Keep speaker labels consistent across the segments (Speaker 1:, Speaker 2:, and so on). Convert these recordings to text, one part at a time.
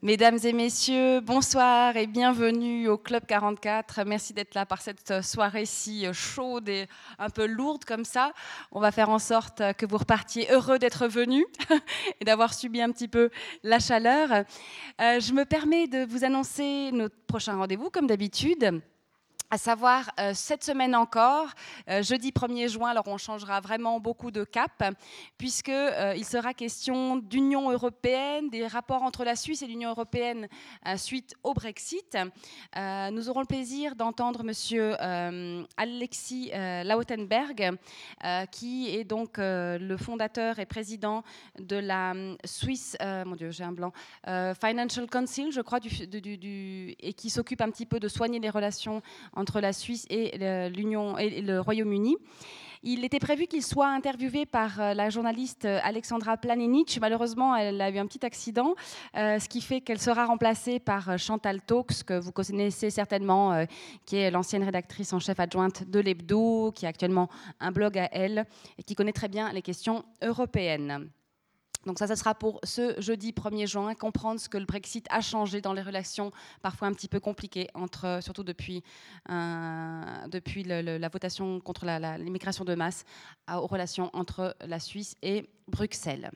Speaker 1: Mesdames et messieurs, bonsoir et bienvenue au Club 44. Merci d'être là par cette soirée si chaude et un peu lourde comme ça. On va faire en sorte que vous repartiez heureux d'être venus et d'avoir subi un petit peu la chaleur. Euh, je me permets de vous annoncer notre prochain rendez-vous comme d'habitude à savoir euh, cette semaine encore, euh, jeudi 1er juin, alors on changera vraiment beaucoup de cap, puisqu'il euh, sera question d'Union européenne, des rapports entre la Suisse et l'Union européenne suite au Brexit. nous aurons le plaisir d'entendre Monsieur Alexis Lautenberg, qui est donc le fondateur et président de la Swiss, mon Dieu, j'ai un blanc, Financial Council, je crois, et qui s'occupe un petit peu de soigner les relations entre la Suisse et l'Union et le Royaume-Uni. Il était prévu qu'il soit interviewé par euh, la journaliste euh, Alexandra Planinic. Malheureusement, elle a eu un petit accident, euh, ce qui fait qu'elle sera remplacée par Chantal Taux, que vous connaissez certainement, qui est l'ancienne rédactrice en chef adjointe de l'Hebdo, qui a actuellement un blog à elle et qui connaît très bien les questions européennes. Donc ça, ça sera pour ce jeudi 1er juin, comprendre ce que le Brexit a changé dans les relations parfois un petit peu compliquées, entre, surtout depuis, euh, depuis la votation contre l'immigration de masse, aux relations entre la Suisse et Bruxelles.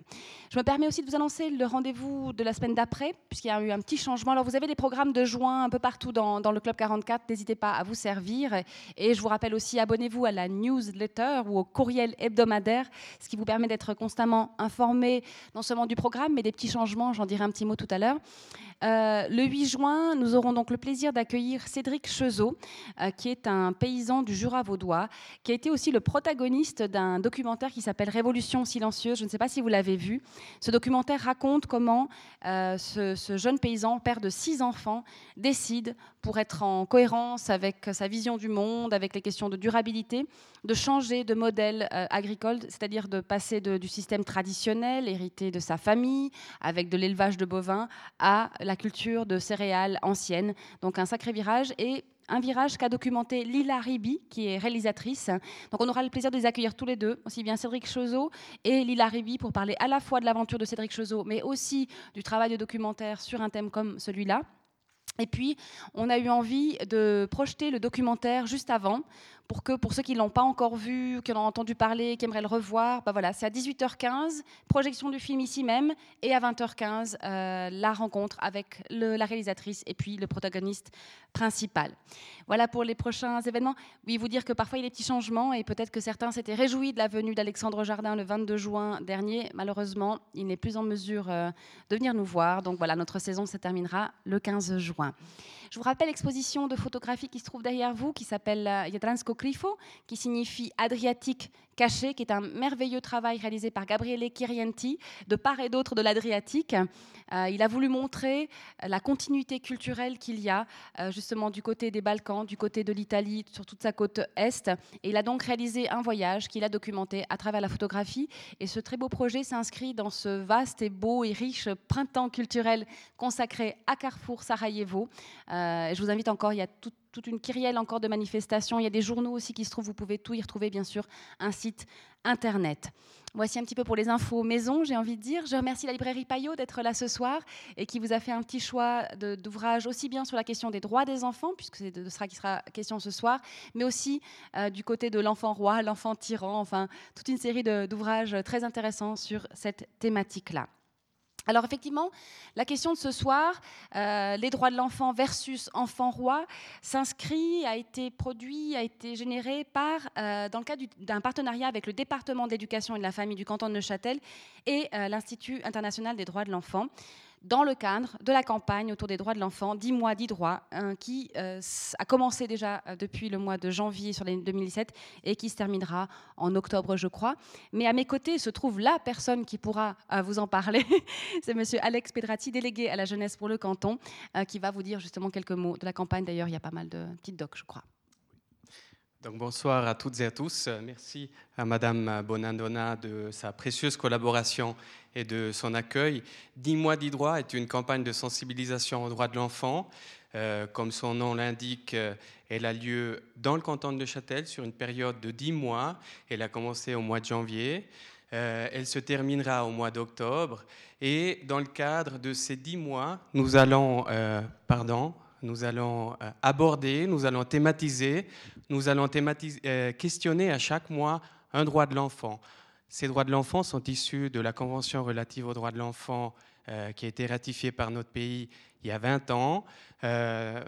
Speaker 1: Je me permets aussi de vous annoncer le rendez-vous de la semaine d'après, puisqu'il y a eu un petit changement. Alors, vous avez des programmes de juin un peu partout dans, le Club 44. N'hésitez pas à vous servir. Et je vous rappelle aussi, abonnez-vous à la newsletter ou au courriel hebdomadaire, ce qui vous permet d'être constamment informé non seulement du programme, mais des petits changements. J'en dirai un petit mot tout à l'heure. Euh, le 8 juin, nous aurons donc le plaisir d'accueillir Cédric Chezot, euh, qui est un paysan du Jura vaudois, qui a été aussi le protagoniste d'un documentaire qui s'appelle Révolution silencieuse. Je ne sais pas si vous l'avez vu. Ce documentaire raconte comment euh, ce, jeune paysan, père de six enfants, décide, pour être en cohérence avec sa vision du monde, avec les questions de durabilité, de changer de modèle agricole, c'est-à-dire de passer du système traditionnel, hérité de sa famille, avec de l'élevage de bovins, à la la culture de céréales anciennes. Donc un sacré virage et un virage qu'a documenté Lila Ribi, qui est réalisatrice. Donc on aura le plaisir de les accueillir tous les deux, aussi bien Cédric Chezot et Lila Ribi, pour parler à la fois de l'aventure de Cédric Chezot, mais aussi du travail de documentaire sur un thème comme celui-là. Et puis, on a eu envie de projeter le documentaire juste avant, pour que pour ceux qui ne l'ont pas encore vu, qui en ont entendu parler, qui aimeraient le revoir, bah voilà, c'est à 18h15, projection du film ici même, et à 20h15, euh, la rencontre avec la réalisatrice et puis le protagoniste principal. Voilà pour les prochains événements. Oui, vous dire que parfois il y a des petits changements et peut-être que certains s'étaient réjouis de la venue d'Alexandre Jardin le 22 juin dernier. Malheureusement, il n'est plus en mesure euh, de venir nous voir. Donc voilà, notre saison se terminera le 15 juin. Je vous rappelle l'exposition de photographie qui se trouve derrière vous, qui s'appelle euh, Grifo, qui signifie Adriatique caché, qui est un merveilleux travail réalisé par Gabriele Chirienti, de part et d'autre de l'Adriatique. Euh, il a voulu montrer la continuité culturelle qu'il y a euh, justement du côté des Balkans, du côté de l'Italie, sur toute sa côte est. Et il a donc réalisé un voyage qu'il a documenté à travers la photographie. Et ce très beau projet s'inscrit dans ce vaste et beau et riche printemps culturel consacré à Carrefour Sarajevo. Euh, je vous invite encore, il y a toute toute une kyrielle encore de manifestations. Il y a des journaux aussi qui se trouvent. Vous pouvez tout y retrouver, bien sûr, un site internet. Voici un petit peu pour les infos maison, j'ai envie de dire. Je remercie la librairie Payot d'être là ce soir et qui vous a fait un petit choix d'ouvrages aussi bien sur la question des droits des enfants, puisque c'est de qui sera question ce soir, mais aussi euh, du côté de l'enfant roi, l'enfant tyran, enfin toute une série d'ouvrages très intéressants sur cette thématique-là. Alors effectivement, la question de ce soir, euh, les droits de l'enfant versus enfant roi, s'inscrit, a été produit, a été généré par, euh, dans le cadre d'un partenariat avec le département d'éducation et de la famille du canton de Neuchâtel et euh, l'Institut international des droits de l'enfant dans le cadre de la campagne autour des droits de l'enfant, 10 mois, 10 droits, qui euh, a commencé déjà euh, depuis le mois de janvier sur l'année 2017 et qui se terminera en octobre, je crois. Mais à mes côtés se trouve la personne qui pourra euh, vous en parler. C'est monsieur Alex Pedrati, délégué à la jeunesse pour le canton, qui va vous dire justement quelques mots de la campagne. D'ailleurs, il y a pas mal de petites docs, je crois.
Speaker 2: Donc, bonsoir à toutes et à tous. Merci à Madame Bonandona de sa précieuse collaboration et de son accueil. 10 mois 10 droits est une campagne de sensibilisation aux droits de l'enfant. Euh, comme son nom l'indique, euh, elle a lieu dans le canton de Neuchâtel sur une période de 10 mois. Elle a commencé au mois de janvier. elle se terminera au mois d'octobre. Et dans le cadre de ces dix mois, nous allons, pardon, nous allons aborder, nous allons thématiser, nous allons thématiser, questionner à chaque mois un droit de l'enfant. Ces droits de l'enfant sont issus de la Convention relative aux droits de l'enfant euh, qui a été ratifiée par notre pays il y a 20 ans. Euh,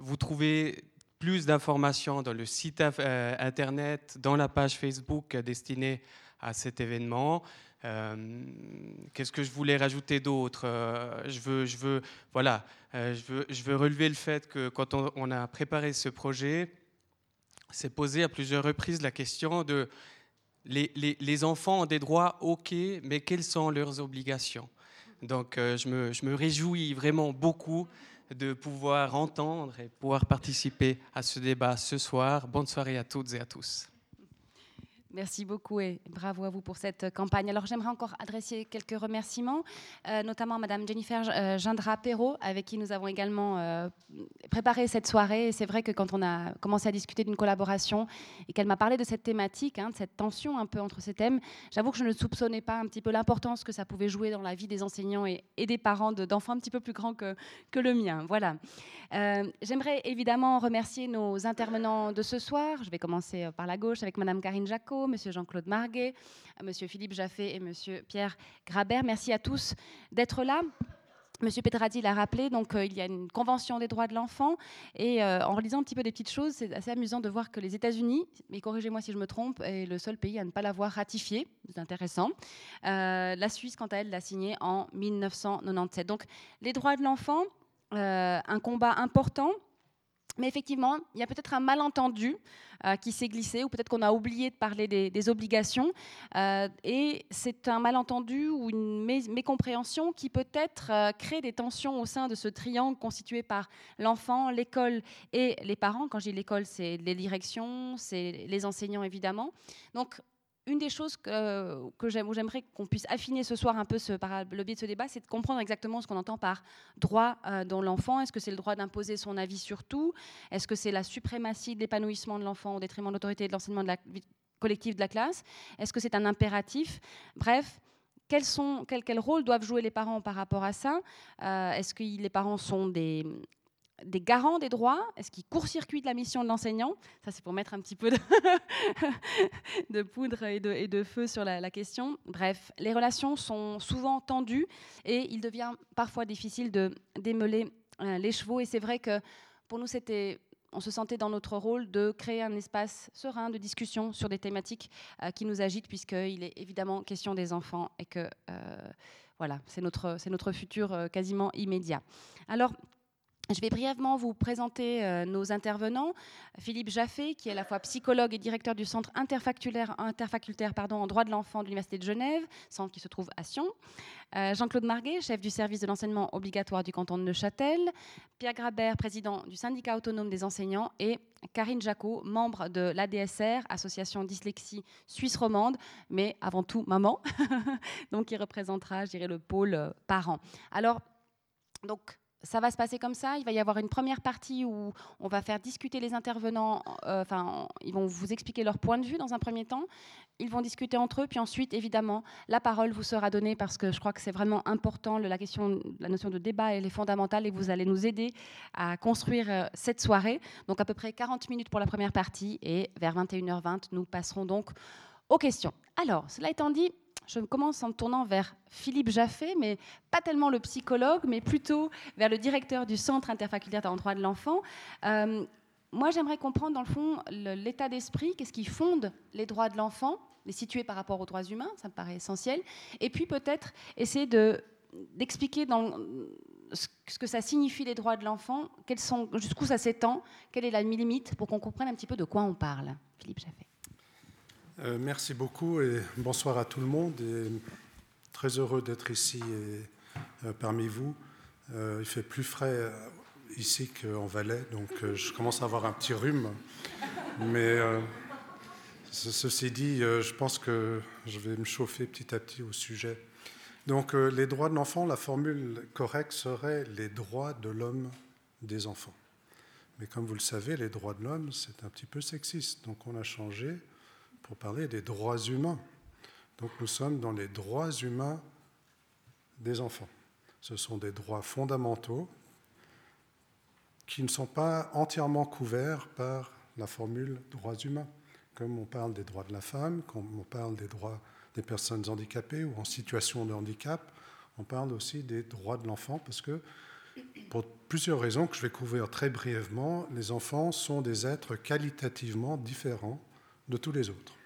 Speaker 2: vous trouvez plus d'informations dans le site euh, internet, dans la page Facebook destinée à cet événement. Qu'est-ce que je voulais rajouter d'autre je, veux, je, veux, voilà, je, veux, je veux relever le fait que quand on, a préparé ce projet, s'est posé à plusieurs reprises la question de les, enfants ont des droits, ok, mais quelles sont leurs obligations? Donc euh, je, me, je, me, réjouis vraiment beaucoup de pouvoir entendre et pouvoir participer à ce débat ce soir. Bonne soirée à toutes et à tous.
Speaker 1: Merci beaucoup et bravo à vous pour cette campagne. Alors j'aimerais encore adresser quelques remerciements, euh, notamment à Madame Jennifer euh, Gindra Perrault, avec qui nous avons également euh, préparé cette soirée. Et c'est vrai que quand on a commencé à discuter d'une collaboration et qu'elle m'a parlé de cette thématique, hein, de cette tension un peu entre ces thèmes, j'avoue que je ne soupçonnais pas un petit peu l'importance que ça pouvait jouer dans la vie des enseignants et, des parents d'enfants un petit peu plus grands que, que le mien. Voilà. j'aimerais évidemment remercier nos intervenants de ce soir. Je vais commencer par la gauche avec Madame Karine Jacot Monsieur Jean-Claude Marguet, Monsieur Philippe Jaffé et Monsieur Pierre Grabert. Merci à tous d'être là. Monsieur Petradi l'a rappelé, donc euh, il y a une convention des droits de l'enfant et euh, en relisant un petit peu des petites choses, c'est assez amusant de voir que les États-Unis, mais corrigez-moi si je me trompe, est le seul pays à ne pas l'avoir ratifié. C'est intéressant. Euh, la Suisse, quant à elle, l'a signé en 1997. Donc les droits de l'enfant, un combat important mais effectivement, il y a peut-être un malentendu euh, qui s'est glissé, ou peut-être qu'on a oublié de parler des, obligations. Euh, et c'est un malentendu ou une mécompréhension qui peut-être euh, crée des tensions au sein de ce triangle constitué par l'enfant, l'école et les parents. Quand je dis l'école, c'est les directions, c'est les enseignants évidemment. Donc une des choses que, j'aimerais qu'on puisse affiner ce soir un peu ce, par le biais de ce débat, c'est de comprendre exactement ce qu'on entend par droit euh, dans l'enfant. Est-ce que c'est le droit d'imposer son avis sur tout? Est-ce que c'est la suprématie de l'épanouissement de l'enfant au détriment de l'autorité et de l'enseignement de de la classe? Est-ce que c'est un impératif? Bref, quel, sont, quel, quel, rôle doivent jouer les parents par rapport à ça? Euh, Est-ce que les parents sont des, des garants des droits Est-ce qu'ils court-circuitent la mission de l'enseignant? Ça, c'est pour mettre un petit peu de, poudre et de, feu sur la, question. Bref, les relations sont souvent tendues et il devient parfois difficile de démêler euh, les chevaux. Et c'est vrai que pour nous, on se sentait dans notre rôle de créer un espace serein de discussion sur des thématiques euh, qui nous agitent, puisqu'il est évidemment question des enfants et que euh, voilà, c'est notre, notre futur quasiment immédiat. Alors, je vais brièvement vous présenter euh, nos intervenants. Philippe Jaffé, qui est à la fois psychologue et directeur du centre interfacultaire, en droit de l'enfant de l'Université de Genève, centre qui se trouve à Sion. Euh, Jean-Claude Marguet, chef du service de l'enseignement obligatoire du canton de Neuchâtel. Pierre Grabert, président du syndicat autonome des enseignants. Et Karine Jacot, membre de l'ADSR, Association Dyslexie Suisse Romande, mais avant tout maman, donc qui représentera, je dirais, le pôle euh, parent. Alors, donc, ça va se passer comme ça. Il va y avoir une première partie où on va faire discuter les intervenants. Euh, ils vont vous expliquer leur point de vue dans un premier temps. Ils vont discuter entre eux, puis ensuite, évidemment, la parole vous sera donnée parce que je crois que c'est vraiment important. La question, la notion de débat, est fondamentale et vous allez nous aider à construire euh, cette soirée. Donc à peu près 40 minutes pour la première partie et vers 21h20, nous passerons donc aux questions. Alors, cela étant dit, je commence en me tournant vers Philippe Jaffé, mais pas tellement le psychologue, mais plutôt vers le directeur du Centre interfacultaire en droit de l'enfant. Euh, moi, j'aimerais comprendre, dans le fond, l'état d'esprit, qu'est-ce qui fonde les droits de l'enfant, les situer par rapport aux droits humains, ça me paraît essentiel. Et puis peut-être essayer d'expliquer ce que ça signifie les droits de l'enfant, jusqu'où ça s'étend, quelle est la limite, pour qu'on comprenne un petit peu de quoi on parle. Philippe Jaffé.
Speaker 3: Euh, merci beaucoup et bonsoir à tout le monde. Très heureux d'être ici et, euh, parmi vous. Euh, il fait plus frais ici qu'en Valais, donc je commence à avoir un petit rhume. Mais ceci dit, je pense que je vais me chauffer petit à petit au sujet. Donc les droits de l'enfant, la formule correcte serait les droits de l'homme des enfants. Mais comme vous le savez, les droits de l'homme, c'est un petit peu sexiste. Donc on a changé pour parler des droits humains. Donc nous sommes dans les droits humains des enfants. Ce sont des droits fondamentaux qui ne sont pas entièrement couverts par la formule droits humains, comme on parle des droits de la femme, comme on parle des droits des personnes handicapées ou en situation de handicap, on parle aussi des droits de l'enfant parce que pour plusieurs raisons que je vais couvrir très brièvement, les enfants sont des êtres qualitativement différents de tous les autres.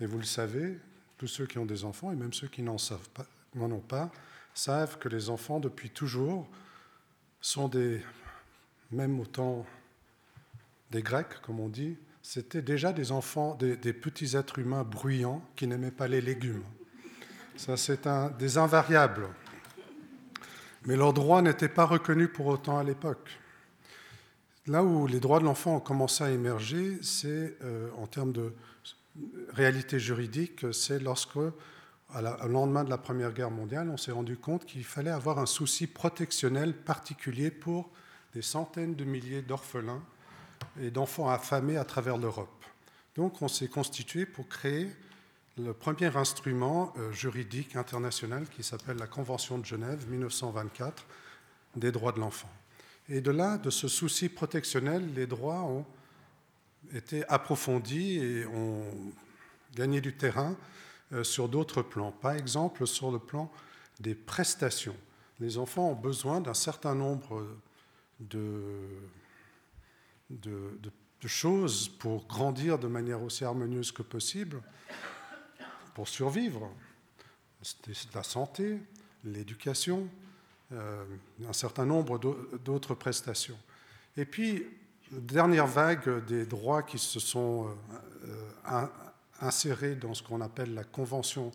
Speaker 3: Et vous le savez, tous ceux qui ont des enfants, et même ceux qui n'en ont pas, savent que les enfants, depuis toujours, sont des, même autant des Grecs, comme on dit, c'était déjà des enfants, des, petits êtres humains bruyants qui n'aimaient pas les légumes. Ça, c'est un, des invariables. Mais leurs droits n'étaient pas reconnus pour autant à l'époque. Là où les droits de l'enfant ont commencé à émerger, c'est euh, en termes de réalité juridique, c'est lorsque, au lendemain de la Première Guerre mondiale, on s'est rendu compte qu'il fallait avoir un souci protectionnel particulier pour des centaines de milliers d'orphelins et d'enfants affamés à travers l'Europe. Donc on s'est constitué pour créer le premier instrument euh, juridique international qui s'appelle la Convention de Genève 1924 des droits de l'enfant. Et de là, de ce souci protectionnel, les droits ont été approfondis et ont gagné du terrain euh, sur d'autres plans. Par exemple, sur le plan des prestations. Les enfants ont besoin d'un certain nombre de, choses pour grandir de manière aussi harmonieuse que possible, pour survivre. La santé, l'éducation, euh, un certain nombre d'autres prestations. Et puis, dernière vague des droits qui se sont euh, insérés dans ce qu'on appelle la Convention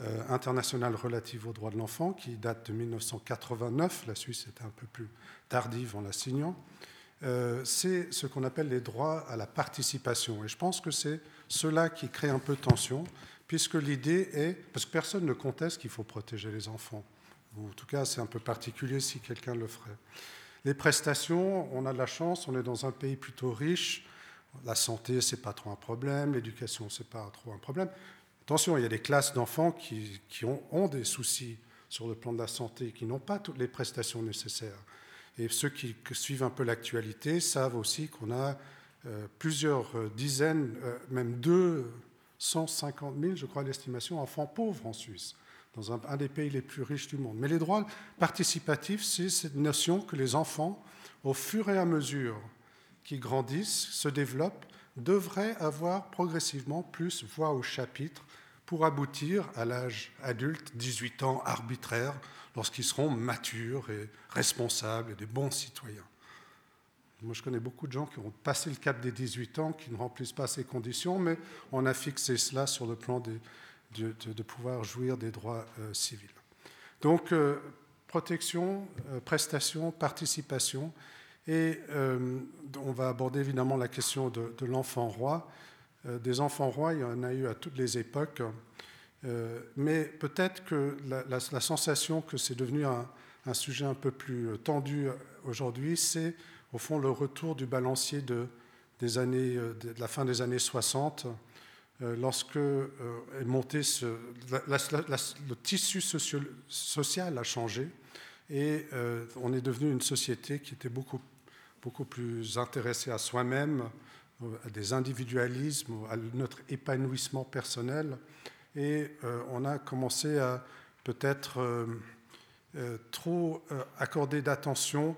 Speaker 3: euh, internationale relative aux droits de l'enfant, qui date de 1989, la Suisse était un peu plus tardive en la signant, euh, c'est ce qu'on appelle les droits à la participation. Et je pense que c'est cela qui crée un peu de tension, puisque l'idée est, parce que personne ne conteste qu'il faut protéger les enfants, en tout cas c'est un peu particulier si quelqu'un le ferait. Les prestations, on a de la chance, on est dans un pays plutôt riche. La santé, c'est pas trop un problème. L'éducation, c'est pas trop un problème. Attention, il y a des classes d'enfants qui, ont, des soucis sur le plan de la santé, qui n'ont pas toutes les prestations nécessaires. Et ceux qui suivent un peu l'actualité savent aussi qu'on a euh, plusieurs dizaines, euh, même 250 000, je crois, l'estimation, enfants pauvres en Suisse dans un, des pays les plus riches du monde. Mais les droits participatifs, c'est cette notion que les enfants, au fur et à mesure qu'ils grandissent, se développent, devraient avoir progressivement plus voix au chapitre pour aboutir à l'âge adulte, 18 ans arbitraire, lorsqu'ils seront matures et responsables et des bons citoyens. Moi, je connais beaucoup de gens qui ont passé le cap des 18 ans, qui ne remplissent pas ces conditions, mais on a fixé cela sur le plan des, de, pouvoir jouir des droits euh, civils. Donc, euh, protection, euh, prestation, participation. Et on va aborder évidemment la question de, l'enfant roi. des enfants rois, il y en a eu à toutes les époques. mais peut-être que la, sensation que c'est devenu un, sujet un peu plus tendu aujourd'hui, c'est au fond le retour du balancier de, des années, de la fin des années 60 euh, lorsque euh, monté le tissu social a changé et euh, on est devenu une société qui était beaucoup, beaucoup plus intéressée à soi-même, à des individualismes, à notre épanouissement personnel. Et on a commencé à peut-être trop accorder d'attention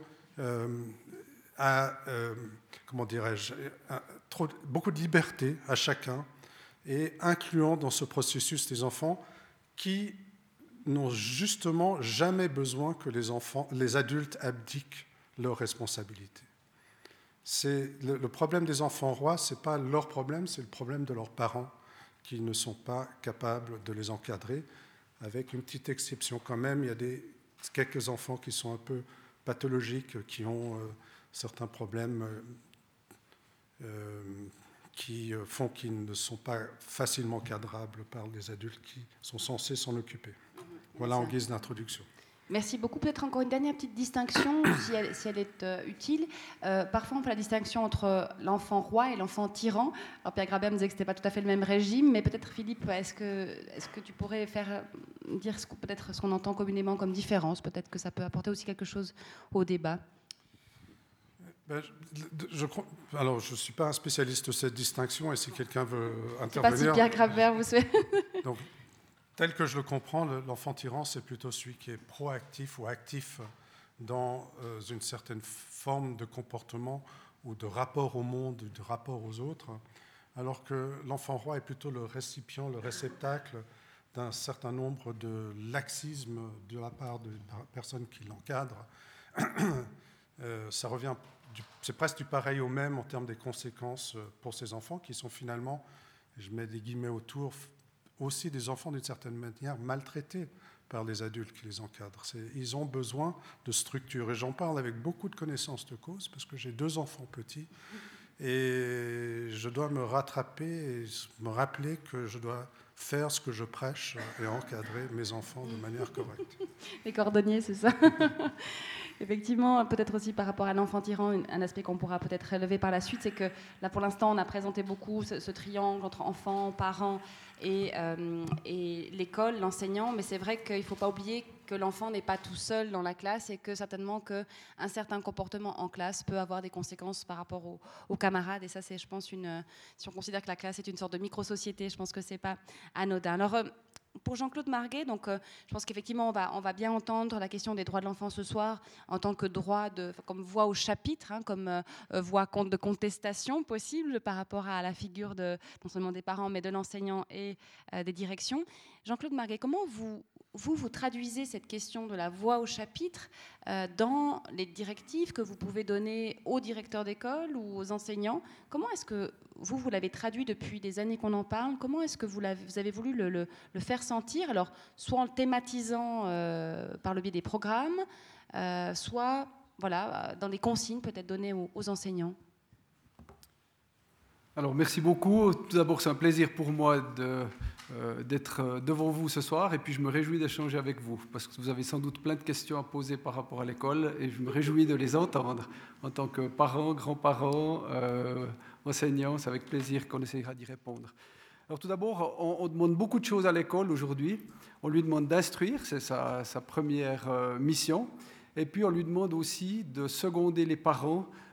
Speaker 3: à, comment dirais-je, beaucoup de liberté à chacun et incluant dans ce processus des enfants qui n'ont justement jamais besoin que les, enfants, les adultes abdiquent leurs responsabilités. C'est le, problème des enfants rois, ce n'est pas leur problème, c'est le problème de leurs parents qui ne sont pas capables de les encadrer, avec une petite exception quand même. Il y a des, quelques enfants qui sont un peu pathologiques, qui ont euh, certains problèmes euh, euh, qui euh, font qu'ils ne sont pas facilement cadrables par les adultes qui sont censés s'en occuper. Voilà en guise d'introduction.
Speaker 1: Merci beaucoup. Peut-être encore une dernière petite distinction, si elle, est euh, utile. Euh, parfois, on fait la distinction entre l'enfant roi et l'enfant tyran. Alors, Pierre Grabert disait que ce n'était pas tout à fait le même régime, mais peut-être, Philippe, est-ce que, est que tu pourrais faire dire peut-être ce qu'on entend communément comme différence? Peut-être que ça peut apporter aussi quelque chose au débat.
Speaker 3: Ben, je, alors, je ne suis pas un spécialiste de cette distinction, et si quelqu'un veut intervenir...
Speaker 1: Pas si Pierre vous souhaite.
Speaker 3: Donc, Tel que je le comprends, l'enfant tyran, c'est plutôt celui qui est proactif ou actif dans euh, une certaine forme de comportement ou de rapport au monde, de rapport aux autres, alors que l'enfant roi est plutôt le récipient, le réceptacle d'un certain nombre de laxismes de la part de personnes qui l'encadrent. Euh, ça revient, c'est presque du pareil au même en termes des conséquences euh, pour ces enfants qui sont finalement, je mets des guillemets autour, aussi des enfants d'une certaine manière maltraités par les adultes qui les encadrent. Ils ont besoin de structure. Et j'en parle avec beaucoup de connaissances de cause parce que j'ai deux enfants petits et je dois me rattraper et me rappeler que je dois faire ce que je prêche et encadrer mes enfants de manière correcte.
Speaker 1: Les cordonniers, c'est ça Effectivement, peut-être aussi par rapport à l'enfant tyran, un aspect qu'on pourra peut-être relever par la suite, c'est que là pour l'instant on a présenté beaucoup ce, triangle entre enfants, parents et, euh, et l'école, l'enseignant, mais c'est vrai qu'il ne faut pas oublier que l'enfant n'est pas tout seul dans la classe et que certainement qu'un certain comportement en classe peut avoir des conséquences par rapport aux, camarades. Et ça, c'est, je pense, une, si on considère que la classe est une sorte de micro-société, je pense que c'est pas anodin. Alors, euh, pour Jean-Claude Marguet, donc, euh, je pense qu'effectivement, on va, bien entendre la question des droits de l'enfant ce soir en tant que droit, comme voix au chapitre, hein, comme euh, voix de contestation possible par rapport à la figure non seulement des parents, mais de l'enseignant et des directions. Jean-Claude Marguet, comment vous, vous, traduisez cette question de la voix au chapitre euh, dans les directives que vous pouvez donner aux directeurs d'école ou aux enseignants? Comment est-ce que vous, vous l'avez traduit depuis des années qu'on en parle? Comment est-ce que vous, avez voulu le, faire sentir? Alors, soit en le thématisant euh, par le biais des programmes, euh, soit voilà, dans les consignes peut-être données aux enseignants
Speaker 4: alors merci beaucoup. Tout d'abord, c'est un plaisir pour moi euh, d'être euh, devant vous ce soir et puis je me réjouis d'échanger avec vous parce que vous avez sans doute plein de questions à poser par rapport à l'école et je me réjouis de les entendre en tant que parents, grands-parents, euh, enseignants. C'est avec plaisir qu'on essaiera d'y répondre. Alors tout d'abord, on, demande beaucoup de choses à l'école aujourd'hui. On lui demande d'instruire, c'est sa, première mission. Et puis on lui demande aussi de seconder les parents euh,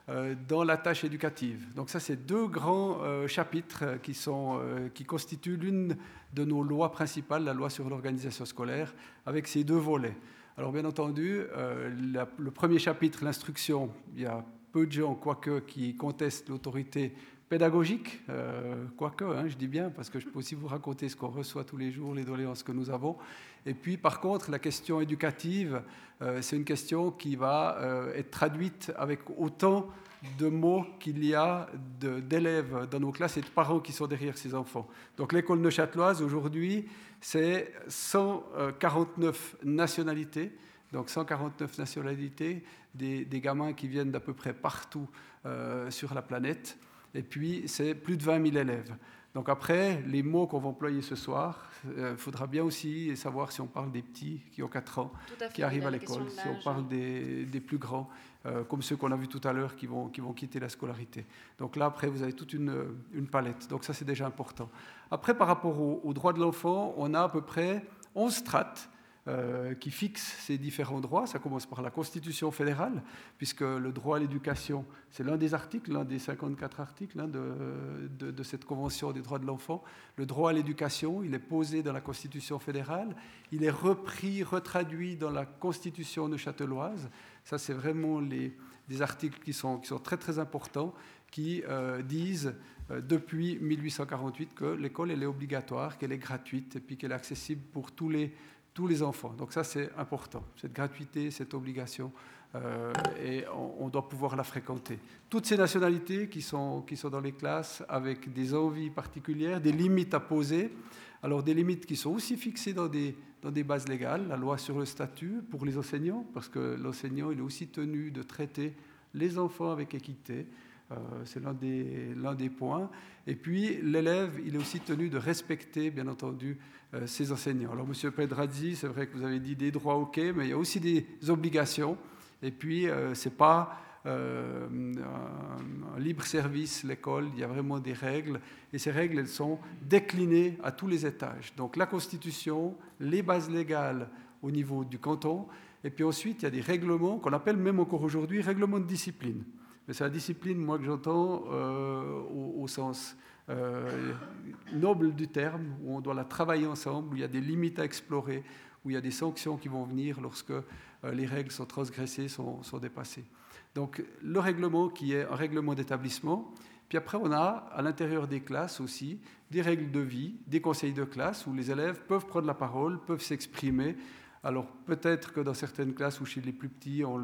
Speaker 4: dans la tâche éducative. Donc ça, c'est deux grands euh, chapitres qui, sont, euh, qui constituent l'une de nos lois principales, la loi sur l'organisation scolaire, avec ces deux volets. Alors bien entendu, le premier chapitre, l'instruction, il y a peu de gens, quoique, qui contestent l'autorité pédagogique, quoique, hein, je dis bien, parce que je peux aussi vous raconter ce qu'on reçoit tous les jours, les doléances que nous avons. Et puis, par contre, la question éducative, c'est une question qui va être traduite avec autant de mots qu'il y a d'élèves dans nos classes et de parents qui sont derrière ces enfants. Donc l'école neuchâteloise, aujourd'hui, c'est 149 nationalités, donc 149 nationalités, des, gamins qui viennent d'à peu près partout euh, sur la planète, et puis c'est plus de 20 000 élèves. Donc après, les mots qu'on va employer ce soir, il euh, faudra bien aussi savoir si on parle des petits qui ont 4 ans, qui arrivent à l'école, si on parle des, des plus grands. Euh, comme ceux qu'on a vus tout à l'heure qui vont, qui vont quitter la scolarité. Donc là, après, vous avez toute une, une palette. Donc ça, c'est déjà important. Après, par rapport aux droits de l'enfant, on a à peu près 11 strates euh, qui fixent ces différents droits. Ça commence par la Constitution fédérale, puisque le droit à l'éducation, c'est l'un des articles, l'un des 54 articles hein, de, cette Convention des droits de l'enfant. Le droit à l'éducation, il est posé dans la Constitution fédérale, il est repris, retraduit dans la Constitution neuchâteloise. Ça, c'est vraiment les, des articles qui sont, qui sont très très importants, qui euh, disent euh, depuis 1848 que l'école elle est obligatoire, qu'elle est gratuite et puis qu'elle est accessible pour tous les, tous les enfants. Donc ça, c'est important, cette gratuité, cette obligation, euh, et on, on, doit pouvoir la fréquenter. Toutes ces nationalités qui sont, qui sont dans les classes avec des envies particulières, des limites à poser, alors des limites qui sont aussi fixées dans des, dans des bases légales, la loi sur le statut pour les enseignants, parce que l'enseignant il est aussi tenu de traiter les enfants avec équité, c'est l'un des, l'un des points. Et puis, l'élève, il est aussi tenu de respecter, bien entendu, ses enseignants. Alors, Monsieur Pedrazzi, c'est vrai que vous avez dit des droits, ok, mais il y a aussi des obligations. Et puis, c'est pas euh, un, libre service, l'école, il y a vraiment des règles, et ces règles, elles sont déclinées à tous les étages. Donc la Constitution, les bases légales au niveau du canton, et puis ensuite, il y a des règlements qu'on appelle même encore aujourd'hui règlements de discipline. C'est la discipline, moi, que j'entends euh, au, sens euh, noble du terme, où on doit la travailler ensemble, où il y a des limites à explorer, où il y a des sanctions qui vont venir lorsque les règles sont transgressées, sont dépassées. Donc le règlement qui est un règlement d'établissement. Puis après, on a à l'intérieur des classes aussi des règles de vie, des conseils de classe où les élèves peuvent prendre la parole, peuvent s'exprimer. Alors peut-être que dans certaines classes ou chez les plus petits, on,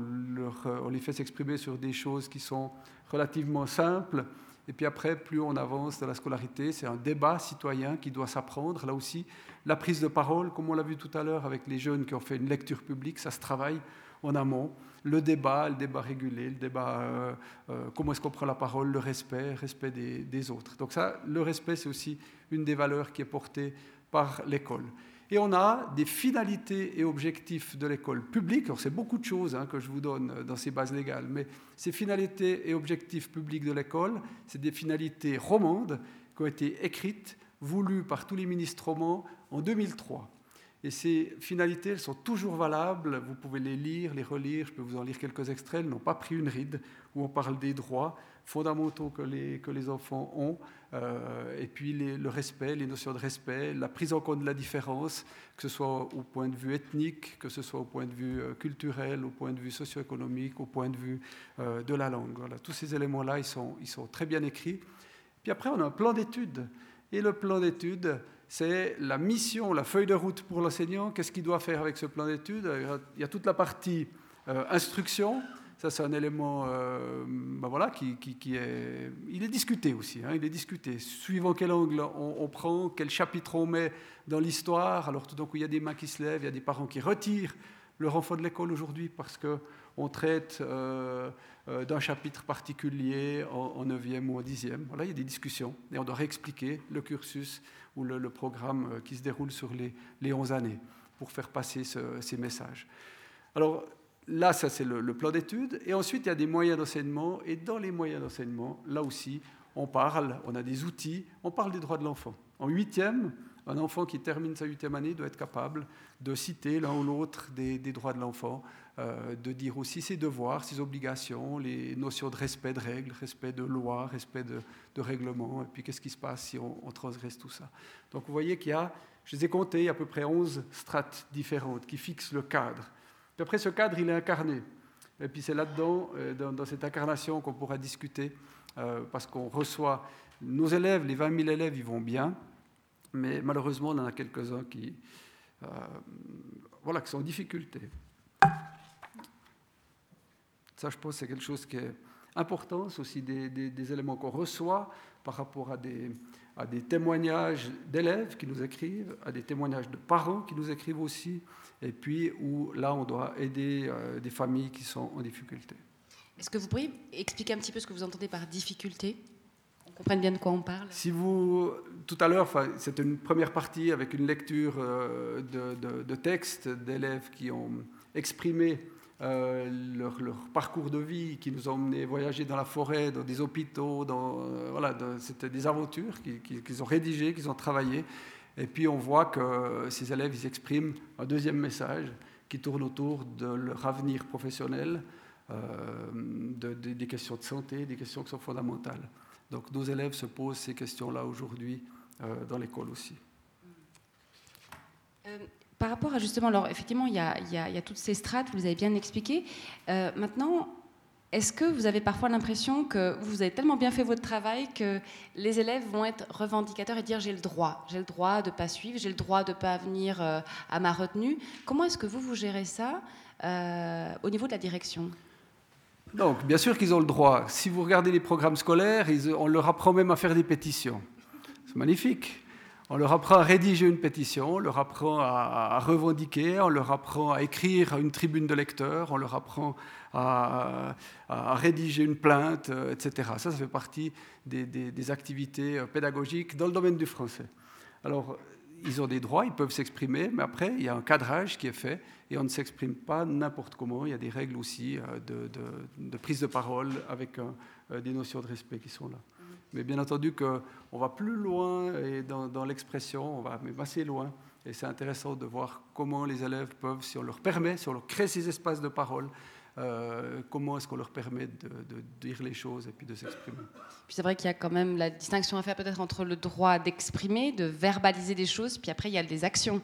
Speaker 4: on les fait s'exprimer sur des choses qui sont relativement simples. Et puis après, plus on avance dans la scolarité, c'est un débat citoyen qui doit s'apprendre. Là aussi, la prise de parole, comme on l'a vu tout à l'heure avec les jeunes qui ont fait une lecture publique, ça se travaille en amont le débat, le débat régulé, le débat euh, euh, comment est-ce qu'on prend la parole, le respect, respect des, autres. Donc ça, le respect, c'est aussi une des valeurs qui est portée par l'école. Et on a des finalités et objectifs de l'école publique. Alors c'est beaucoup de choses hein, que je vous donne dans ces bases légales, mais ces finalités et objectifs publics de l'école, c'est des finalités romandes qui ont été écrites, voulues par tous les ministres romans en 2003. Et ces finalités, elles sont toujours valables. Vous pouvez les lire, les relire. Je peux vous en lire quelques extraits. Elles n'ont pas pris une ride, où on parle des droits fondamentaux que les enfants ont, euh, et puis le respect, les notions de respect, la prise en compte de la différence, que ce soit au point de vue ethnique, que ce soit au point de vue euh, culturel, au point de vue socio-économique, au point de vue euh, de la langue. Tous ces éléments-là, ils sont, très bien écrits. Puis après, on a un plan d'études. Et le plan d'études, c'est la mission, la feuille de route pour l'enseignant. Qu'est-ce qu'il doit faire avec ce plan d'études? Il y a toute la partie instruction. Ça, c'est un élément euh, ben voilà, qui, est, il est discuté aussi. Hein, il est discuté. Suivant quel angle on, prend, quel chapitre on met dans l'histoire. Alors tout d'un coup, il y a des mains qui se lèvent, il y a des parents qui retirent leur enfant de l'école aujourd'hui parce qu'on traite euh, d'un chapitre particulier en, 9e ou en 10e. Voilà, il y a des discussions et on doit réexpliquer le cursus ou le, programme euh, qui se déroule sur les, les 11 années pour faire passer ces messages. Alors là, ça c'est le, plan d'études. Et ensuite, il y a des moyens d'enseignement. Et dans les moyens d'enseignement, là aussi, on parle, on a des outils, on parle des droits de l'enfant. En huitième, un enfant qui termine sa huitième année doit être capable de citer l'un ou l'autre des, droits de l'enfant, euh, de dire aussi ses devoirs, ses obligations, les notions de respect de règles, respect de lois, respect de, règlements, et puis qu'est-ce qui se passe si on, transgresse tout ça? Donc vous voyez qu'il y a, je les ai comptés, à peu près 11 strates différentes qui fixent le cadre. Puis après, ce cadre, il est incarné. Et puis c'est là-dedans, euh, dans, cette incarnation, qu'on pourra discuter, euh, parce qu'on reçoit nos élèves, les 20 000 élèves, ils vont bien, mais malheureusement, on en a quelques-uns qui, voilà, qui sont en difficulté. Ça, je pense, c'est quelque chose qui est important. C'est aussi des, éléments qu'on reçoit par rapport à des, à des témoignages d'élèves qui nous écrivent, à des témoignages de parents qui nous écrivent aussi, et puis où là, on doit aider euh, des familles qui sont en difficulté.
Speaker 1: Est-ce que vous pourriez expliquer un petit peu ce que vous entendez par difficulté? On comprenne bien de quoi on parle?
Speaker 4: Si vous, tout à l'heure, c'était une première partie avec une lecture euh, de, de, de textes d'élèves qui ont exprimé euh, leur, parcours de vie qui nous ont emmenés voyager dans la forêt, dans des hôpitaux, dans, euh, voilà, c'était des aventures qu'ils ont rédigées, qu'ils ont travaillées. Et puis on voit que ces élèves, ils expriment un deuxième message qui tourne autour de leur avenir professionnel, euh, de, des questions de santé, des questions qui sont fondamentales. Donc nos élèves se posent ces questions-là aujourd'hui dans l'école aussi.
Speaker 1: Par rapport à justement, alors effectivement, il y a, toutes ces strates, vous avez bien expliqué. Euh, maintenant, est-ce que vous avez parfois l'impression que vous avez tellement bien fait votre travail que les élèves vont être revendicateurs et dire j'ai le droit, j'ai le droit de ne pas suivre, j'ai le droit de ne pas venir euh, à ma retenue Comment est-ce que vous, vous gérez ça euh, au niveau de la direction?
Speaker 4: Donc, bien sûr qu'ils ont le droit. Si vous regardez les programmes scolaires, on leur apprend même à faire des pétitions. C'est magnifique On leur apprend à rédiger une pétition, on leur apprend à, revendiquer, on leur apprend à écrire une tribune de lecteurs, on leur apprend à, rédiger une plainte, euh, etc. Ça, ça fait partie des, activités euh, pédagogiques dans le domaine du français. Alors, ils ont des droits, ils peuvent s'exprimer, mais après, il y a un cadrage qui est fait et on ne s'exprime pas n'importe comment. Il y a des règles aussi euh, de, prise de parole avec des notions de respect qui sont là. Mais bien entendu qu'on va plus loin dans, l'expression, on va même assez loin. Et c'est intéressant de voir comment les élèves peuvent, si on leur permet, si on leur crée ces espaces de parole, euh, comment est-ce qu'on leur permet de, dire les choses et puis de s'exprimer.
Speaker 1: Puis c'est vrai qu'il y a quand même la distinction à faire peut-être entre le droit d'exprimer, de verbaliser des choses, puis après il y a des actions.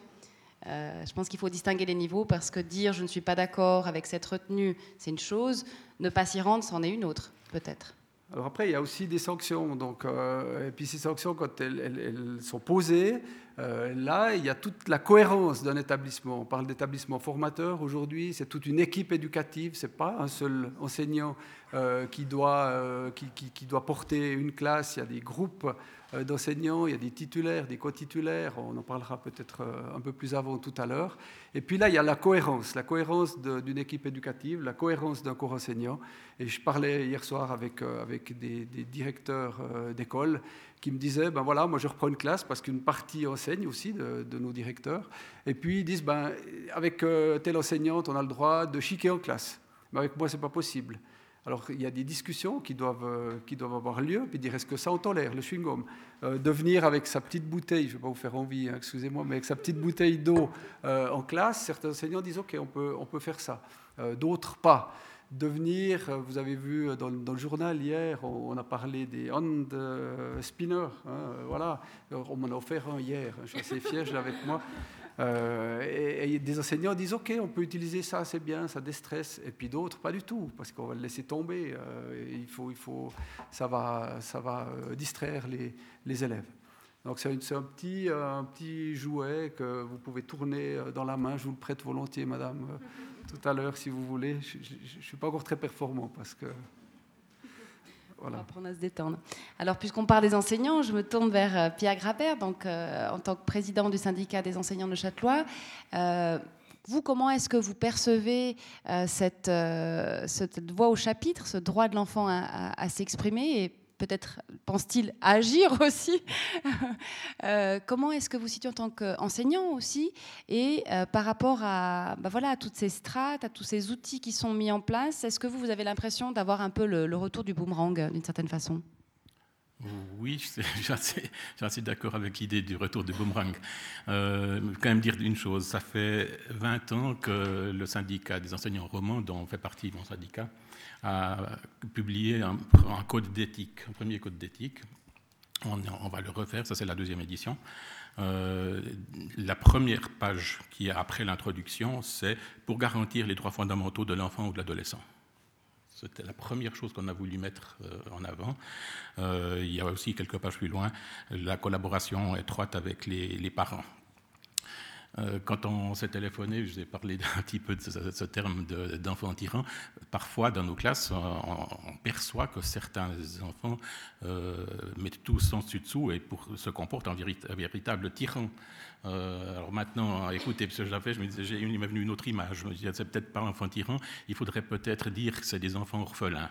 Speaker 1: Euh, je pense qu'il faut distinguer les niveaux parce que dire je ne suis pas d'accord avec cette retenue, c'est une chose, ne pas s'y rendre, c'en est une autre, peut-être.
Speaker 4: Alors après, il y a aussi des sanctions. Donc, euh, et puis ces sanctions, quand elles, sont posées, euh, là, il y a toute la cohérence d'un établissement. On parle d'établissement formateur aujourd'hui, c'est toute une équipe éducative, ce n'est pas un seul enseignant euh, qui, doit, qui, qui, doit porter une classe, il y a des groupes d'enseignants, il y a des titulaires, des co-titulaires, on en parlera peut-être euh, un peu plus avant tout à l'heure. Et puis là, il y a la cohérence, la cohérence d'une équipe éducative, la cohérence d'un cours enseignant. Et je parlais hier soir avec, euh, avec des, directeurs d'école qui me disaient, ben voilà, moi je reprends une classe parce qu'une partie enseigne aussi de, nos directeurs. Et puis ils disent, ben, avec telle enseignante, on a le droit de chiquer en classe. Mais avec moi, ce n'est pas possible. Alors il y a des discussions qui doivent, euh, qui doivent avoir lieu, puis dire est-ce que ça on tolère, le chewing-gum? Euh, De venir avec sa petite bouteille, je ne vais pas vous faire envie, hein, excusez-moi, mais avec sa petite bouteille d'eau euh, en classe, certains enseignants disent ok, on peut, on peut faire ça, d'autres pas. De venir, vous avez vu dans, le journal hier, on, a parlé des hand spinners, hein, voilà, on m'en a offert un hier, je suis assez fier, avec moi. Euh, et, des enseignants disent OK, on peut utiliser ça, c'est bien, ça déstresse. Et puis d'autres, pas du tout, parce qu'on va le laisser tomber. Euh, il faut, il faut, ça va, ça va euh, distraire les, élèves. Donc c'est un, petit, un petit jouet que vous pouvez tourner dans la main. Je vous le prête volontiers, madame, tout à l'heure, si vous voulez. Je ne suis pas encore très performant parce que
Speaker 1: on à se détendre. Alors, puisqu'on parle des enseignants, je me tourne vers euh, Pierre Grabert, donc, euh, en tant que président du syndicat des enseignants de Châtelois. Euh, vous, comment est-ce que vous percevez cette, voix au chapitre, ce droit de l'enfant à, s'exprimer peut-être pense-t-il agir aussi. Euh, comment est-ce que vous situez en tant qu'enseignant aussi et euh, par rapport à, bah voilà, à toutes ces strates, à tous ces outils qui sont mis en place, est-ce que vous, vous avez l'impression d'avoir un peu le, retour du boomerang d'une certaine façon?
Speaker 5: Oui, je suis assez, d'accord avec l'idée du retour du boomerang. Euh, quand même dire une chose, ça fait 20 ans que le syndicat des enseignants romans, dont fait partie mon syndicat, a publié un, code d'éthique, un premier code d'éthique. On, va le refaire, ça c'est la deuxième édition. Euh, la première page qui est après l'introduction, c'est pour garantir les droits fondamentaux de l'enfant ou de l'adolescent. C'était la première chose qu'on a voulu mettre euh, en avant. Euh, il y a aussi quelques pages plus loin la collaboration étroite avec les parents. Euh, quand on s'est téléphoné, je vous ai parlé un petit peu de ce, terme d'enfant tyran. Parfois, dans nos classes, on, perçoit que certains enfants euh, mettent tout sans dessus-dessous et pour, se comportent en véritable tyran. Euh, alors maintenant, écoutez, ce que j'ai fait, je me disais, il m'est venu une autre image. Je me disais, c'est peut-être pas enfant tyran, il faudrait peut-être dire que c'est des enfants orphelins.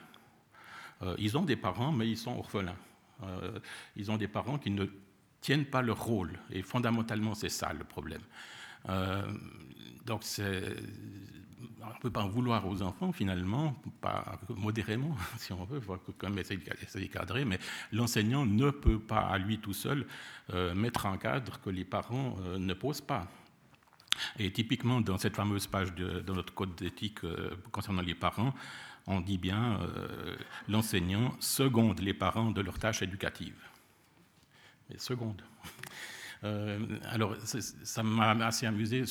Speaker 5: ils ont des parents, mais ils sont orphelins. ils ont des parents qui ne tiennent pas leur rôle. Et fondamentalement, c'est ça le problème. Euh, donc, on ne peut pas en vouloir aux enfants, finalement, modérément, si on veut, faut quand même essayer de cadrer, mais l'enseignant ne peut pas, à lui tout seul, euh, mettre un cadre que les parents euh, ne posent pas. Et typiquement, dans cette fameuse page de, notre code d'éthique concernant les parents, on dit bien l'enseignant seconde les parents de leurs tâches éducatives seconde. Euh, alors, ça m'a assez amusé,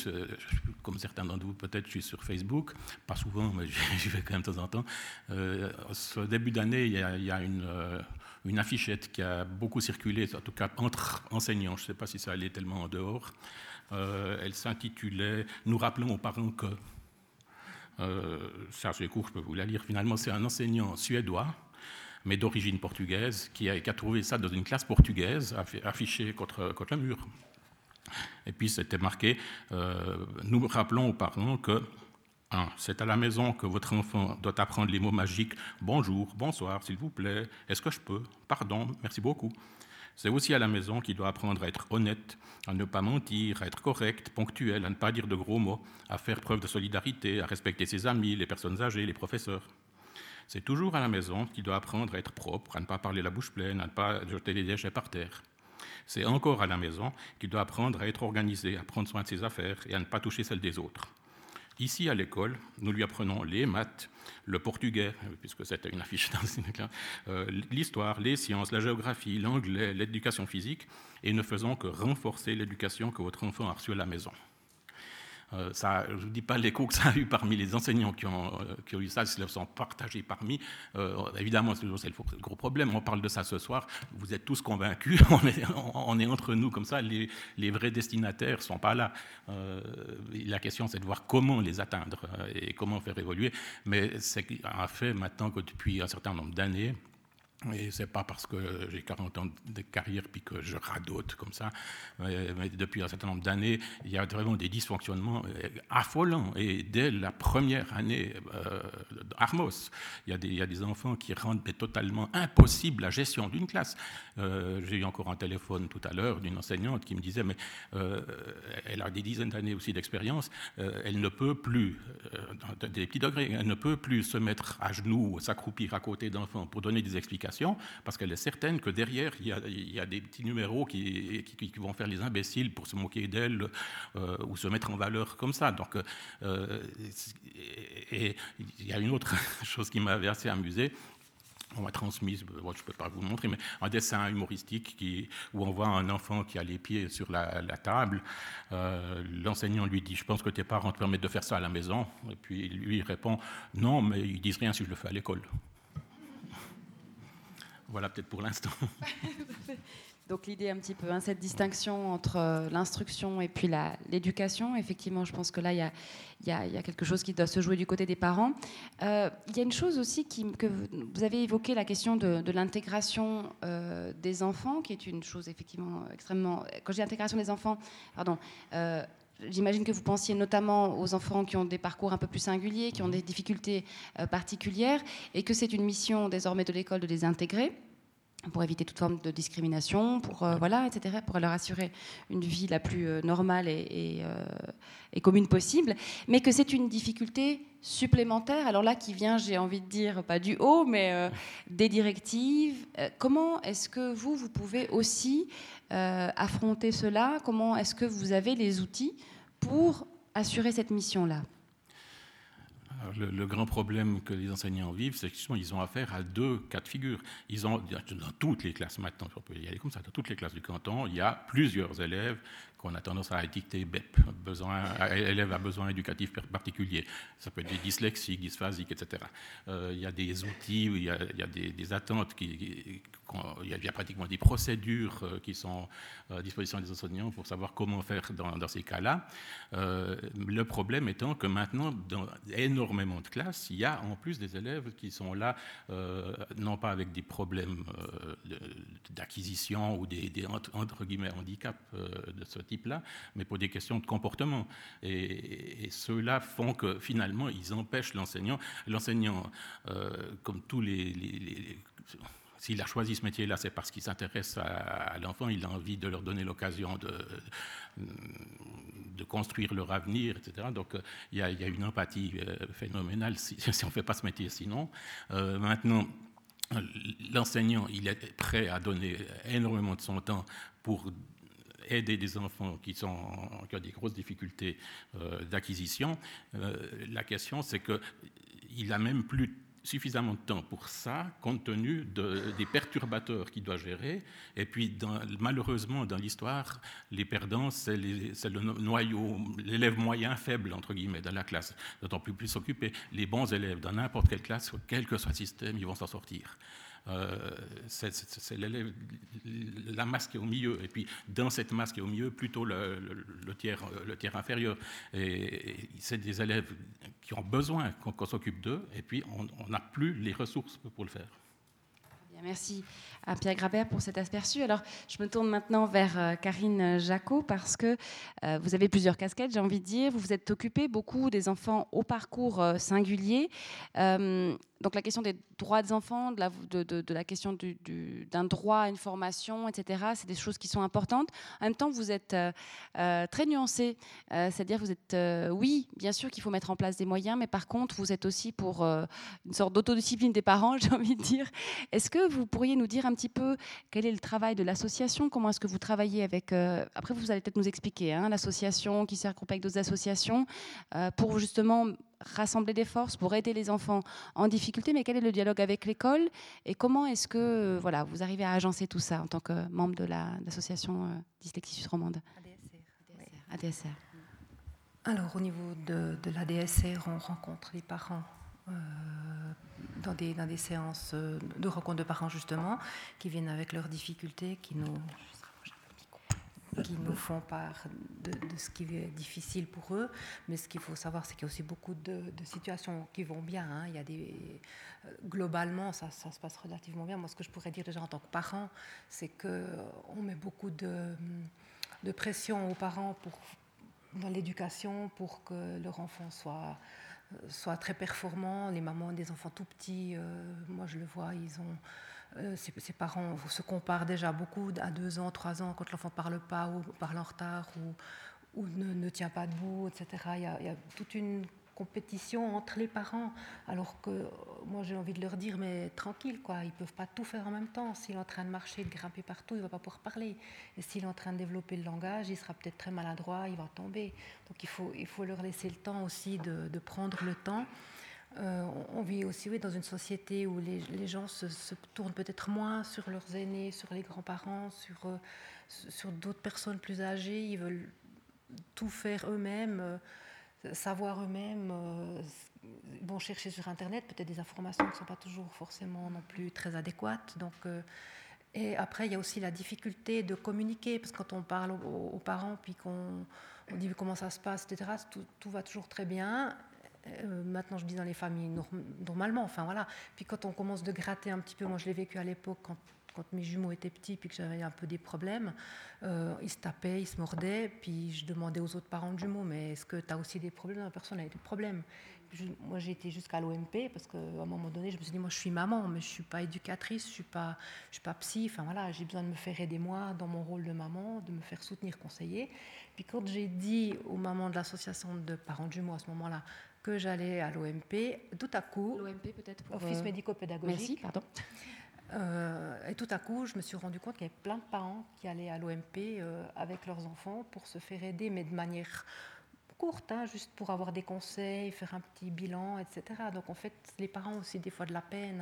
Speaker 5: comme certains d'entre vous peut-être, je suis sur Facebook, pas souvent, mais j'y vais quand même de temps en temps. Euh, ce début d'année, il y a, une, euh, une, affichette qui a beaucoup circulé, en tout cas entre enseignants, je ne sais pas si ça allait tellement en dehors. elle s'intitulait Nous rappelons aux parents que. ça, c'est court, je peux vous la lire. Finalement, c'est un enseignant suédois mais d'origine portugaise, qui a, trouvé ça dans une classe portugaise, affiché contre, contre le mur. Et puis c'était marqué, euh, nous rappelons aux parents que c'est à la maison que votre enfant doit apprendre les mots magiques bonjour, bonsoir, s'il vous plaît, est-ce que je peux, pardon, merci beaucoup. C'est aussi à la maison qu'il doit apprendre à être honnête, à ne pas mentir, à être correct, ponctuel, à ne pas dire de gros mots, à faire preuve de solidarité, à respecter ses amis, les personnes âgées, les professeurs. C'est toujours à la maison qu'il doit apprendre à être propre, à ne pas parler la bouche pleine, à ne pas jeter les déchets par terre. C'est encore à la maison qu'il doit apprendre à être organisé, à prendre soin de ses affaires et à ne pas toucher celles des autres. Ici, à l'école, nous lui apprenons les maths, le portugais, puisque c'était une affiche dans euh, l'histoire, les sciences, la géographie, l'anglais, l'éducation physique, et ne faisons que renforcer l'éducation que votre enfant a reçue à la maison. Euh, je ne dis pas l'écho que ça a eu parmi les enseignants qui ont, euh, qui ont eu ça, s'ils sont partagés parmi. Euh, évidemment, c'est le gros problème. On parle de ça ce soir. Vous êtes tous convaincus. On est, entre nous comme ça. Les vrais destinataires ne sont pas là. la question, c'est de voir comment les atteindre et comment faire évoluer. Mais c'est un fait maintenant que depuis un certain nombre d'années, et c'est pas parce que j'ai 40 ans de carrière puis que je radote comme ça, mais depuis un certain nombre d'années, il y a vraiment des dysfonctionnements euh, affolants. Et dès la première année euh, d'Armos, il, y a des enfants qui rendent totalement impossible la gestion d'une classe. Euh, j'ai eu encore un téléphone tout à l'heure d'une enseignante qui me disait, mais elle a des dizaines d'années aussi d'expérience, elle ne peut plus, dans des petits degrés, elle ne peut plus se mettre à genoux, s'accroupir à côté d'enfants pour donner des explications parce qu'elle est certaine que derrière, il y a, des petits numéros qui, vont faire les imbéciles pour se moquer d'elle euh, ou se mettre en valeur comme ça. Donc, euh, et il y a une autre chose qui m'avait assez amusé on m'a transmis, je ne peux pas vous le montrer, mais un dessin humoristique où on voit un enfant qui a les pieds sur la, table. Euh, l'enseignant lui dit, je pense que tes parents te permettent de faire ça à la maison. Et puis lui répond, non, mais ils disent rien si je le fais à l'école. Voilà peut-être pour l'instant.
Speaker 1: Donc l'idée un petit peu, hein, cette distinction entre euh, l'instruction et puis l'éducation, effectivement, je pense que là, il y, a, quelque chose qui doit se jouer du côté des parents. Euh, il y a une chose aussi qui, que vous avez évoqué, la question de, l'intégration euh, des enfants, qui est une chose effectivement extrêmement... Quand dis intégration des enfants, pardon, J'imagine que vous pensiez notamment aux enfants qui ont des parcours un peu plus singuliers, qui ont des difficultés euh, particulières, et que c'est une mission désormais de l'école de les intégrer pour éviter toute forme de discrimination, pour euh, voilà, etc., pour leur assurer une vie la plus euh, normale et, et, commune possible, mais que c'est une difficulté supplémentaire. Alors là, qui vient, j'ai envie de dire, pas du haut, mais des directives. comment est-ce que vous, vous pouvez aussi affronter cela? Comment est-ce que vous avez les outils pour assurer cette mission-là
Speaker 5: le, grand problème que les enseignants vivent, c'est qu'ils ont affaire à deux cas de figure. Ils ont, dans toutes les classes maintenant, comme ça, dans toutes les classes du canton, il y a plusieurs élèves qu'on a tendance à étiqueter BEP, besoin, élève à besoin éducatif particulier. Ça peut être des dyslexiques, dysphasiques, etc. Euh, il y a des outils, il y a, des, attentes, il, y a, pratiquement des procédures euh, qui sont à disposition des enseignants pour savoir comment faire dans, dans ces cas-là. Euh, le problème étant que maintenant, dans énormément de classes, il y a en plus des élèves qui sont là, non pas avec des problèmes d'acquisition ou des, des, entre guillemets handicaps de ce type, là mais pour des questions de comportement. Et, ceux-là font que finalement, ils empêchent l'enseignant. L'enseignant, euh, comme tous les, S'il a choisi ce métier-là, c'est parce qu'il s'intéresse à, l'enfant, il a envie de leur donner l'occasion de, de construire leur avenir, etc. Donc il y, a, une empathie euh, phénoménale si, on ne fait pas ce métier sinon. Euh, maintenant, l'enseignant, il est prêt à donner énormément de son temps pour aider des enfants qui, ont des grosses difficultés euh, d'acquisition, euh, la question c'est qu'il n'a même plus suffisamment de temps pour ça, compte tenu de, des perturbateurs qu'il doit gérer. Et puis, malheureusement, dans l'histoire, les perdants, c'est le noyau, l'élève moyen faible, entre guillemets, dans la classe. D'autant plus plus. Les bons élèves, dans n'importe quelle classe, quel que soit le système, ils vont s'en sortir. Euh, c'est la masse qui est au milieu. Et puis, dans cette masse qui est au milieu, plutôt le, le tiers inférieur. Et, c'est des élèves qui ont besoin qu'on s'occupe d'eux, et puis on n'a plus les ressources pour le faire.
Speaker 1: Merci à Pierre Grabert pour cet aperçu. Alors, je me tourne maintenant vers euh, Karine Jacot parce que euh, vous avez plusieurs casquettes, j'ai envie de dire. Vous vous êtes occupé beaucoup des enfants au parcours euh, singulier donc la question des droits des enfants, de la, question d'un droit à une formation, etc., c'est des choses qui sont importantes. En même temps, vous êtes très nuancé, euh, c'est-à-dire vous êtes, oui, bien sûr qu'il faut mettre en place des moyens, mais par contre, vous êtes aussi pour une sorte d'autodiscipline des parents, j'ai envie de dire. Est-ce que vous pourriez nous dire un petit peu quel est le travail de l'association Comment est-ce que vous travaillez avec... après, vous allez peut-être nous expliquer, hein, l'association qui s'est avec d'autres associations, pour justement rassembler des forces pour aider les enfants en difficulté, mais quel est le dialogue avec l'école et comment est-ce que voilà, vous arrivez à agencer tout ça en tant que membre de l'association la, euh, Dyslexie Romande?
Speaker 6: ADSR. ADSR. Alors au niveau de, de l'ADSR, on rencontre les parents euh, dans, des, séances euh, de rencontres de parents justement, qui viennent avec leurs difficultés, qui nous qui nous font part de, ce qui est difficile pour eux. Mais ce qu'il faut savoir, c'est qu'il y a aussi beaucoup de, situations qui vont bien. Hein. Il y a des, euh, globalement, ça, ça, se passe relativement bien. Moi, ce que je pourrais dire déjà en tant que parent, c'est qu'on met beaucoup de, de, pression aux parents pour, dans l'éducation pour que leur enfant soit soit très performant. Les mamans des enfants tout petits, euh, moi je le vois, ils ont euh, ses, parents se comparent déjà beaucoup à deux ans, trois ans, quand l'enfant ne parle pas ou parle en retard ou, ne, tient pas debout, etc. Il y, a, il y, a, toute une compétition entre les parents, alors que moi j'ai envie de leur dire, mais tranquille, quoi, ils peuvent pas tout faire en même temps. S'il est en train de marcher, de grimper partout, il va pas pouvoir parler. Et s'il est en train de développer le langage, il sera peut-être très maladroit, il va tomber. Donc il faut, il faut leur laisser le temps aussi de, de prendre le temps. Euh, on vit aussi oui, dans une société où les, gens se, tournent peut-être moins sur leurs aînés, sur les grands-parents, sur, euh, sur d'autres personnes plus âgées. Ils veulent tout faire eux-mêmes, euh, savoir eux-mêmes. ils vont chercher sur Internet peut-être des informations qui ne sont pas toujours forcément non plus très adéquates. Donc, et après, il y a aussi la difficulté de communiquer, parce que quand on parle aux, parents, puis qu'on dit comment ça se passe, etc., tout, tout va toujours très bien. Euh, maintenant je dis dans les familles normalement, enfin voilà. Puis quand on commence de gratter un petit peu, moi je l'ai vécu à l'époque quand, quand, mes jumeaux étaient petits, puis que j'avais un peu des problèmes, euh, ils se tapaient, ils se mordaient, puis je demandais aux autres parents de jumeaux, mais est-ce que tu as aussi des problèmes La personne? A des problèmes. moi j'ai été jusqu'à l'OMP parce qu'à un moment donné je me suis dit moi je suis maman, mais je suis pas éducatrice, je suis pas, je suis pas psy, enfin voilà, j'ai besoin de me faire aider moi dans mon rôle de maman, de me faire soutenir, conseiller. Puis quand j'ai dit aux mamans de l'association de parents de jumeaux à ce moment-là, que j'allais à l'OMP. Tout à coup,
Speaker 1: l'OMP peut-être
Speaker 6: Office euh, médico-pédagogique.
Speaker 1: Merci, pardon.
Speaker 6: Euh, et tout à coup, je me suis rendu compte qu'il y avait plein de parents qui allaient à l'OMP euh, avec leurs enfants pour se faire aider, mais de manière courte, hein, juste pour avoir des conseils, faire un petit bilan, etc. Donc en fait, les parents ont aussi des fois de la peine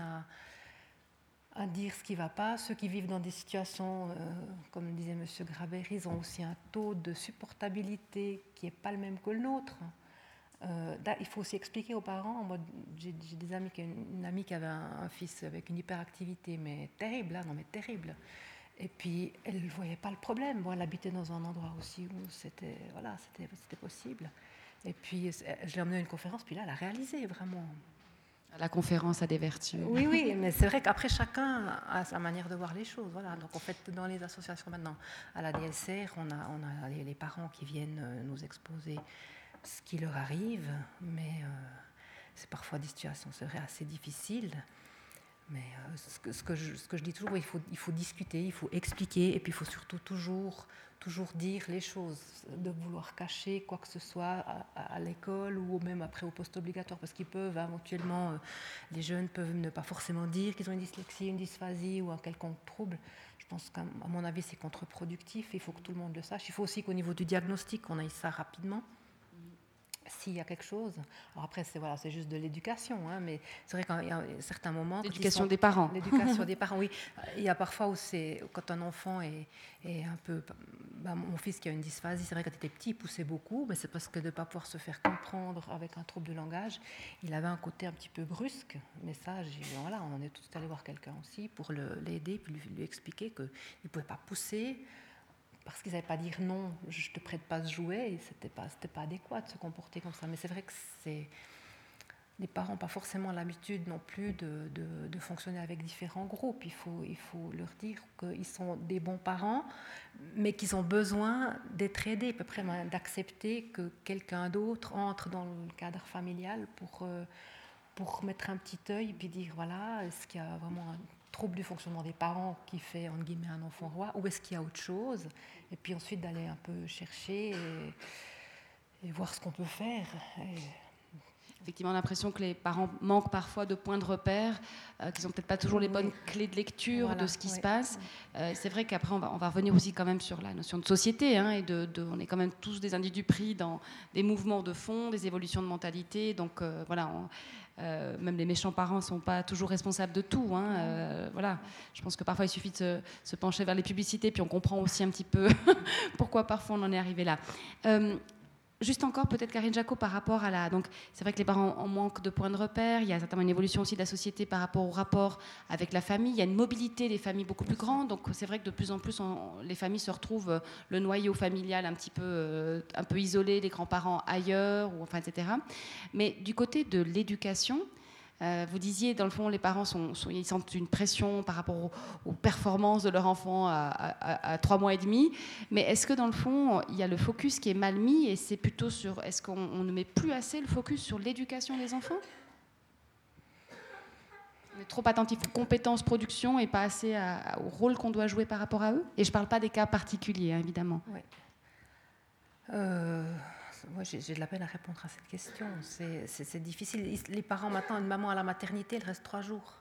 Speaker 6: à, dire ce qui ne va pas. Ceux qui vivent dans des situations, comme disait M. Grabert, ils ont aussi un taux de supportabilité qui n'est pas le même que le nôtre. Euh, il faut aussi expliquer aux parents. Moi, j'ai des amis, une amie qui avait un, fils avec une hyperactivité, mais terrible, hein, non mais terrible. Et puis, elle ne voyait pas le problème. Bon, elle habitait dans un endroit aussi où c'était voilà, c'était possible. Et puis, je l'ai emmenée à une conférence, puis là, elle a réalisé vraiment.
Speaker 1: La conférence a des vertus.
Speaker 6: Oui, oui, mais c'est vrai qu'après, chacun a sa manière de voir les choses. Voilà. Donc, en fait, dans les associations maintenant, à la DSR, on a, on a les parents qui viennent euh, nous exposer ce qui leur arrive, mais euh, c'est parfois des situations, vrai, assez difficiles. Mais euh, ce, que, je, dis toujours, il faut, discuter, il faut expliquer, et puis il faut surtout toujours, toujours dire les choses, de vouloir cacher quoi que ce soit à, l'école ou même après au poste obligatoire, parce qu'ils peuvent éventuellement, euh, les jeunes peuvent ne pas forcément dire qu'ils ont une dyslexie, une dysphasie ou un quelconque trouble. Je pense qu'à mon avis, c'est contre-productif, il faut que tout le monde le sache. Il faut aussi qu'au niveau du diagnostic, on aille ça rapidement s'il y a quelque chose. Alors après, c'est voilà, c'est juste de l'éducation, hein, mais c'est vrai qu'il y a certains moments.
Speaker 1: L'éducation des parents.
Speaker 6: L'éducation des parents, oui. Il y a parfois où c'est quand un enfant est, est un peu. Ben, mon fils qui a une dysphasie, c'est vrai quand il était petit, il poussait beaucoup, mais c'est parce que de ne pas pouvoir se faire comprendre avec un trouble de langage, il avait un côté un petit peu brusque. Mais ça, voilà, on est tous allés voir quelqu'un aussi pour l'aider, puis lui, lui expliquer qu'il ne pouvait pas pousser parce qu'ils n'avaient pas dire non, je te prête pas ce jouet, et c'était pas, pas adéquat de se comporter comme ça. Mais c'est vrai que c'est les parents pas forcément l'habitude non plus de, de, fonctionner avec différents groupes. Il faut, il faut leur dire qu'ils sont des bons parents, mais qu'ils ont besoin d'être aidés, à peu près d'accepter que quelqu'un d'autre entre dans le cadre familial pour, euh, pour mettre un petit œil puis dire voilà, est-ce qu'il y a vraiment un trouble du fonctionnement des parents qui fait, entre guillemets, un enfant roi, ou est-ce qu'il y a autre chose? Et puis ensuite d'aller un peu chercher et, voir ce qu'on peut faire.
Speaker 1: Effectivement, l'impression que les parents manquent parfois de points de repère, euh, qu'ils n'ont peut-être pas toujours les bonnes clés de lecture de ce qui se passe. Euh, c'est vrai qu'après, on va, on va revenir aussi quand même sur la notion de société. Hein, et de, on est quand même tous des individus pris dans des mouvements de fond, des évolutions de mentalité. Donc euh, voilà, même les méchants parents ne sont pas toujours responsables de tout. Hein, voilà. Je pense que parfois, il suffit de se, se, pencher vers les publicités, puis on comprend aussi un petit peu pourquoi parfois on en est arrivé là. Juste encore, peut-être Karine Jaco, par rapport à la. Donc, c'est vrai que les parents en manquent de points de repère. Il y a certainement une évolution aussi de la société par rapport au rapport avec la famille. Il y a une mobilité des familles beaucoup plus grande. Donc, c'est vrai que de plus en plus, les familles se retrouvent euh, le noyau familial un petit peu, euh, un peu isolé, les grands-parents ailleurs, ou, enfin, etc. Mais du côté de l'éducation, euh, vous disiez, dans le fond, les parents ils sentent une pression par rapport aux, performances de leur enfant à, trois mois et demi. Mais est-ce que, dans le fond, il y a le focus qui est mal mis et c'est plutôt sur. Est-ce qu'on ne met plus assez le focus sur l'éducation des enfants? On est trop attentif aux compétences, production et pas assez au rôle qu'on doit jouer par rapport à eux? Et je ne parle pas des cas particuliers, hein, évidemment.
Speaker 6: Oui. Euh, moi, j'ai de la peine à répondre à cette question. C'est difficile. Les parents, maintenant, une maman à la maternité, elle reste trois jours.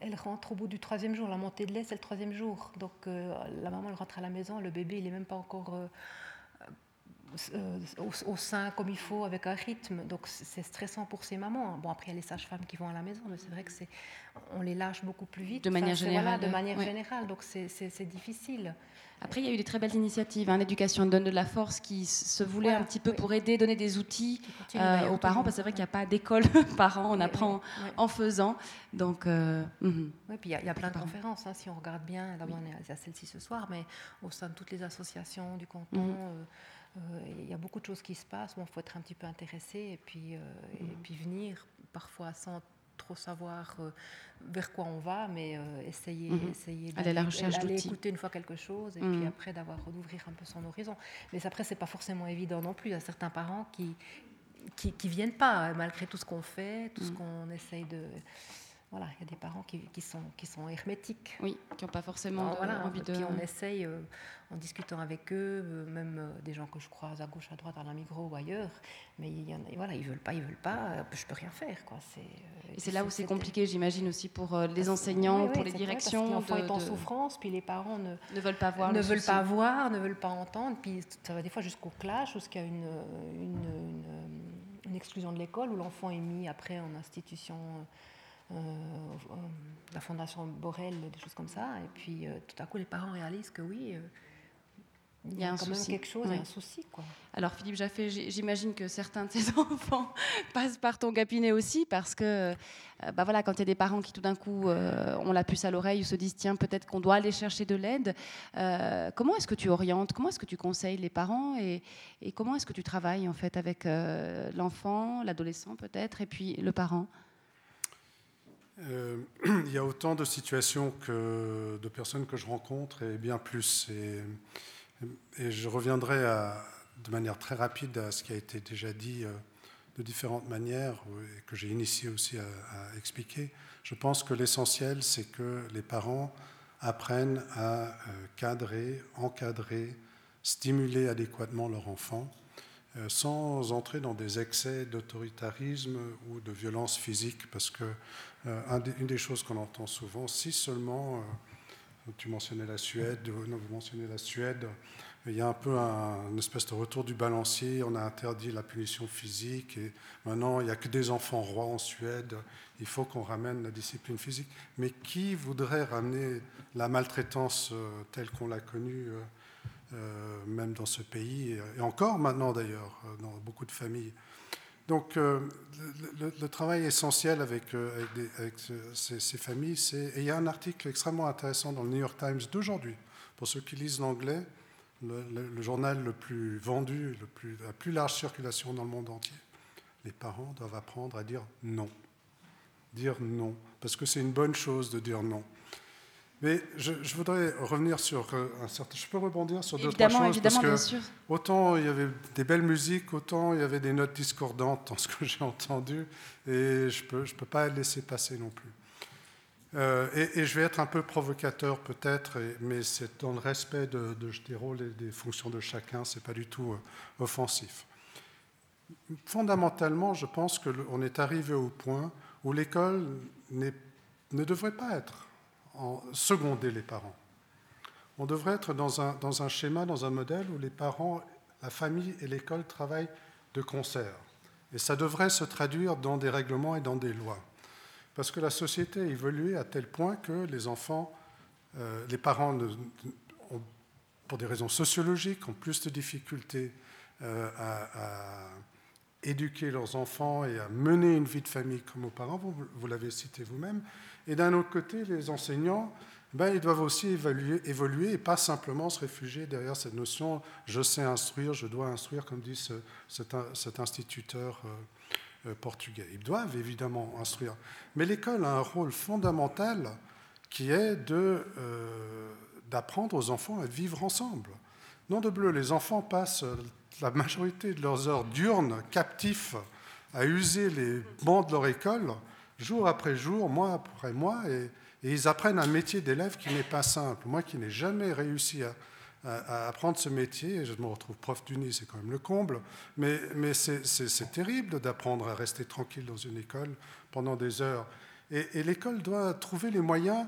Speaker 6: Elle, rentre au bout du troisième jour. La montée de lait, c'est le troisième jour. Donc, euh, la maman, elle rentre à la maison. Le bébé, il n'est même pas encore euh, euh, au, sein comme il faut, avec un rythme. Donc, c'est stressant pour ces mamans. Bon, après, il y a les sages-femmes qui vont à la maison, mais c'est vrai que c'est, on les lâche beaucoup plus vite.
Speaker 1: De manière générale.
Speaker 6: de manière générale. Donc, c'est difficile.
Speaker 1: Après, il y a eu des très belles initiatives. Hein. L'éducation donne de la force qui se voulait un petit peu pour aider, donner des outils euh, aux parents, parce que c'est vrai qu'il n'y a pas d'école parents, on apprend en faisant. Donc,
Speaker 6: euh, mhm. Oui, puis il y, a plein de conférences, hein, si on regarde bien. D'abord, on est à celle-ci ce soir, mais au sein de toutes les associations du canton. Mhm. Euh, il y a beaucoup de choses qui se passent. Il faut être un petit peu intéressé et puis, et mhm. puis venir parfois sans trop savoir euh, vers quoi on va, mais euh, essayer, mhm. essayer
Speaker 1: d'aller la recherche
Speaker 6: écouter une fois quelque chose et puis mhm. après d'avoir d'ouvrir un peu son horizon. Mais après, c'est pas forcément évident non plus. Il y a certains parents qui qui, qui viennent pas malgré tout ce qu'on fait, tout ce mhm. qu'on essaye de voilà, il y a des parents qui, qui, sont, qui sont hermétiques.
Speaker 1: Oui, qui n'ont pas forcément envie de...
Speaker 6: Puis on essaye, euh, en discutant avec eux, euh, même euh, des gens que je croise à gauche, à droite, dans la micro ou ailleurs, mais il y en a, voilà, ils veulent pas, ils veulent pas, je peux rien faire. Quoi.
Speaker 1: Et c'est là où c'est compliqué, j'imagine, aussi pour les enseignants, pour les directions.
Speaker 6: L'enfant est en souffrance, puis les parents ne,
Speaker 1: ne veulent pas voir
Speaker 6: Ne veulent pas voir, ne veulent pas entendre, puis ça va des fois jusqu'au clash, jusqu'à une, une, une, une exclusion de l'école, où l'enfant est mis après en institution la fondation Borel, des choses comme ça. Et puis euh, tout à coup, les parents réalisent que oui, il y a, quand même quelque chose, un souci. Quoi.
Speaker 1: Alors Philippe Jaffé, j'imagine que certains de ces enfants passent par ton cabinet aussi parce que bah voilà, quand il y a des parents qui tout d'un coup ont la puce à l'oreille ou se disent tiens peut-être qu'on doit aller chercher de l'aide, comment est-ce que tu orientes, comment est-ce que tu conseilles les parents et, et comment est-ce que tu travailles en fait avec l'enfant, l'adolescent peut-être et puis le parent?
Speaker 3: Euh, il y a autant de situations que de personnes que je rencontre et bien plus. Et, je reviendrai de manière très rapide à ce qui a été déjà dit euh, de différentes manières et que j'ai initié aussi à, expliquer. Je pense que l'essentiel, c'est que les parents apprennent à euh, cadrer, encadrer, stimuler adéquatement leur enfant sans entrer dans des excès d'autoritarisme ou de violence physique, parce que une des choses qu'on entend souvent, si seulement, euh, tu mentionnais la Suède, vous mentionnez la Suède, il y a un peu un, une espèce de retour du balancier, on a interdit la punition physique, et maintenant il n'y a que des enfants rois en Suède, il faut qu'on ramène la discipline physique. Mais qui voudrait ramener la maltraitance euh, telle qu'on l'a connue, même dans ce pays, et encore maintenant d'ailleurs, dans beaucoup de familles? Donc, euh, le, travail essentiel avec, euh, ces, familles, c'est. Et il y a un article extrêmement intéressant dans le New York Times d'aujourd'hui, pour ceux qui lisent l'anglais, le, journal le plus vendu, la plus large circulation dans le monde entier. les parents doivent apprendre à dire non. Dire non, parce que c'est une bonne chose de dire non. Mais je, voudrais revenir sur euh, un certain. Je peux rebondir sur d'autres choses
Speaker 1: parce que
Speaker 3: sûr. autant il y avait des belles musiques, autant il y avait des notes discordantes dans ce que j'ai entendu, et je peux je peux pas laisser passer non plus. Euh, et, je vais être un peu provocateur peut-être, mais c'est dans le respect de, de, des rôles et des fonctions de chacun, c'est pas du tout euh, offensif. Fondamentalement, je pense qu'on est arrivé au point où l'école ne devrait pas être en seconder les parents. On devrait être dans un, dans un schéma, dans un modèle où les parents, la famille et l'école travaillent de concert. Et ça devrait se traduire dans des règlements et dans des lois. Parce que la société a évolué à tel point que les enfants, euh, les parents, pour des raisons sociologiques, ont plus de difficultés euh, à, éduquer leurs enfants et à mener une vie de famille comme aux parents, vous, l'avez cité vous-même. Et d'un autre côté, les enseignants, ben, ils doivent aussi évoluer, et pas simplement se réfugier derrière cette notion je sais instruire, je dois instruire, comme dit cet, instituteur. Euh, euh, portugais. Ils doivent évidemment instruire. Mais l'école a un rôle fondamental qui est euh, d'apprendre aux enfants à vivre ensemble. Non de bleu, les enfants passent la majorité de leurs heures diurnes captifs à user les bancs de leur école, jour après jour, mois après mois, et, ils apprennent un métier d'élève qui n'est pas simple. Moi qui n'ai jamais réussi à, apprendre ce métier. Je me retrouve prof d'uni, c'est quand même le comble. Mais, mais c'est terrible d'apprendre à rester tranquille dans une école pendant des heures. Et, l'école doit trouver les moyens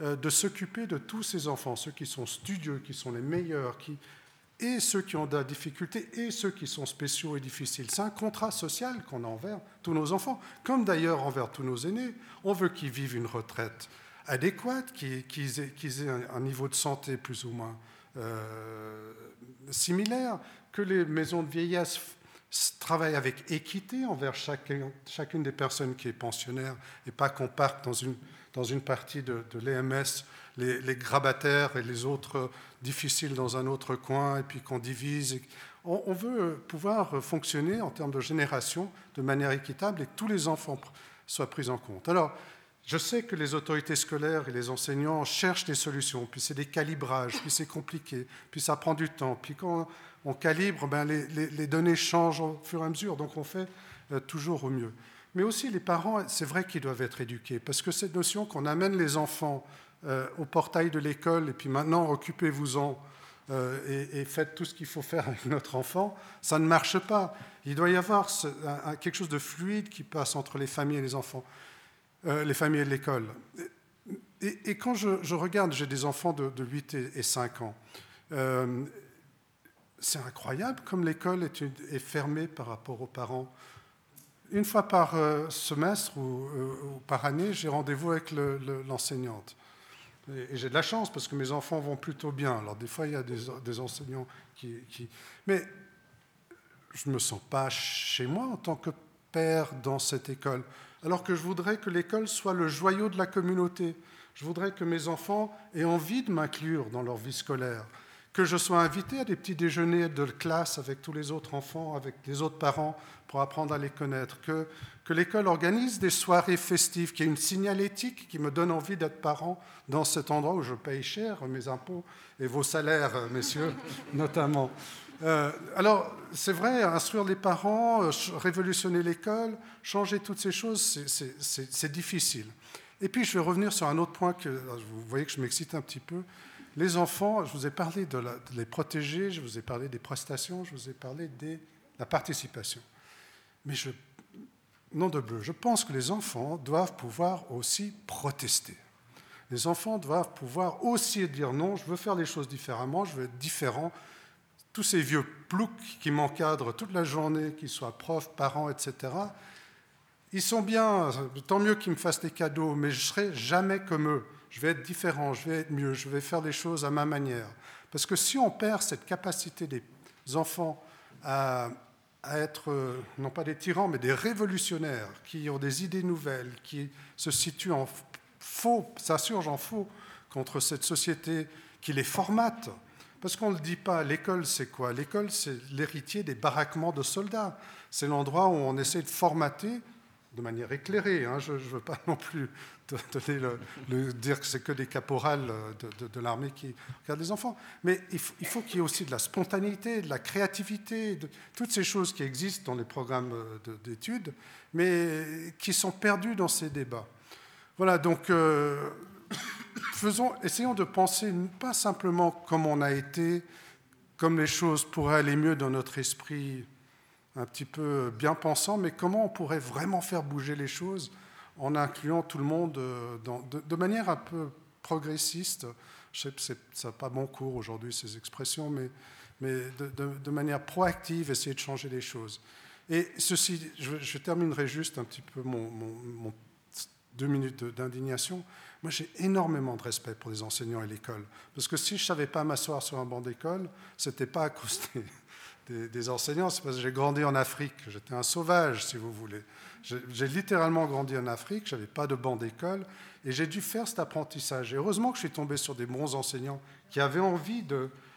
Speaker 3: euh, de s'occuper de tous ces enfants, ceux qui sont studieux, qui sont les meilleurs, qui, et ceux qui ont de la difficulté, et ceux qui sont spéciaux et difficiles. C'est un contrat social qu'on a envers tous nos enfants, comme d'ailleurs envers tous nos aînés. On veut qu'ils vivent une retraite adéquate, qu'ils aient, un, niveau de santé plus ou moins euh, similaire, que les maisons de vieillesse travaillent avec équité envers chacun, chacune des personnes qui est pensionnaire et pas qu'on parte dans une, dans une partie de, l'EMS les, grabataires et les autres difficiles dans un autre coin et puis qu'on divise. On, on, veut pouvoir fonctionner en termes de génération de manière équitable et que tous les enfants soient pris en compte. Alors, je sais que les autorités scolaires et les enseignants cherchent des solutions, puis c'est des calibrages, puis c'est compliqué, puis ça prend du temps, puis quand on calibre, ben les, données changent au fur et à mesure, donc on fait euh, toujours au mieux. Mais aussi les parents, c'est vrai qu'ils doivent être éduqués, parce que cette notion qu'on amène les enfants euh, au portail de l'école, et puis maintenant occupez-vous-en euh, et, faites tout ce qu'il faut faire avec notre enfant, ça ne marche pas. Il doit y avoir quelque chose de fluide qui passe entre les familles et les enfants. Euh, les familles de l'école. Et, quand je, regarde, j'ai des enfants de, 8 et, 5 ans, c'est incroyable comme l'école est, fermée par rapport aux parents. Une fois par euh, semestre ou, par année, j'ai rendez-vous avec l'enseignante. et, j'ai de la chance parce que mes enfants vont plutôt bien. Alors des fois, il y a des, enseignants qui, qui... Mais je ne me sens pas chez moi en tant que père dans cette école alors que je voudrais que l'école soit le joyau de la communauté. Je voudrais que mes enfants aient envie de m'inclure dans leur vie scolaire, que je sois invité à des petits déjeuners de classe avec tous les autres enfants, avec les autres parents, pour apprendre à les connaître, que, l'école organise des soirées festives, qu'il y ait une signalétique qui me donne envie d'être parent dans cet endroit où je paye cher mes impôts et vos salaires, messieurs, notamment. Euh, alors, c'est vrai, instruire les parents, euh, révolutionner l'école, changer toutes ces choses, c'est difficile. Et puis, je vais revenir sur un autre point que vous voyez que je m'excite un petit peu. Les enfants, je vous ai parlé de, les protéger, je vous ai parlé des prestations, je vous ai parlé de la participation. Mais je, non de bleu, je pense que les enfants doivent pouvoir aussi protester. Les enfants doivent pouvoir aussi dire non, je veux faire les choses différemment, je veux être différent, tous ces vieux ploucs qui m'encadrent toute la journée, qu'ils soient profs, parents, etc., ils sont bien, tant mieux qu'ils me fassent des cadeaux, mais je ne serai jamais comme eux. Je vais être différent, je vais être mieux, je vais faire les choses à ma manière. Parce que si on perd cette capacité des enfants à, être, non pas des tyrans, mais des révolutionnaires, qui ont des idées nouvelles, qui se situent en faux, s'insurgent en faux contre cette société qui les formate, Parce qu'on ne le dit pas, l'école c'est quoi? L'école c'est l'héritier des baraquements de soldats. C'est l'endroit où on essaie de formater de manière éclairée. Hein. Je ne veux pas non plus donner le, dire que c'est que des caporales de, l'armée qui regardent les enfants. Mais il faut, qu'il y ait aussi de la spontanéité, de la créativité, de, toutes ces choses qui existent dans les programmes d'études, mais qui sont perdues dans ces débats. Voilà, donc euh, essayons de penser pas simplement comme on a été, comme les choses pourraient aller mieux dans notre esprit un petit peu bien pensant, mais comment on pourrait vraiment faire bouger les choses en incluant tout le monde euh, de, manière un peu progressiste? Je sais que ça n'a pas bon cours aujourd'hui, ces expressions, mais, de, manière proactive, essayer de changer les choses. Et ceci, je, terminerai juste un petit peu mon, deux minutes d'indignation. Moi, j'ai énormément de respect pour les enseignants et l'école. Parce que si je ne savais pas m'asseoir sur un banc d'école, ce n'était pas à cause enseignants, c'est parce que j'ai grandi en Afrique. J'étais un sauvage, si vous voulez. J'ai littéralement grandi en Afrique, je n'avais pas de banc d'école, et j'ai dû faire cet apprentissage. Et heureusement que je suis tombé sur des bons enseignants qui avaient envie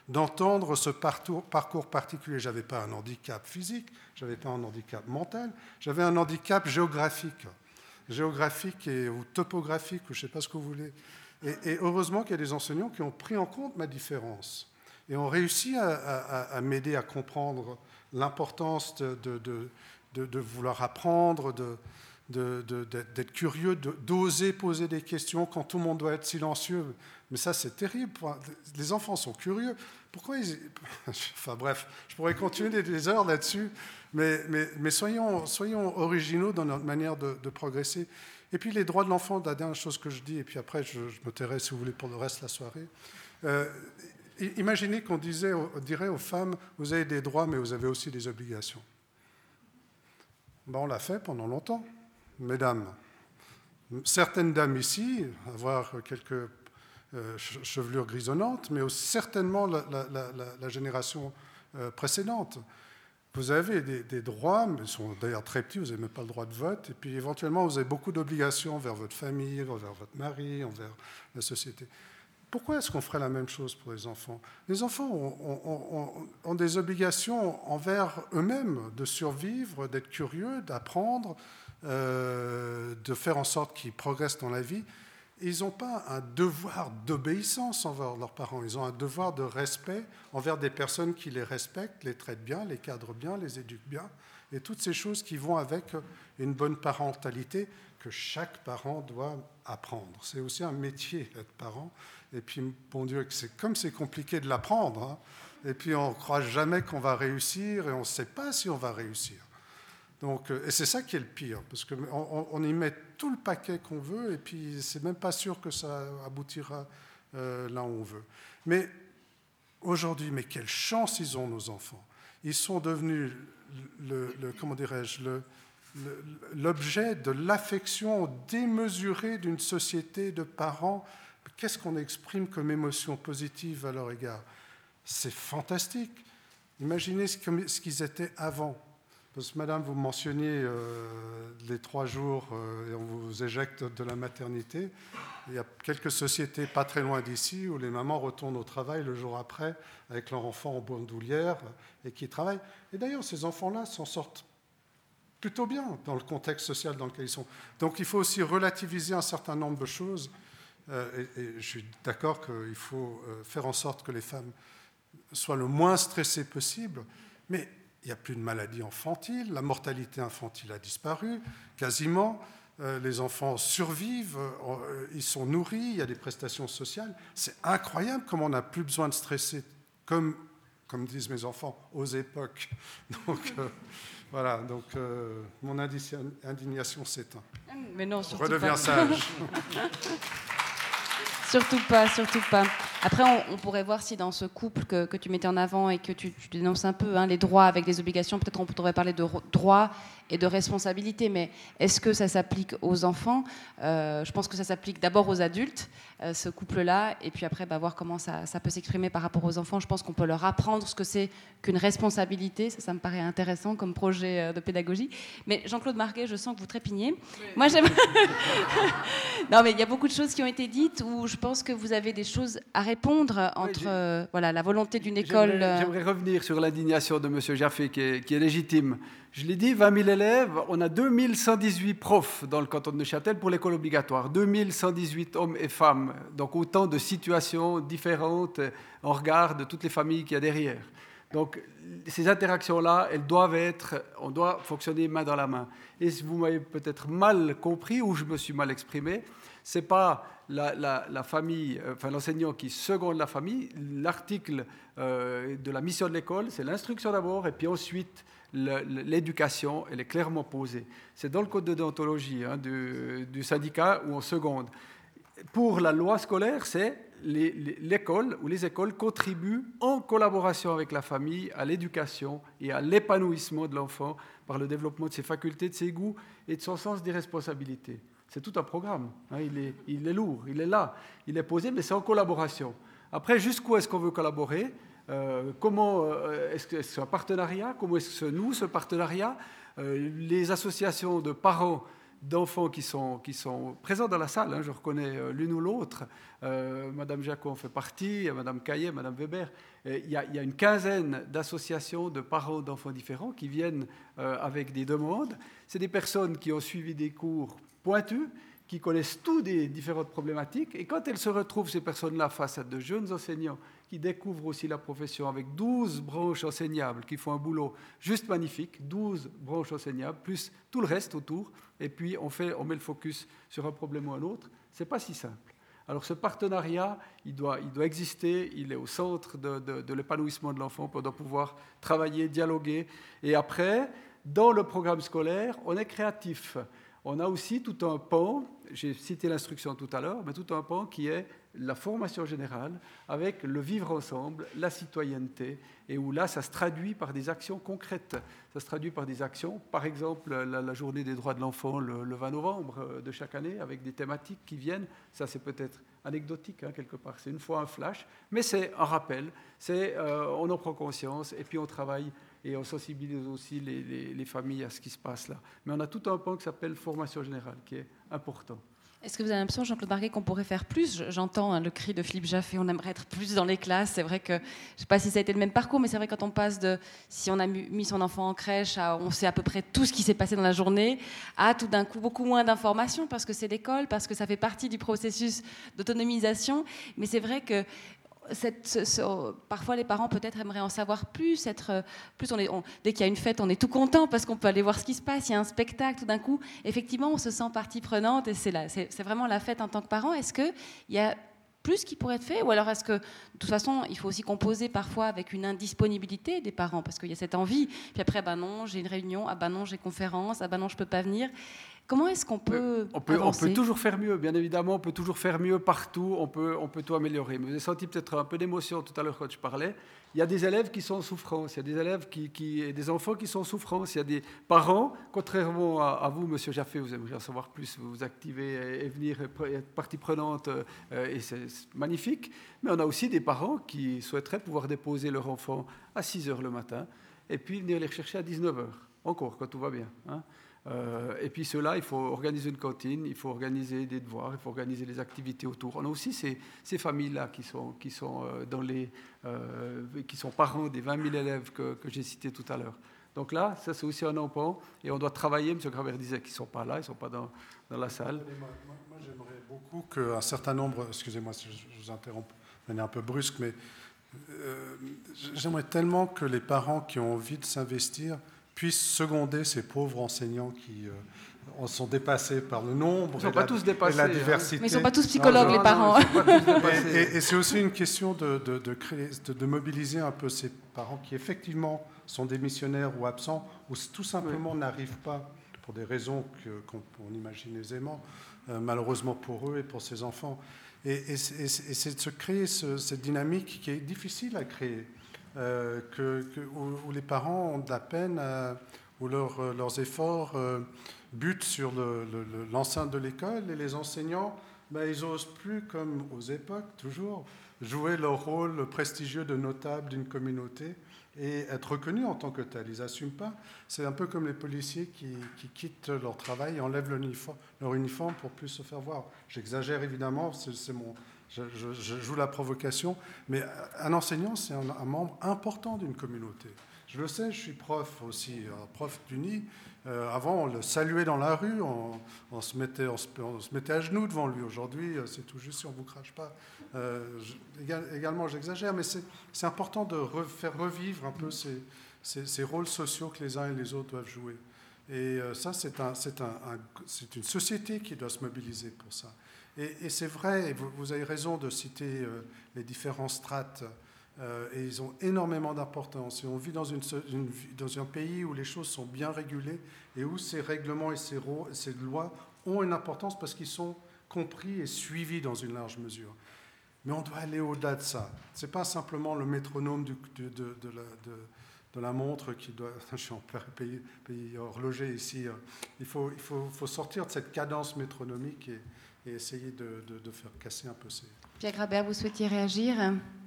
Speaker 3: d'entendre ce parcours, parcours particulier. Je n'avais pas un handicap physique, je n'avais pas un handicap mental, j'avais un handicap géographique géographique et, ou topographique, ou je ne sais pas ce que vous voulez. Et, heureusement qu'il y a des enseignants qui ont pris en compte ma différence et ont réussi à, m'aider à comprendre l'importance de, de, de, vouloir apprendre, d'être curieux, d'oser poser des questions quand tout le monde doit être silencieux. Mais ça, c'est terrible. Les enfants sont curieux. Pourquoi ils... Enfin bref, je pourrais continuer des heures là-dessus. Mais, mais, soyons, soyons, originaux dans notre manière de, progresser. Et puis les droits de l'enfant, la dernière chose que je dis, et puis après je, me tairai si vous voulez pour le reste de la soirée. Euh, imaginez qu'on dirait aux femmes, vous avez des droits, mais vous avez aussi des obligations. Ben, on l'a fait pendant longtemps, mesdames. Certaines dames ici, avoir quelques euh, chevelures grisonnantes, mais certainement la, génération euh, précédente. Vous avez des, droits, mais ils sont d'ailleurs très petits, vous n'avez même pas le droit de vote, et puis éventuellement vous avez beaucoup d'obligations envers votre famille, envers votre mari, envers la société. Pourquoi est-ce qu'on ferait la même chose pour les enfants? Les enfants ont, des obligations envers eux-mêmes de survivre, d'être curieux, d'apprendre, euh, de faire en sorte qu'ils progressent dans la vie. Ils n'ont pas un devoir d'obéissance envers leurs parents, ils ont un devoir de respect envers des personnes qui les respectent, les traitent bien, les cadrent bien, les éduquent bien, et toutes ces choses qui vont avec une bonne parentalité que chaque parent doit apprendre. C'est aussi un métier d'être parent, et puis, bon Dieu, c'est comme c'est compliqué de l'apprendre, hein. et puis on ne croit jamais qu'on va réussir, et on ne sait pas si on va réussir. Donc, euh, et c'est ça qui est le pire, parce qu'on on y met tout le paquet qu'on veut, et puis c'est même pas sûr que ça aboutira euh, là où on veut. Mais aujourd'hui, mais quelle chance ils ont nos enfants Ils sont devenus le, comment dirais-je l'objet de l'affection démesurée d'une société de parents. Qu'est-ce qu'on exprime comme émotion positive à leur égard? C'est fantastique. Imaginez ce qu'ils étaient avant. Parce que, madame, vous mentionniez euh, les trois jours euh, et on vous éjecte de la maternité. Il y a quelques sociétés pas très loin d'ici où les mamans retournent au travail le jour après avec leur enfant en bandoulière et qui travaillent. Et d'ailleurs, ces enfants-là s'en sortent plutôt bien dans le contexte social dans lequel ils sont. Donc il faut aussi relativiser un certain nombre de choses. Euh, et, et, je suis d'accord qu'il faut faire en sorte que les femmes soient le moins stressées possible. Mais il n'y a plus de maladies infantiles, la mortalité infantile a disparu quasiment, euh, les enfants survivent, euh, ils sont nourris, il y a des prestations sociales. C'est incroyable comme on n'a plus besoin de stresser, comme, comme disent mes enfants, aux époques. Donc euh, voilà, donc mon indignation s'éteint.
Speaker 1: Mais non,
Speaker 3: surtout Redeviens sage.
Speaker 1: surtout pas, surtout pas. Après, on, pourrait voir si dans ce couple que, tu mettais en avant et que tu, dénonces un peu, hein, les droits avec les obligations, peut-être on pourrait parler de droits et de responsabilités, mais est-ce que ça s'applique aux enfants? Euh, Je pense que ça s'applique d'abord aux adultes, euh, ce couple-là, et puis après, bah, voir comment ça, peut s'exprimer par rapport aux enfants. Je pense qu'on peut leur apprendre ce que c'est qu'une responsabilité, ça, ça me paraît intéressant comme projet euh, de pédagogie. Mais Jean-Claude Marguet, je sens que vous trépignez. Moi, j'aime... non, mais il y a beaucoup de choses qui ont été dites où je pense que vous avez des choses à répondre entre voilà, la volonté d'une école.
Speaker 4: J'aimerais revenir sur l'indignation de M. Jaffé qui est, qui est légitime. Je l'ai dit, 20 000 élèves, on a 2118 profs dans le canton de Neuchâtel pour l'école obligatoire, 2118 hommes et femmes, donc autant de situations différentes en regard de toutes les familles qu'il y a derrière. Donc ces interactions-là, elles doivent être, on doit fonctionner main dans la main. Et si vous m'avez peut-être mal compris ou je me suis mal exprimé, c'est pas la, famille, enfin l'enseignant qui seconde la famille. L'article euh, de la mission de l'école, c'est l'instruction d'abord, et puis ensuite l'éducation, elle est clairement posée. C'est dans le code de déontologie hein, du, syndicat où on seconde. Pour la loi scolaire, c'est l'école ou les écoles contribuent en collaboration avec la famille à l'éducation et à l'épanouissement de l'enfant par le développement de ses facultés, de ses goûts et de son sens des responsabilités. C'est tout un programme. Hein, il, est, il, est, lourd, il est là, il est posé, mais c'est en collaboration. Après, jusqu'où est-ce qu'on veut collaborer? Comment euh, est-ce que c'est un partenariat? Comment est-ce que nous, ce partenariat euh, Les associations de parents d'enfants qui sont, qui présents dans la salle. Hein, je reconnais euh, l'une ou l'autre. Euh, Madame Jacot en fait partie, Madame Caillet, Madame Weber. Il y, a, une quinzaine d'associations de parents d'enfants différents qui viennent euh, avec des demandes. C'est des personnes qui ont suivi des cours pointus, qui connaissent tous des différentes problématiques. Et quand elles se retrouvent, ces personnes-là, face à de jeunes enseignants qui découvrent aussi la profession avec 12 branches enseignables, qui font un boulot juste magnifique, 12 branches enseignables, plus tout le reste autour, et puis on, fait, on met le focus sur un problème ou un autre. Ce n'est pas si simple. Alors ce partenariat, il doit, il doit exister, il est au centre de, l'épanouissement de l'enfant, pour pouvoir travailler, dialoguer. Et après, dans le programme scolaire, on est créatif. On a aussi tout un pan, j'ai cité l'instruction tout à l'heure, mais tout un pan qui est la formation générale avec le vivre ensemble, la citoyenneté, et où là, ça se traduit par des actions concrètes. Ça se traduit par des actions, par exemple, la, journée des droits de l'enfant le, 20 novembre euh, de chaque année, avec des thématiques qui viennent. Ça, c'est peut-être anecdotique, hein, quelque part. C'est une fois un flash, mais c'est un rappel. C'est, euh, on en prend conscience, et puis on travaille et on sensibilise aussi les, familles à ce qui se passe là. Mais on a tout un point qui s'appelle formation générale, qui est important.
Speaker 1: Est-ce que vous avez l'impression, Jean-Claude Marguet, qu'on pourrait faire plus J'entends hein, le cri de Philippe Jaffé, on aimerait être plus dans les classes. C'est vrai que, je ne sais pas si ça a été le même parcours, mais c'est vrai quand on passe de, si on a mis son enfant en crèche, on sait à peu près tout ce qui s'est passé dans la journée, à tout d'un coup beaucoup moins d'informations, parce que c'est l'école, parce que ça fait partie du processus d'autonomisation. Mais c'est vrai que parfois les parents peut-être aimeraient en savoir plus, euh, plus dès qu'il y a une fête, on est tout content parce qu'on peut aller voir ce qui se passe, il y a un spectacle, tout d'un coup, effectivement, on se sent partie prenante et c'est, vraiment la fête en tant que parent. Est-ce qu'il y a plus qui pourrait être fait Ou alors est-ce que, de toute façon, il faut aussi composer parfois avec une indisponibilité des parents Parce qu'il y a cette envie. Puis après, bah non, j'ai une réunion, ah bah non, j'ai conférence, ah bah non, je peux pas venir. Comment est-ce qu'on peut,
Speaker 4: on peut, on peut toujours faire mieux, bien évidemment, on peut toujours faire mieux partout, on peut, on peut tout améliorer. Mais vous avez senti peut-être un peu d'émotion tout à l'heure quand je parlais. Il y a des élèves qui sont en souffrance, il y a des élèves qui, qui des enfants qui sont en souffrance, il y a des parents, contrairement à, vous, Monsieur Jaffé, vous aimeriez en savoir plus, vous vous activez et, venir être partie prenante, euh, et c'est magnifique. Mais on a aussi des parents qui souhaiteraient pouvoir déposer leur enfant à 6 heures le matin et puis venir les rechercher à 19 heures, encore, quand tout va bien. Hein. Euh, et puis cela, il faut organiser une cantine, il faut organiser des devoirs, il faut organiser les activités autour. On a aussi ces, ces familles-là qui sont, qui, sont, euh, dans les, euh, qui sont parents des 20 000 élèves que, j'ai cités tout à l'heure. Donc là, ça c'est aussi un emploi et on doit travailler. M. Gravert disait qu'ils ne sont pas là, ils ne sont pas dans, dans la salle.
Speaker 3: Moi, j'aimerais beaucoup qu'un certain nombre, excusez-moi si je vous interromps de manière un peu brusque, mais j'aimerais tellement que les parents qui ont envie de s'investir puisse seconder ces pauvres enseignants qui euh, sont dépassés par le nombre
Speaker 4: et, la,
Speaker 3: tous
Speaker 4: dépassés,
Speaker 3: la, hein. diversité.
Speaker 1: Mais ils ne sont pas tous psychologues, les parents.
Speaker 3: et, c'est aussi une question de, de, créer, de, mobiliser un peu ces parents qui, effectivement, sont démissionnaires ou absents, ou tout simplement n'arrivent pas, pour des raisons qu'on imagine aisément, euh, malheureusement pour eux et pour ces enfants. Et, c'est de se créer cette dynamique qui est difficile à créer. Euh, que, où, les parents ont de la peine, euh, où euh, leurs efforts butent sur l'enceinte de l'école et les enseignants, ben, ils n'osent plus, comme aux époques, toujours, jouer leur rôle prestigieux de notable d'une communauté. et être reconnus en tant que tels. Ils n'assument pas. C'est un peu comme les policiers qui, quittent leur travail et enlèvent leur uniforme pour plus se faire voir. J'exagère évidemment, c'est mon, je, joue la provocation, mais un enseignant, c'est un, membre important d'une communauté. Je le sais, je suis prof aussi, euh, prof d'Uni. Euh, avant, on le saluait dans la rue, on, se mettait, on, se, mettait, à genoux devant lui. Aujourd'hui, euh, c'est tout juste si on ne vous crache pas. également, j'exagère, mais c'est important de faire revivre un peu ces, ces, rôles sociaux que les uns et les autres doivent jouer. Et ça, c'est un, un, une société qui doit se mobiliser pour ça. Et, c'est vrai, vous, avez raison de citer euh, les différents strates, euh, et ils ont énormément d'importance. Et on vit dans, une, dans, un pays où les choses sont bien régulées et où ces règlements et ces, ces lois ont une importance parce qu'ils sont compris et suivis dans une large mesure. Mais on doit aller au-delà de ça. Ce n'est pas simplement le métronome de, de, la, de, la, montre qui doit. Je suis en pays, pays horloger ici. Il, faut, il faut, faut, sortir de cette cadence métronomique et, et essayer de, de, faire casser un peu ces...
Speaker 1: Pierre Grabert, vous souhaitiez réagir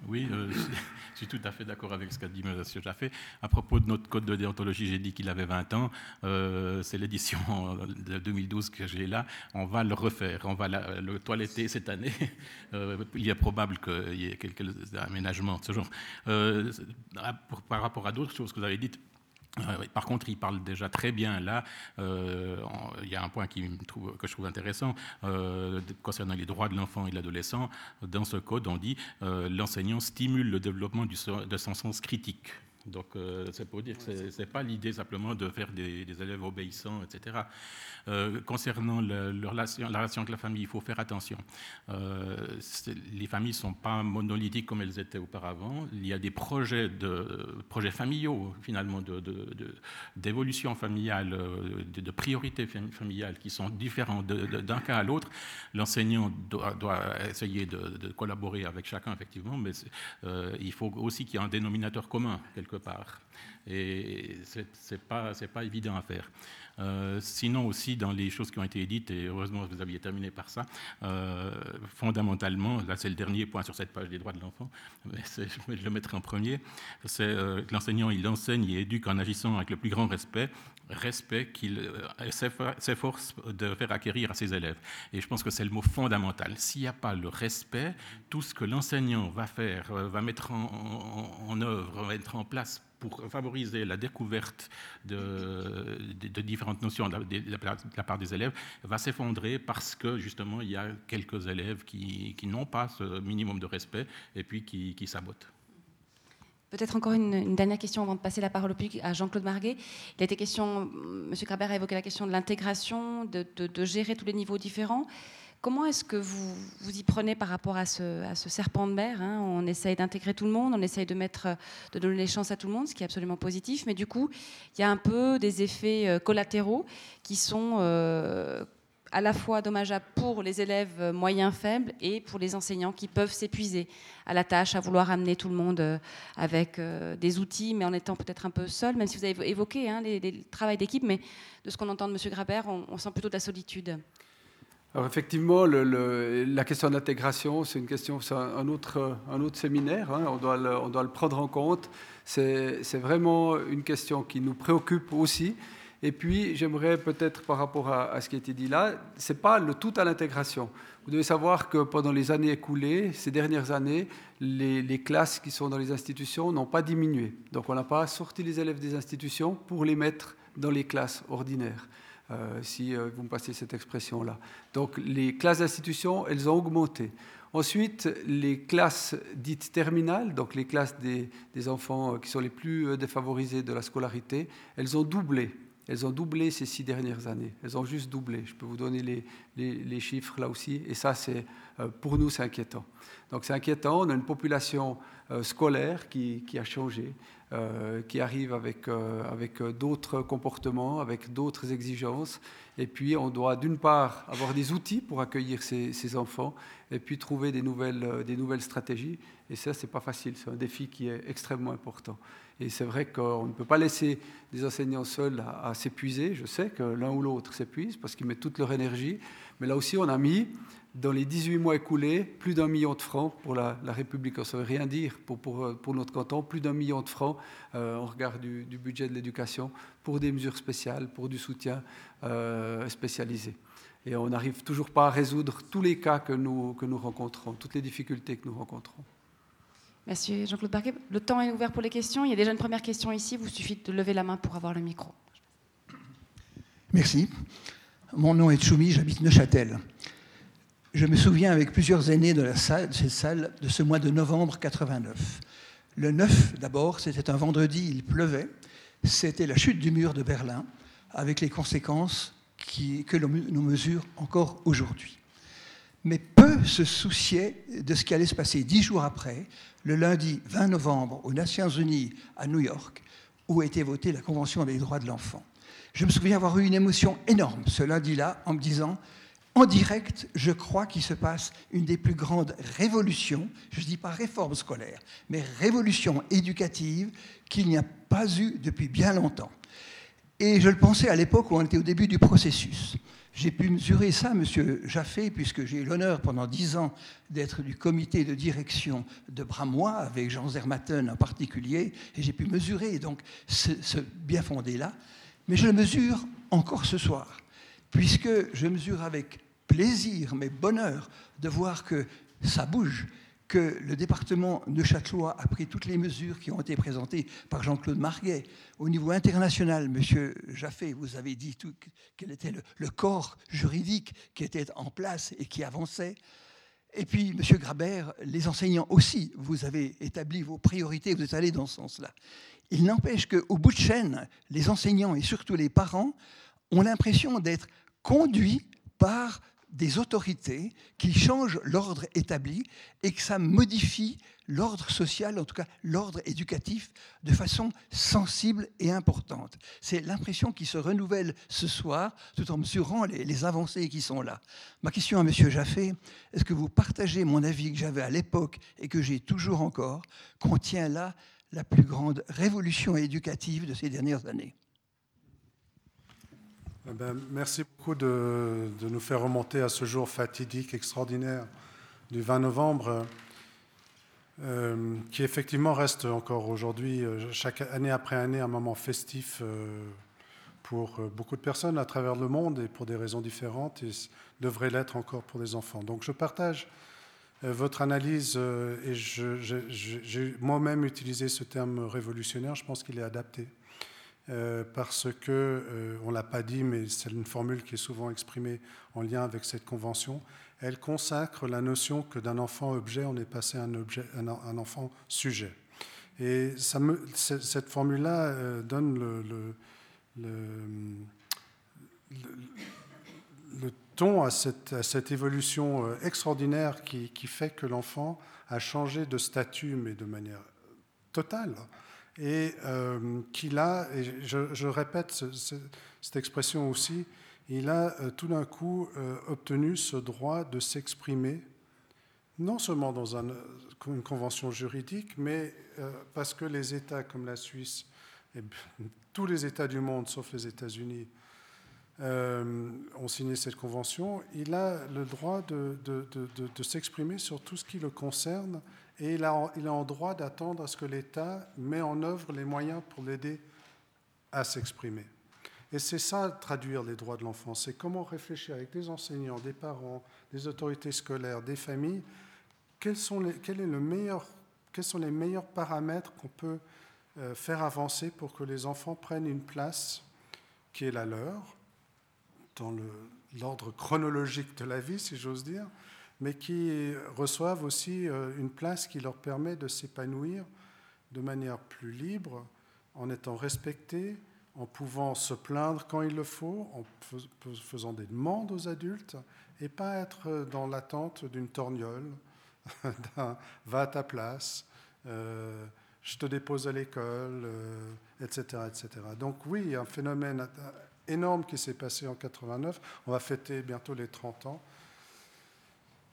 Speaker 5: Oui, euh, je suis tout à fait d'accord avec ce qu'a dit M. Jaffé. À propos de notre code de déontologie, j'ai dit qu'il avait 20 ans. Euh, c'est l'édition de 2012 que j'ai là. On va le refaire. On va le toiletter cette année. Euh, il est probable qu'il y ait quelques aménagements de ce genre. par rapport à d'autres choses que vous avez dites, par contre, il parle déjà très bien là. Euh, il y a un point que je trouve intéressant euh, concernant les droits de l'enfant et de l'adolescent. Dans ce code, on dit l'enseignant stimule le développement de son sens critique. Donc, c'est pour dire que ce n'est pas l'idée simplement de faire des, élèves obéissants, etc. Euh, concernant la relation avec la famille, il faut faire attention. Euh, les familles ne sont pas monolithiques comme elles étaient auparavant. Il y a des projets, familiaux, finalement, d'évolution familiale, euh, de, priorités familiales qui sont différents d'un cas à l'autre. L'enseignant doit, doit, essayer de, collaborer avec chacun, effectivement, mais il faut aussi qu'il y ait un dénominateur commun quelque part. Et ce n'est pas, pas évident à faire. Euh, sinon aussi, dans les choses qui ont été dites, et heureusement vous aviez terminé par ça, euh, fondamentalement, là c'est le dernier point sur cette page des droits de l'enfant, mais je le mettrai en premier, c'est euh, que l'enseignant, il enseigne et éduque en agissant avec le plus grand respect, respect qu'il s'efforce de faire acquérir à ses élèves. Et je pense que c'est le mot fondamental. S'il n'y a pas le respect, tout ce que l'enseignant va faire, va mettre en, en œuvre, va mettre en place pour favoriser la découverte de, différentes notions de la, part des élèves va s'effondrer parce que justement il y a quelques élèves qui, n'ont pas ce minimum de respect et puis qui, sabotent.
Speaker 1: Peut-être encore une, dernière question avant de passer la parole au public à Jean-Claude Marguet. Il a été question, M. Krabert a évoqué la question de l'intégration, de, gérer tous les niveaux différents. Comment est-ce que vous vous y prenez par rapport à ce, serpent de mer hein? On essaye d'intégrer tout le monde, on essaye de, mettre, de donner les chances à tout le monde, ce qui est absolument positif, mais du coup, il y a un peu des effets euh, collatéraux qui sont euh, à la fois dommageables pour les élèves moyens faibles et pour les enseignants qui peuvent s'épuiser à la tâche, à vouloir amener tout le monde euh, avec des outils, mais en étant peut-être un peu seul, même si vous avez évoqué hein, les, les travails d'équipe, mais de ce qu'on entend de M. Grabert, on, sent plutôt de la solitude.
Speaker 4: Alors effectivement, la question de l'intégration, c'est une question, c'est un autre, un autre séminaire, hein, on, doit le, on, doit le, prendre en compte. C'est vraiment une question qui nous préoccupe aussi. Et puis, j'aimerais peut-être par rapport à, ce qui a été dit là, c'est pas le tout à l'intégration. Vous devez savoir que pendant les années écoulées, ces dernières années, les, classes qui sont dans les institutions n'ont pas diminué. Donc, on n'a pas sorti les élèves des institutions pour les mettre dans les classes ordinaires. Euh, si euh, vous me passez cette expression-là. Donc les classes d'institution, elles ont augmenté. Ensuite, les classes dites terminales, donc les classes des, enfants qui sont les plus euh, défavorisés de la scolarité, elles ont doublé. Elles ont doublé ces six dernières années. Elles ont juste doublé. Je peux vous donner les, les, chiffres là aussi. Et ça, c'est, pour nous, c'est inquiétant. Donc c'est inquiétant. On a une population scolaire qui, qui a changé. Euh, qui arrivent avec, euh, avec euh, d'autres comportements, avec d'autres exigences. Et puis, on doit d'une part avoir des outils pour accueillir ces, ces enfants, et puis trouver des nouvelles, des nouvelles stratégies. Et ça, c'est pas facile. C'est un défi qui est extrêmement important. Et c'est vrai qu'on ne peut pas laisser des enseignants seuls à, s'épuiser. Je sais que l'un ou l'autre s'épuise parce qu'ils mettent toute leur énergie. Mais là aussi, on a mis dans les 18 mois écoulés, plus d'un million de francs pour la, République. Ça ne veut rien dire pour, pour, pour, notre canton, plus d'un million de francs euh, en regard du, budget de l'éducation pour des mesures spéciales, pour du soutien euh, spécialisé. Et on n'arrive toujours pas à résoudre tous les cas que nous, que nous rencontrons, toutes les difficultés que nous rencontrons.
Speaker 1: Merci Jean-Claude Barquet. Le temps est ouvert pour les questions. Il y a déjà une première question ici. Vous suffit de lever la main pour avoir le micro.
Speaker 7: Merci. Mon nom est Tchoumi, j'habite Neuchâtel. Je me souviens avec plusieurs aînés de, la salle, de cette salle de ce mois de novembre 89. Le 9, d'abord, c'était un vendredi, il pleuvait. C'était la chute du mur de Berlin, avec les conséquences que nous mesure encore aujourd'hui. Mais peu se souciaient de ce qui allait se passer dix jours après, le lundi 20 novembre, aux Nations Unies à New York, où a été votée la Convention des droits de l'enfant. Je me souviens avoir eu une émotion énorme ce lundi-là en me disant en direct, je crois qu'il se passe une des plus grandes révolutions, je ne dis pas réforme scolaire, mais révolution éducative qu'il n'y a pas eu depuis bien longtemps. Et je le pensais à l'époque où on était au début du processus. J'ai pu mesurer ça, Monsieur Jaffé, puisque j'ai eu l'honneur pendant dix ans d'être du comité de direction de Bramois, avec Jean Zermatten en particulier, et j'ai pu mesurer donc ce, ce bien fondé-là. Mais je le mesure encore ce soir puisque je mesure avec plaisir, mais bonheur, de voir que ça bouge, que le département de Châtelois a pris toutes les mesures qui ont été présentées par Jean-Claude Marguet. Au niveau international, Monsieur Jaffé, vous avez dit tout, quel était le, corps juridique qui était en place et qui avançait. Et puis, Monsieur Grabert, les enseignants aussi, vous avez établi vos priorités, vous êtes allé dans ce sens-là. Il n'empêche qu'au bout de chaîne, les enseignants et surtout les parents ont l'impression d'être conduit par des autorités qui changent l'ordre établi et que ça modifie l'ordre social, en tout cas l'ordre éducatif, de façon sensible et importante. C'est l'impression qui se renouvelle ce soir, tout en mesurant les, avancées qui sont là. Ma question à M. Jaffé, est-ce que vous partagez mon avis que j'avais à l'époque et que j'ai toujours encore, qu'on tient là la plus grande révolution éducative de ces dernières années?
Speaker 3: Eh ben, merci beaucoup de, nous faire remonter à ce jour fatidique, extraordinaire du 20 novembre, euh, qui effectivement reste encore aujourd'hui, euh, chaque année après année, un moment festif euh, pour beaucoup de personnes à travers le monde et pour des raisons différentes, et devrait l'être encore pour les enfants. Donc je partage votre analyse et j'ai moi-même utilisé ce terme révolutionnaire, je pense qu'il est adapté. Euh, parce que, euh, on ne l'a pas dit, mais c'est une formule qui est souvent exprimée en lien avec cette convention, elle consacre la notion que d'un enfant objet, on est passé à un, enfant sujet. Et cette formule-là euh, donne le, ton à cette, évolution extraordinaire qui, qui fait que l'enfant a changé de statut, mais de manière totale et euh, qu'il a, et je, répète cette expression aussi, il a euh, tout d'un coup euh, obtenu ce droit de s'exprimer, non seulement dans une convention juridique, mais parce que les États comme la Suisse, et tous les États du monde, sauf les États-Unis, ont signé cette convention, il a le droit de s'exprimer sur tout ce qui le concerne et il, a, il est en droit d'attendre à ce que l'État met en œuvre les moyens pour l'aider à s'exprimer. Et c'est ça, traduire les droits de l'enfant, c'est comment réfléchir avec des enseignants, des parents, des autorités scolaires, des familles, quels sont les, quel est le meilleur, quels sont les meilleurs paramètres qu'on peut euh, faire avancer pour que les enfants prennent une place qui est la leur, dans l'ordre chronologique de la vie, si j'ose dire, mais qui reçoivent aussi euh, une place qui leur permet de s'épanouir de manière plus libre, en étant respectés, en pouvant se plaindre quand il le faut, en faisant des demandes aux adultes, et pas être dans l'attente d'une torgnole, d'un va à ta place, euh, je te dépose à l'école, etc., euh, etc. Donc oui, un phénomène énorme qui s'est passé en 89. On va fêter bientôt les 30 ans.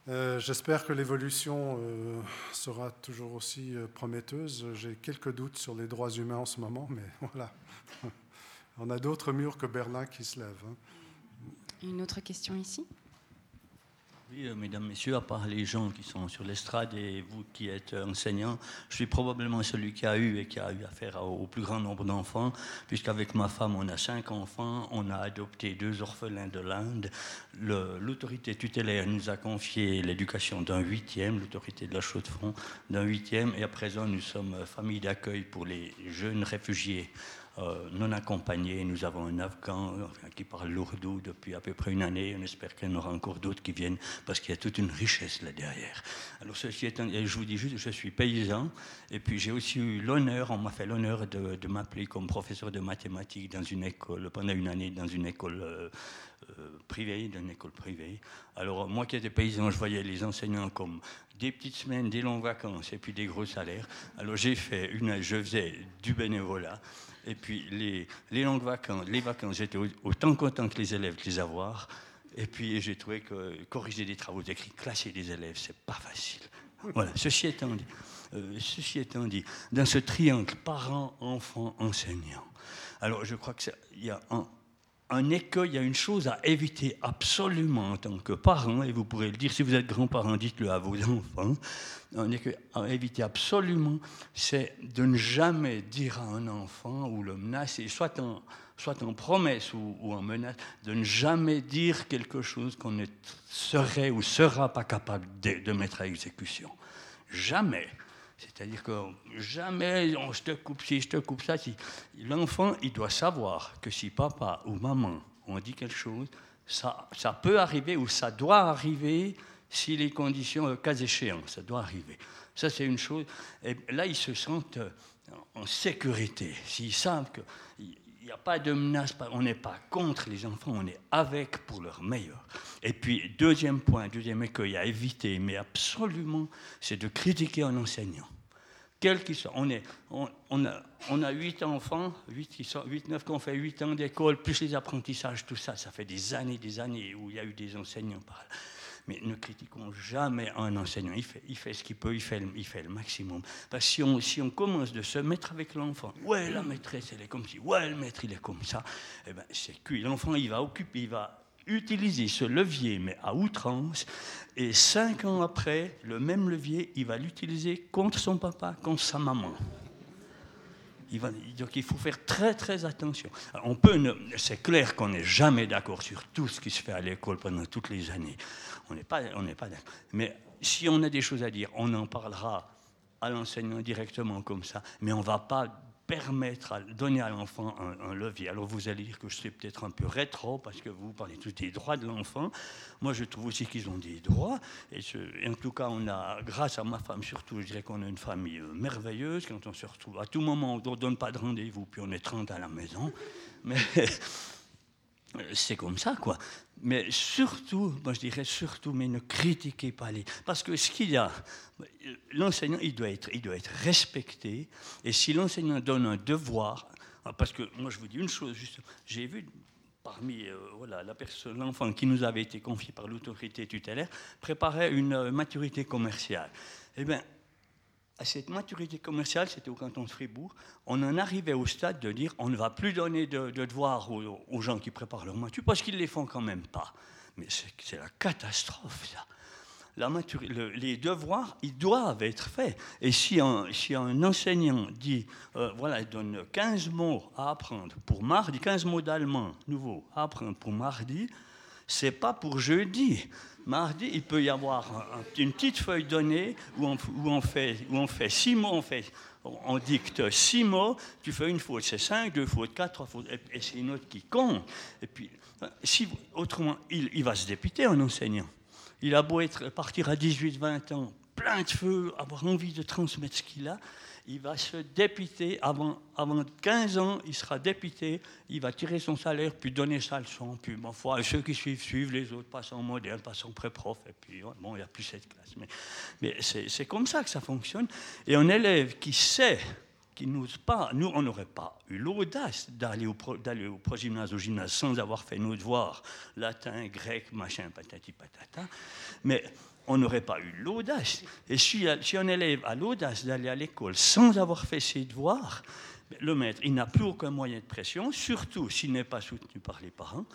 Speaker 3: Euh, j'espère que l'évolution euh, sera toujours aussi euh, prometteuse. J'ai quelques doutes sur les droits humains en ce moment, mais voilà. On a d'autres murs que Berlin qui se lèvent. Hein.
Speaker 1: Une autre question ici?
Speaker 8: Oui, euh, mesdames, messieurs, à part les gens qui sont sur l'estrade et vous qui êtes enseignants, je suis probablement celui qui a eu et qui a eu affaire au plus grand nombre d'enfants, puisqu'avec ma femme, on a cinq enfants, on a adopté deux orphelins de l'Inde. L'autorité tutélaire nous a confié l'éducation d'un huitième, l'autorité de la Chaux-de-Fonds d'un huitième, et à présent, nous sommes famille d'accueil pour les jeunes réfugiés euh, non accompagnés. Nous avons un Afghan qui parle lourdou depuis à peu près une année. On espère qu'il y en aura encore d'autres qui viennent parce qu'il y a toute une richesse là derrière. Alors ceci étant, je vous dis juste, je suis paysan et puis j'ai aussi eu l'honneur, on m'a fait l'honneur de, m'appeler comme professeur de mathématiques dans une école pendant une année dans une école. Euh, euh, privée, dans une école privée. Alors, moi qui étais paysan, je voyais les enseignants comme des petites semaines, des longues vacances et puis des gros salaires. Alors, j'ai fait une, je faisais du bénévolat. Et puis les, longues vacances, les vacances, j'étais autant content que les élèves de les avoir. Et puis j'ai trouvé que corriger des travaux d'écrit, classer des élèves, c'est pas facile. Voilà, ceci étant dit, euh, ceci étant dit, dans ce triangle parents, enfants, enseignants, alors je crois qu'il y a un, un écueil, il y a une chose à éviter absolument en tant que parent, et vous pourrez le dire si vous êtes grand-parent, dites-le à vos enfants, un écueil à éviter absolument, c'est de ne jamais dire à un enfant ou le menacer, soit en, soit en promesse ou, en menace, de ne jamais dire quelque chose qu'on ne serait ou sera pas capable de mettre à exécution. Jamais. C'est-à-dire que jamais on je te coupe ci, je te coupe ça. L'enfant, il doit savoir que si papa ou maman ont dit quelque chose, ça, ça peut arriver ou ça doit arriver si les conditions, cas échéants, ça doit arriver. Ça, c'est une chose. Et là, ils se sentent en sécurité. S'ils savent qu'il n'y a pas de menace, on n'est pas contre les enfants, on est avec pour leur meilleur. Et puis, deuxième point, deuxième écueil à éviter, mais absolument, c'est de critiquer un enseignant. Quel qu'il soit. On, est, on, a, on a 8 enfants, 8, qui sont, 8 9 qui ont fait 8 ans d'école, plus les apprentissages, tout ça. Ça fait des années, des années où il y a eu des enseignants par là. Mais ne critiquons jamais un enseignant. Il fait, ce qu'il peut, il fait, le maximum. Parce que si on, commence de se mettre avec l'enfant, ouais, la maîtresse, elle est comme ci, ouais, le maître, il est comme ça, eh ben, c'est cuit. L'enfant, il va occuper, il va utiliser ce levier, mais à outrance. Et cinq ans après, le même levier, il va l'utiliser contre son papa, contre sa maman. Donc il faut faire très très attention. On peut, c'est clair qu'on n'est jamais d'accord sur tout ce qui se fait à l'école pendant toutes les années. On n'est pas, on n'est pas. Mais si on a des choses à dire, on en parlera à l'enseignant directement comme ça. Mais on ne va pas permettre, à, donner à l'enfant un, levier. Alors vous allez dire que je suis peut-être un peu rétro parce que vous parlez tous des droits de l'enfant. Moi, je trouve aussi qu'ils ont des droits. Et, en tout cas, on a, grâce à ma femme surtout, je dirais qu'on a une famille euh, merveilleuse. Quand on se retrouve, à tout moment, on ne donne pas de rendez-vous, puis on est 30 à la maison. Mais c'est comme ça, quoi. Mais surtout, moi je dirais surtout, mais ne critiquez pas les. Parce que ce qu'il y a, l'enseignant, il, doit être, il doit être respecté. Et si l'enseignant donne un devoir, ah, parce que moi je vous dis une chose, j'ai vu parmi euh, voilà, la personne, l'enfant qui nous avait été confié par l'autorité tutélaire, préparer une euh, maturité commerciale. Eh bien, à cette maturité commerciale, c'était au canton de Fribourg, on en arrivait au stade de dire on ne va plus donner de, devoirs aux, gens qui préparent leur maturité parce qu'ils ne les font quand même pas. Mais c'est la catastrophe, ça. Les devoirs, ils doivent être faits. Et si un, enseignant dit, euh, voilà, il donne 15 mots à apprendre pour mardi, 15 mots d'allemand nouveaux à apprendre pour mardi, c'est pas pour jeudi. Mardi, il peut y avoir une petite feuille donnée où on, où on, fait, où on fait six mots, on, fait, on dicte six mots, tu fais une faute, c'est cinq, deux fautes, quatre, et, c'est une autre qui compte. Et puis, si, autrement, il, va se dépiter un enseignant. Il a beau être, partir à 18, 20 ans, plein de feu, avoir envie de transmettre ce qu'il a, il va se dépiter, avant, avant 15 ans, il sera dépité, il va tirer son salaire, puis donner sa leçon, puis bon, foi, ceux qui suivent, suivent, les autres passent en moderne, passent en pré-prof, et puis bon, il n'y a plus cette classe. Mais, mais c'est comme ça que ça fonctionne. Et un élève qui sait, qui n'ose pas, nous, on n'aurait pas eu l'audace d'aller au, d'aller au progymnase, au gymnase, sans avoir fait nos devoirs, latin, grec, machin, patati patata, mais on n'aurait pas eu l'audace. Et si, un élève a l'audace d'aller à l'école sans avoir fait ses devoirs, Le maître, il n'a plus aucun moyen de pression, surtout s'il n'est pas soutenu par les parents.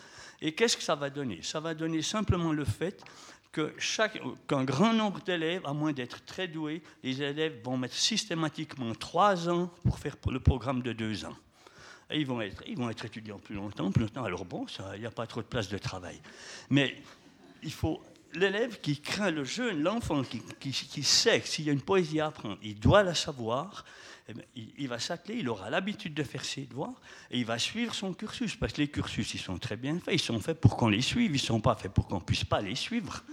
Speaker 8: Et qu'est-ce que ça va donner? Ça va donner simplement le fait qu'un grand nombre d'élèves, à moins d'être très doués, les élèves vont mettre systématiquement trois ans pour faire le programme de deux ans. Et ils vont être, ils vont être étudiants plus longtemps, plus longtemps. Alors bon, il n'y a pas trop de place de travail. Mais il faut l'élève qui craint le jeune, l'enfant qui, sait que s'il y a une poésie à apprendre, il doit la savoir, eh il, va s'atteler, il aura l'habitude de faire ses devoirs et il va suivre son cursus. Parce que les cursus, ils sont très bien faits, ils sont faits pour qu'on les suive, ils ne sont pas faits pour qu'on ne puisse pas les suivre.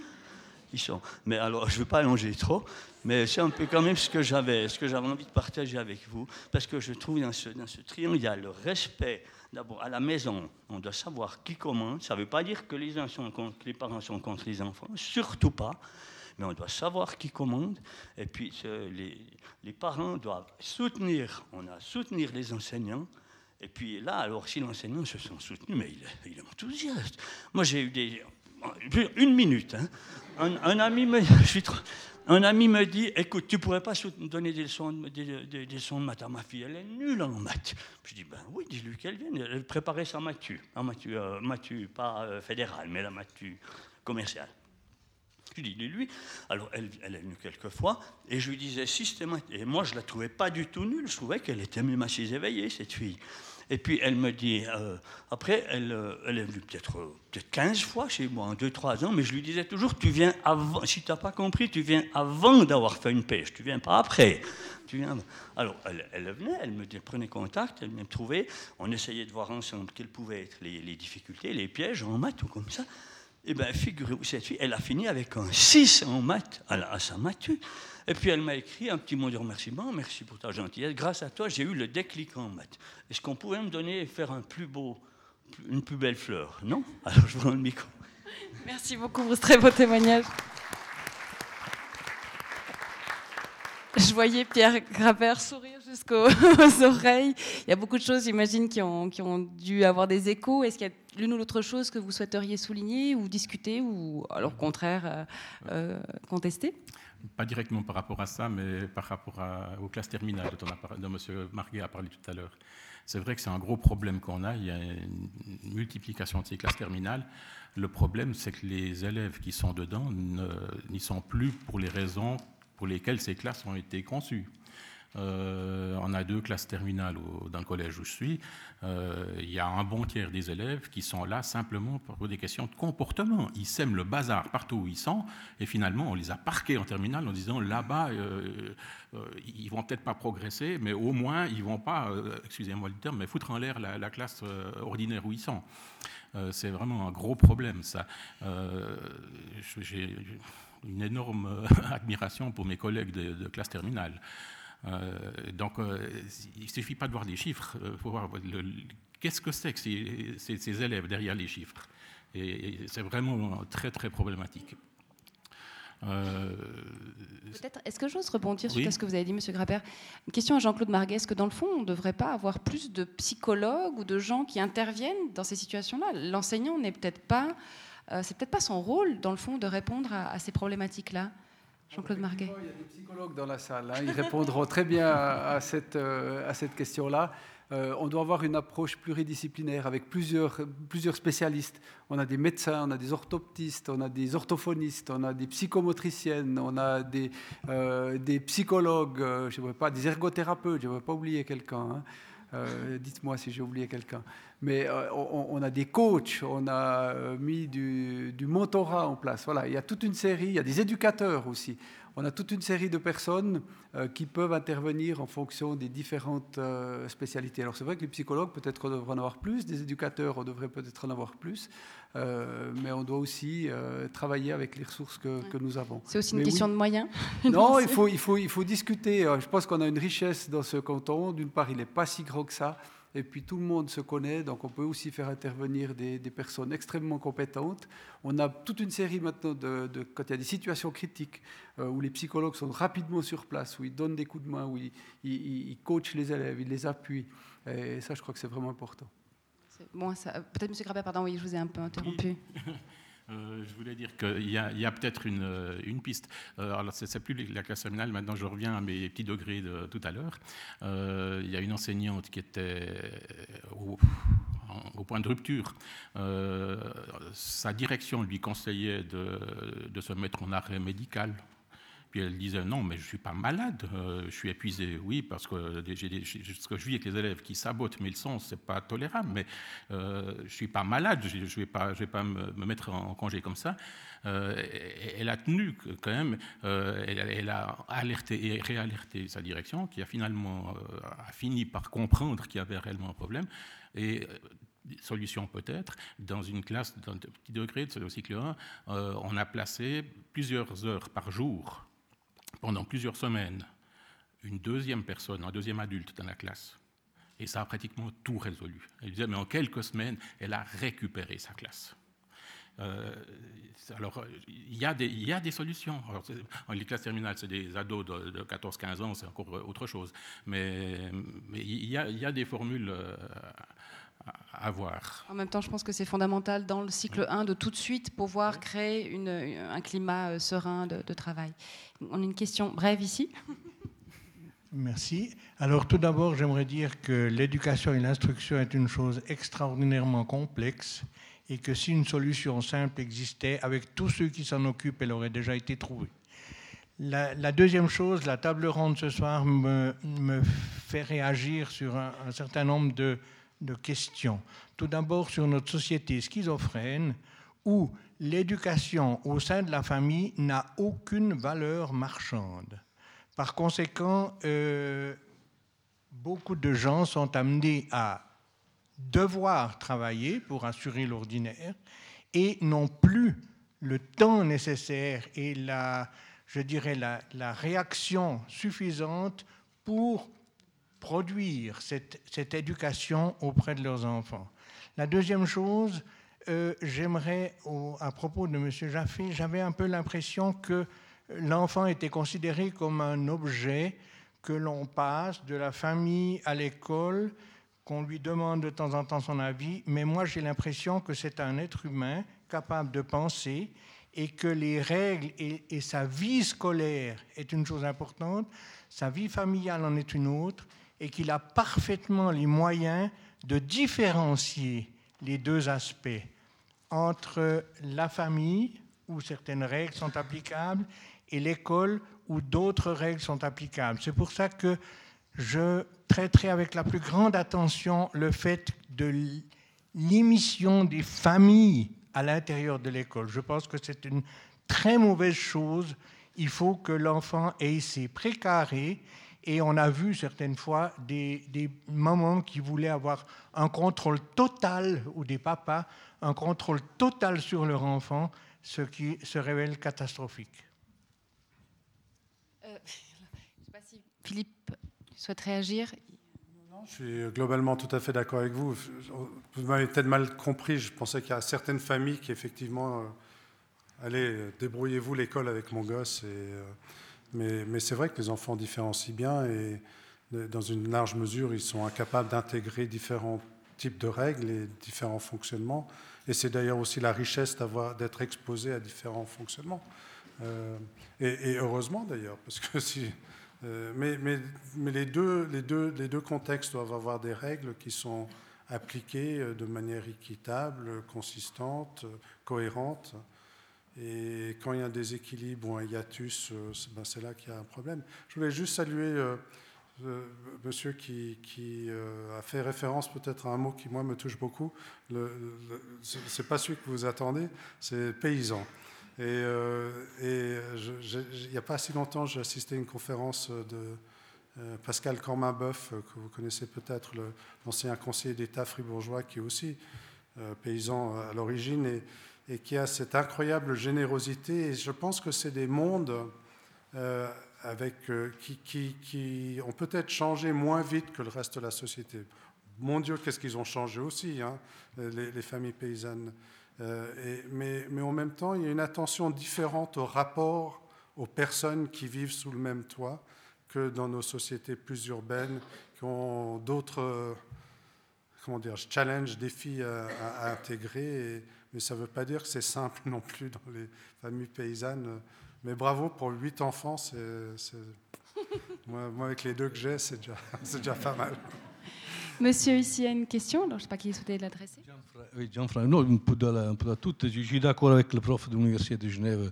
Speaker 8: Ils sont. Mais alors, je ne veux pas allonger trop, mais c'est un peu quand même ce que j'avais, ce que j'avais envie de partager avec vous, parce que je trouve dans ce, dans ce triangle, il y a le respect D'abord, à la maison, on doit savoir qui commande. Ça ne veut pas dire que les, uns sont contre, les parents sont contre les enfants, surtout pas. Mais on doit savoir qui commande. Et puis, les, parents doivent soutenir, on a soutenir les enseignants. Et puis là, alors, si l'enseignant se sent soutenu, mais il, est enthousiaste. Moi, j'ai eu des. Une minute. Hein. Un, ami me. Je suis trop, un ami me dit Écoute, tu pourrais pas donner des leçons, de maths à ma fille, elle est nulle en maths. Je dis Ben oui, dis-lui qu'elle vienne. Elle préparait sa maths, euh, pas euh, fédérale, mais la maths commerciale. Je dis, lui. Alors, elle, elle est venue quelques fois, et je lui disais systématiquement. Et moi, je la trouvais pas du tout nulle. Je trouvais qu'elle était même assez éveillée, cette fille. Et puis elle me dit, euh, après, elle, euh, elle, est venue peut-être peut 15 fois chez moi en 2-3 ans, mais je lui disais toujours, tu viens avant, si tu n'as pas compris, tu viens avant d'avoir fait une pêche, tu viens pas après. Tu viens... Alors elle, venait, elle me prenait contact, elle me trouvait, on essayait de voir ensemble quelles pouvaient être les, difficultés, les pièges en maths ou comme ça. Et eh bien, figurez-vous, cette fille, elle a fini avec un 6 en maths à, à sa matu. Et puis elle m'a écrit un petit mot de remerciement, merci pour ta gentillesse. Grâce à toi, j'ai eu le déclic en maths. Est-ce qu'on pouvait me donner et faire une plus belle fleur? Non? Alors je vous rends le micro.
Speaker 1: Merci beaucoup pour ce très beau témoignage. Je voyais Pierre Graver sourire jusqu'aux oreilles. Il y a beaucoup de choses, j'imagine, qui ont, qui ont dû avoir des échos. Est-ce qu'il y a l'une ou l'autre chose que vous souhaiteriez souligner ou discuter ou, alors, au contraire, euh, euh, contester?
Speaker 5: Pas directement par rapport à ça, mais par rapport aux classes terminales dont, M. Marguet a parlé tout à l'heure. C'est vrai que c'est un gros problème qu'on a. Il y a une multiplication de ces classes terminales. Le problème, c'est que les élèves qui sont dedans n'y sont plus pour les raisons pour lesquelles ces classes ont été conçues. Euh, on a deux classes terminales dans le collège où je suis. Euh, il y a un bon tiers des élèves qui sont là simplement pour des questions de comportement. Ils sèment le bazar partout où ils sont, et finalement, on les a parqués en terminale en disant là-bas, euh, ils vont peut-être pas progresser, mais au moins, ils vont pas, excusez-moi le terme, mais foutre en l'air la, classe ordinaire où ils sont. c'est vraiment un gros problème, ça. J'ai une énorme admiration pour mes collègues de, de classe terminale. Euh, donc, euh, il ne suffit pas de voir des chiffres, il euh, faut voir qu'est-ce que c'est que ces, élèves derrière les chiffres. Et, c'est vraiment très, très problématique.
Speaker 1: Est-ce que j'ose rebondir sur ce que vous avez dit, M. Grapper Une question à Jean-Claude Marguet. Est-ce que dans le fond, on ne devrait pas avoir plus de psychologues ou de gens qui interviennent dans ces situations-là? L'enseignant n'est peut-être pas, c'est peut-être pas son rôle, dans le fond, de répondre à ces problématiques-là. Jean-Claude Marguet.
Speaker 4: Il y a des psychologues dans la salle. Hein. Ils répondront très bien à, cette, euh, à cette question-là. Euh, on doit avoir une approche pluridisciplinaire avec plusieurs, plusieurs spécialistes. On a des médecins, on a des orthoptistes, on a des orthophonistes, on a des psychomotriciennes, on a des, euh, des psychologues, je ne pas, des ergothérapeutes, je ne veux pas oublier quelqu'un. Hein. Euh, dites-moi si j'ai oublié quelqu'un. Mais euh, on, a des coachs, on a euh, mis du, mentorat en place. Voilà, il y a toute une série, il y a des éducateurs aussi on a toute une série de personnes qui peuvent intervenir en fonction des différentes spécialités. Alors c'est vrai que les psychologues, peut-être on devrait en avoir plus, des éducateurs, on devrait peut-être en avoir plus, euh, mais on doit aussi travailler avec les ressources que, nous avons.
Speaker 1: C'est aussi une question de moyens
Speaker 4: Non, il faut, il, faut, il faut discuter. Je pense qu'on a une richesse dans ce canton. D'une part, il n'est pas si grand que ça et puis tout le monde se connaît, donc on peut aussi faire intervenir des, personnes extrêmement compétentes. On a toute une série maintenant de, quand il y a des situations critiques euh, où les psychologues sont rapidement sur place, où ils donnent des coups de main, où ils, ils, coachent les élèves, ils les appuient. Et ça, je crois que c'est vraiment important.
Speaker 1: Bon, peut-être, M. Grabet, pardon, oui, je vous ai un peu interrompu.
Speaker 5: Euh, je voulais dire qu'il y a, peut-être une, euh, une, piste. Euh, alors, ce n'est plus la classe terminale, maintenant je reviens à mes petits degrés de tout à l'heure. il y a une enseignante qui était au, au point de rupture. sa direction lui conseillait de, de se mettre en arrêt médical puis elle disait non, mais je ne suis pas malade, euh, je suis épuisé. Oui, parce que ce que je vis avec les élèves qui sabotent mes leçons, ce n'est pas tolérable, mais euh, je ne suis pas malade, je ne vais pas, je vais pas me, mettre en congé comme ça. Euh, elle a tenu quand même, elle, a alerté et réalerté sa direction, qui a finalement a fini par comprendre qu'il y avait réellement un problème. Et solution peut-être, dans une classe d'un petit degré de cycle 1, on a placé plusieurs heures par jour pendant plusieurs semaines une deuxième personne, un deuxième adulte dans la classe. Et ça a pratiquement tout résolu. Elle disait, mais en quelques semaines, elle a récupéré sa classe. Euh, alors, il y, a des, solutions. Alors, les classes terminales, c'est des ados de, 14-15 ans, c'est encore autre chose. Mais, mais il, y a, il, y a, des formules euh, à voir.
Speaker 1: En même temps, je pense que c'est fondamental dans le cycle 1 de tout de suite pouvoir créer une, un climat euh, serein de, de, travail. On a une question brève ici.
Speaker 9: Merci. Alors tout d'abord, j'aimerais dire que l'éducation et l'instruction est une chose extraordinairement complexe et que si une solution simple existait, avec tous ceux qui s'en occupent, elle aurait déjà été trouvée. La, la, deuxième chose, la table ronde ce soir me, me fait réagir sur un, un certain nombre de, de questions. Tout d'abord sur notre société schizophrène où l'éducation au sein de la famille n'a aucune valeur marchande. Par conséquent, euh, beaucoup de gens sont amenés à devoir travailler pour assurer l'ordinaire et n'ont plus le temps nécessaire et la, je dirais, la, la réaction suffisante pour produire cette, cette, éducation auprès de leurs enfants. La deuxième chose, euh, j'aimerais, à propos de M. Jaffé, j'avais un peu l'impression que l'enfant était considéré comme un objet que l'on passe de la famille à l'école, qu'on lui demande de temps en temps son avis, mais moi j'ai l'impression que c'est un être humain capable de penser et que les règles et, et, sa vie scolaire est une chose importante, sa vie familiale en est une autre, et qu'il a parfaitement les moyens de différencier les deux aspects entre la famille, où certaines règles sont applicables, et l'école, où d'autres règles sont applicables. C'est pour ça que je traiterai avec la plus grande attention le fait de l'émission des familles à l'intérieur de l'école. Je pense que c'est une très mauvaise chose. Il faut que l'enfant ait ses précarés et on a vu certaines fois des, des, mamans qui voulaient avoir un contrôle total, ou des papas, un contrôle total sur leur enfant, ce qui se révèle catastrophique.
Speaker 1: Euh, je ne sais pas si Philippe souhaite réagir.
Speaker 3: Non, je suis globalement tout à fait d'accord avec vous. Vous m'avez peut-être mal compris. Je pensais qu'il y a certaines familles qui, effectivement, euh, allez, débrouillez-vous l'école avec mon gosse. Et, euh, mais, c'est vrai que les enfants différencient bien et dans une large mesure, ils sont incapables d'intégrer différents types de règles et différents fonctionnements. Et c'est d'ailleurs aussi la richesse d'être exposé à différents fonctionnements. Euh, et, heureusement d'ailleurs, parce que si. Euh, mais, les deux contextes doivent avoir des règles qui sont appliquées euh, de manière équitable, consistante, cohérente. Et quand il y a un déséquilibre ou un hiatus, euh, ben, c'est là qu'il y a un problème. Je voulais juste saluer euh, euh, monsieur qui, qui a fait référence peut-être à un mot qui, moi, me touche beaucoup. Ce n'est pas celui que vous attendez, c'est paysan. Et, il n'y a pas si longtemps, j'ai assisté à une conférence de Pascal Cormain-Boeuf, que vous connaissez peut-être, l'ancien conseiller d'État fribourgeois, qui est aussi paysan à l'origine. Et, et qui a cette incroyable générosité. Et je pense que c'est des mondes euh, avec, euh, qui, qui, qui, ont peut-être changé moins vite que le reste de la société. Mon Dieu, qu'est-ce qu'ils ont changé aussi, hein, les, familles paysannes. Euh, et, mais, mais, en même temps, il y a une attention différente au rapport aux personnes qui vivent sous le même toit que dans nos sociétés plus urbaines, qui ont d'autres comment challenges, défis à, intégrer. Mais ça ne veut pas dire que c'est simple non plus dans les familles paysannes. Mais bravo pour huit enfants, c'est, moi, moi, avec les deux que j'ai, c'est déjà, c'est déjà pas mal.
Speaker 1: Monsieur, ici, a une question. Alors, je ne sais pas qui souhaitait l'adresser.
Speaker 10: Oui, Jean-François, non, un peu, un peu tout. Je suis d'accord avec le prof de l'Université de Genève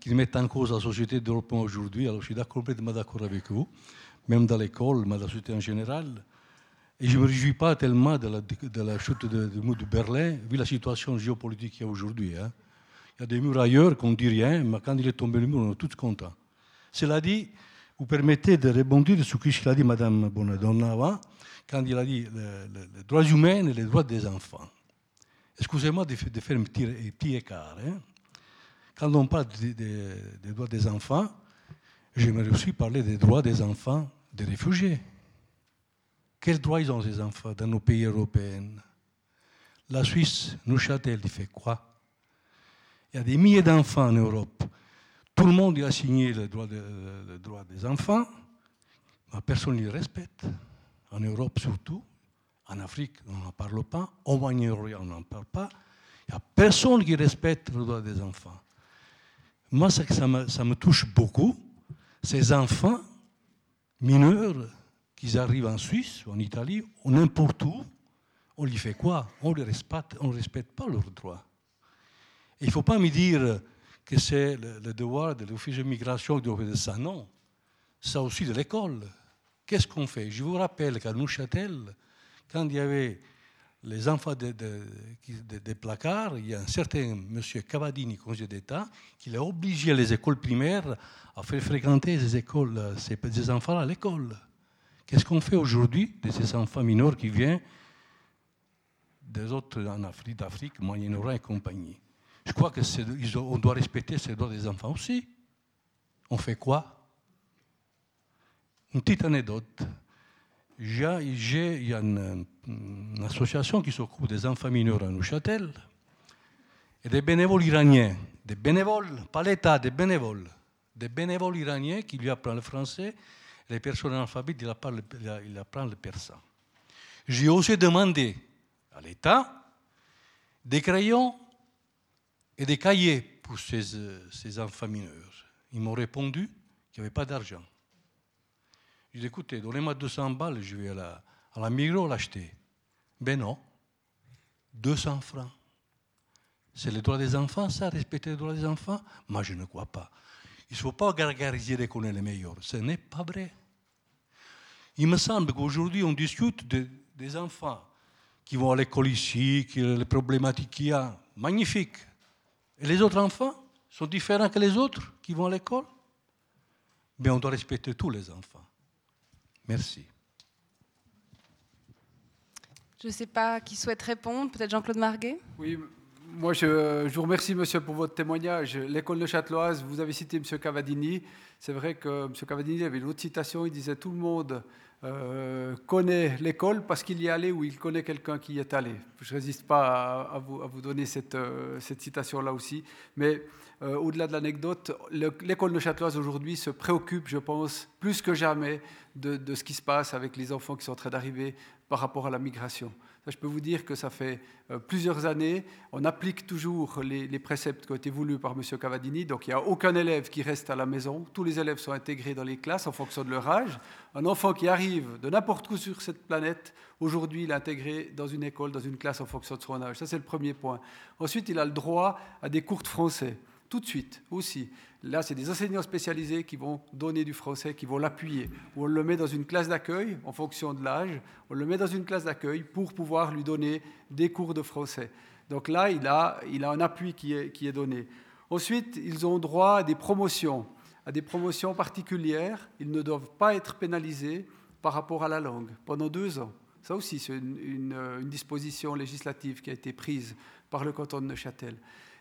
Speaker 10: qui met en cause la société de développement aujourd'hui. Alors, je suis complètement d'accord avec vous, même dans l'école, mais dans la société en général. Et je ne me réjouis pas tellement de la, de chute du de, mur de Berlin, vu la situation géopolitique qu'il y a aujourd'hui. Hein. Il y a des murs ailleurs qu'on ne dit rien, mais quand il est tombé le mur, on est tous contents. Cela dit, vous permettez de rebondir sur ce qu'a dit Mme Bonadonna quand il a dit les droits humains et les droits des enfants. Excusez-moi de, faire un petit, écart. Hein. Quand on parle des droits des enfants, j'aimerais aussi parler des droits des enfants des réfugiés. Quels droits ils ont ces enfants dans nos pays européens? La Suisse, Neuchâtel, il fait quoi? Il y a des milliers d'enfants en Europe. Tout le monde a signé le droit, des enfants, mais personne ne les respecte. En Europe surtout, en Afrique, on n'en parle pas, au Moyen-Orient, on n'en parle pas. Il n'y a personne qui respecte le droit des enfants. Moi, ça, me touche beaucoup. Ces enfants mineurs, qui arrivent en Suisse, en Italie, ou n'importe où, on lui fait quoi? On ne respecte, pas leurs droits. il ne faut pas me dire que c'est le, devoir de l'Office de migration qui doit faire ça. Non, ça aussi de l'école. Qu'est-ce qu'on fait? Je vous rappelle qu'à Neuchâtel, quand il y avait les enfants des de, placards, il y a un certain monsieur Cavadini, conseiller d'État, qui a obligé les écoles primaires à faire fréquenter ces, écoles, ces, enfants à l'école. Qu'est-ce qu'on fait aujourd'hui de ces enfants mineurs qui viennent des autres en Afrique, d'Afrique, Moyen-Orient et compagnie? Je crois qu'on doit respecter ces droits des enfants aussi. On fait quoi? Une petite anecdote. Il y a une, association qui s'occupe des enfants mineurs à Neuchâtel et des bénévoles iraniens, des bénévoles, pas l'État, des bénévoles, des bénévoles iraniens qui lui apprennent le français. Les personnes analphabètes, il apprennent le, il apprend le persan. J'ai aussi demandé à l'État des crayons et des cahiers pour ces, ces enfants mineurs. Ils m'ont répondu qu'il n'y avait pas d'argent. Je dit, écoutez, donnez-moi 200 balles, je vais à la, à Migros l'acheter. Ben non, 200 francs. C'est le droit des enfants, ça, respecter les droits des enfants? Moi, je ne crois pas. Il ne faut pas gargariser qu'on est les meilleurs. Ce n'est pas vrai. Il me semble qu'aujourd'hui, on discute des enfants qui vont à l'école ici, qui, les problématiques qu'il y a. Magnifique. Et les autres enfants sont différents que les autres qui vont à l'école? Mais on doit respecter tous les enfants. Merci.
Speaker 1: Je ne sais pas qui souhaite répondre, peut-être Jean-Claude Marguet?
Speaker 4: Oui, moi je, vous remercie monsieur pour votre témoignage. L'école de Châteloise, vous avez cité M. Cavadini. C'est vrai que M. Cavadini avait une autre citation, il disait tout le monde euh, connaît l'école parce qu'il y est allé ou il connaît quelqu'un qui y est allé. Je ne résiste pas à, vous, donner cette, euh, citation-là aussi. Mais euh, au-delà de l'anecdote, l'école de Châteloise aujourd'hui se préoccupe, je pense, plus que jamais de, ce qui se passe avec les enfants qui sont en train d'arriver par rapport à la migration. Je peux vous dire que ça fait euh, plusieurs années, on applique toujours les, préceptes qui ont été voulus par M. Cavadini, donc il n'y a aucun élève qui reste à la maison, tous les élèves sont intégrés dans les classes en fonction de leur âge. Un enfant qui arrive de n'importe où sur cette planète, aujourd'hui il est intégré dans une école, dans une classe en fonction de son âge. Ça c'est le premier point. Ensuite, il a le droit à des cours de français tout de suite aussi. Là, c'est des enseignants spécialisés qui vont donner du français, qui vont l'appuyer. On le met dans une classe d'accueil en fonction de l'âge. On le met dans une classe d'accueil pour pouvoir lui donner des cours de français. Donc là, il a, il a un appui qui est, qui est donné. Ensuite, ils ont droit à des promotions, à des promotions particulières. Ils ne doivent pas être pénalisés par rapport à la langue pendant deux ans. Ça aussi, c'est une disposition législative qui a été prise par le canton de Neuchâtel.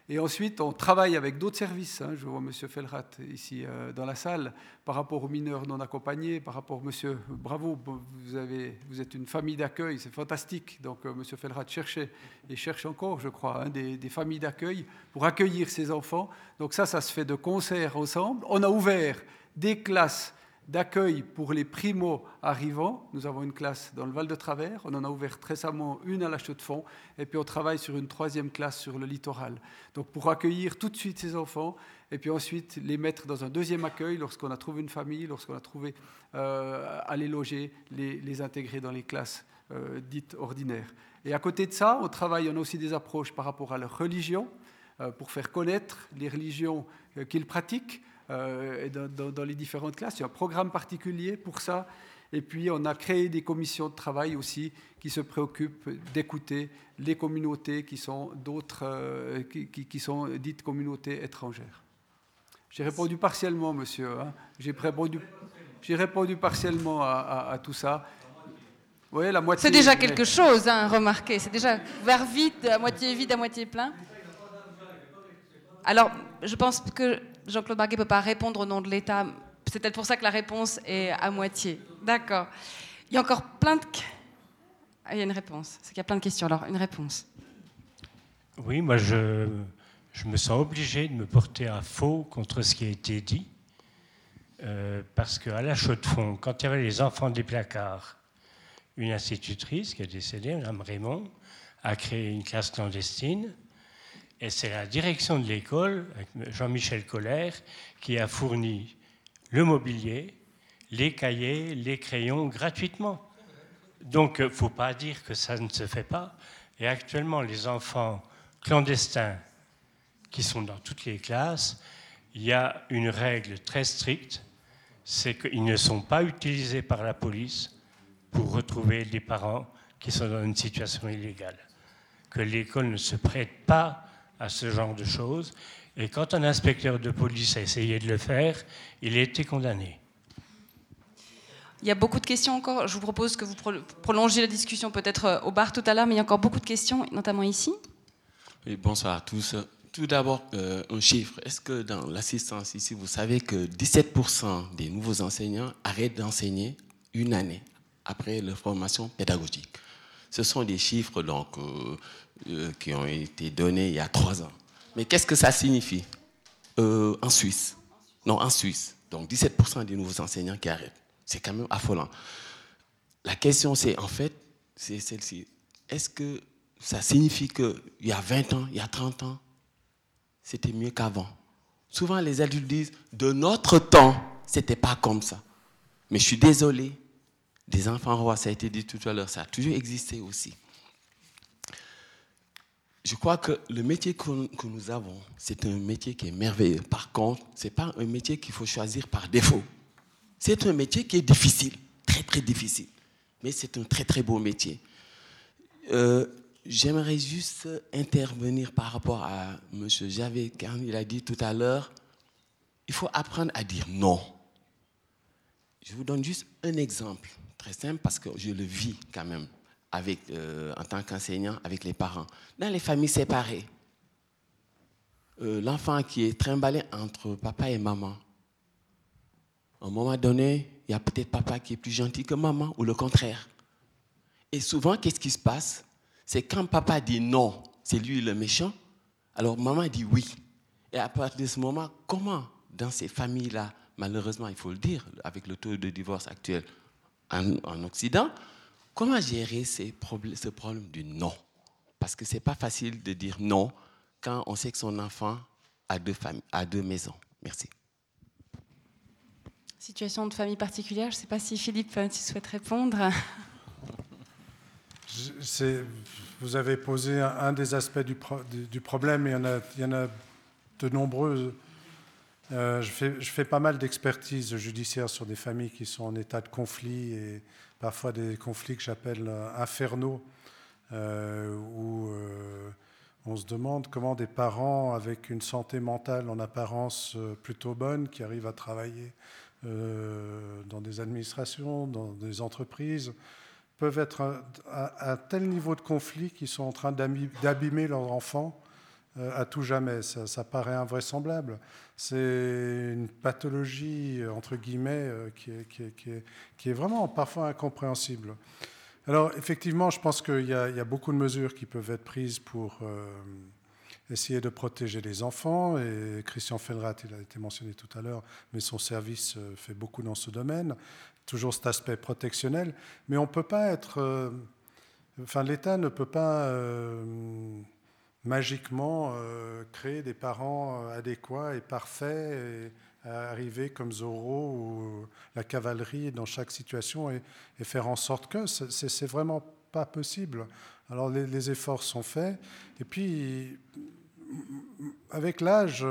Speaker 4: Et ensuite, on travaille avec d'autres services. Hein. Je vois M. Felrat ici euh, dans la salle, par rapport aux mineurs non accompagnés, par rapport à M. Bravo, vous, êtes une famille d'accueil, c'est fantastique. Donc euh, M. Felrat cherchait et cherche encore, je crois, hein, des, des, familles d'accueil pour accueillir ces enfants. Donc ça, ça se fait de concert ensemble. On a ouvert des classes d'accueil pour les primo-arrivants. Nous avons une classe dans le Val de Travers, on en a ouvert récemment une à la Chaux de Fonds, et puis on travaille sur une troisième classe sur le littoral. Donc pour accueillir tout de suite ces enfants, et puis ensuite les mettre dans un deuxième accueil lorsqu'on a trouvé une famille, lorsqu'on a trouvé euh, à les loger, les, intégrer dans les classes euh, dites ordinaires. Et à côté de ça, on travaille, on a aussi des approches par rapport à leur religion, euh, pour faire connaître les religions qu'ils pratiquent. Euh, dans, les différentes classes. Il y a un programme particulier pour ça. Et puis, on a créé des commissions de travail aussi qui se préoccupent d'écouter les communautés qui sont, d'autres, euh, qui, sont dites communautés étrangères. J'ai répondu partiellement, monsieur. Hein. J'ai, répondu, j'ai répondu partiellement à, tout ça.
Speaker 1: Oui, la moitié, c'est déjà quelque chose, hein, remarquez. C'est déjà vers vide, à moitié vide, à moitié plein. Alors, je pense que Jean-Claude Barguet ne peut pas répondre au nom de l'État. C'est peut-être pour ça que la réponse est à moitié. D'accord. Il y a encore plein de... Ah, il y a une réponse. C'est qu'il y a plein de questions. Alors, une réponse.
Speaker 11: Oui, moi, je, je me sens obligé de me porter à faux contre ce qui a été dit. Euh, parce qu'à la chaux de fond, quand il y avait les enfants des placards, une institutrice qui est décédée, Mme Raymond, a créé une classe clandestine et c'est la direction de l'école, Jean-Michel Collère, qui a fourni le mobilier, les cahiers, les crayons gratuitement. Donc, il ne faut pas dire que ça ne se fait pas. Et actuellement, les enfants clandestins qui sont dans toutes les classes, il y a une règle très stricte, c'est qu'ils ne sont pas utilisés par la police pour retrouver les parents qui sont dans une situation illégale. Que l'école ne se prête pas à ce genre de choses. Et quand un inspecteur de police a essayé de le faire, il a été condamné.
Speaker 1: Il y a beaucoup de questions encore. Je vous propose que vous prolongiez la discussion peut-être euh, au bar tout à l'heure, mais il y a encore beaucoup de questions, notamment ici.
Speaker 12: Oui, bonsoir à tous. Tout d'abord, euh, un chiffre. Est-ce que dans l'assistance ici, vous savez que 17% des nouveaux enseignants arrêtent d'enseigner une année après leur formation pédagogique? Ce sont des chiffres donc, euh, euh, qui ont été donnés il y a trois ans. Mais qu'est-ce que ça signifie? Euh, En Suisse. Non, en Suisse. Donc 17% des nouveaux enseignants qui arrêtent. C'est quand même affolant. La question, c'est en fait, c'est celle-ci. Est-ce que ça signifie qu'il y a 20 ans, il y a 30 ans, c'était mieux qu'avant? Souvent, les adultes disent, de notre temps, c'était pas comme ça. Mais je suis désolé, des enfants rois, ça a été dit tout à l'heure, ça a toujours existé aussi je crois que le métier que, nous avons, c'est un métier qui est merveilleux. Par contre, ce n'est pas un métier qu'il faut choisir par défaut. C'est un métier qui est difficile, très très difficile. Mais c'est un très très beau métier. Euh, j'aimerais juste intervenir par rapport à M. Javet, quand il a dit tout à l'heure, il faut apprendre à dire non. Je vous donne juste un exemple, très simple, parce que je le vis quand même avec, euh, en tant qu'enseignant avec les parents. Dans les familles séparées, euh, l'enfant qui est trimballé entre papa et maman, à un moment donné, il y a peut-être papa qui est plus gentil que maman ou le contraire. Et souvent, qu'est-ce qui se passe? C'est quand papa dit non, c'est lui le méchant, alors maman dit oui. Et à partir de ce moment, comment dans ces familles-là, malheureusement, il faut le dire, avec le taux de divorce actuel en Occident, Comment gérer ce problème du non? Parce que ce n'est pas facile de dire non quand on sait que son enfant a deux, familles, a deux maisons. Merci.
Speaker 1: Situation de famille particulière, je ne sais pas si Philippe tu souhaites répondre.
Speaker 3: Vous avez posé un, des aspects du, du, problème, il y en a, il y en a de nombreux. Euh, je, fais, je, fais, pas mal d'expertise judiciaire sur des familles qui sont en état de conflit et parfois des conflits que j'appelle euh, infernaux, euh, où euh, on se demande comment des parents avec une santé mentale en apparence plutôt bonne, qui arrivent à travailler dans des administrations, dans des entreprises, peuvent être à, un tel niveau de conflit qu'ils sont en train d'abîmer leurs enfants à tout jamais. Ça, paraît invraisemblable c'est une pathologie, entre guillemets, euh, qui est, vraiment parfois incompréhensible. Alors, effectivement, je pense qu'il y, a beaucoup de mesures qui peuvent être prises pour euh, essayer de protéger les enfants. Et Christian Fellrat, il a été mentionné tout à l'heure, mais son service euh, fait beaucoup dans ce domaine. Toujours cet aspect protectionnel. Mais on ne peut pas être. Euh, enfin, l'État ne peut pas euh, magiquement créer des parents adéquats et parfaits. Et, arriver comme Zorro ou la cavalerie dans chaque situation et, faire en sorte que c'est vraiment pas possible. Alors les, efforts sont faits. Et puis, avec l'âge,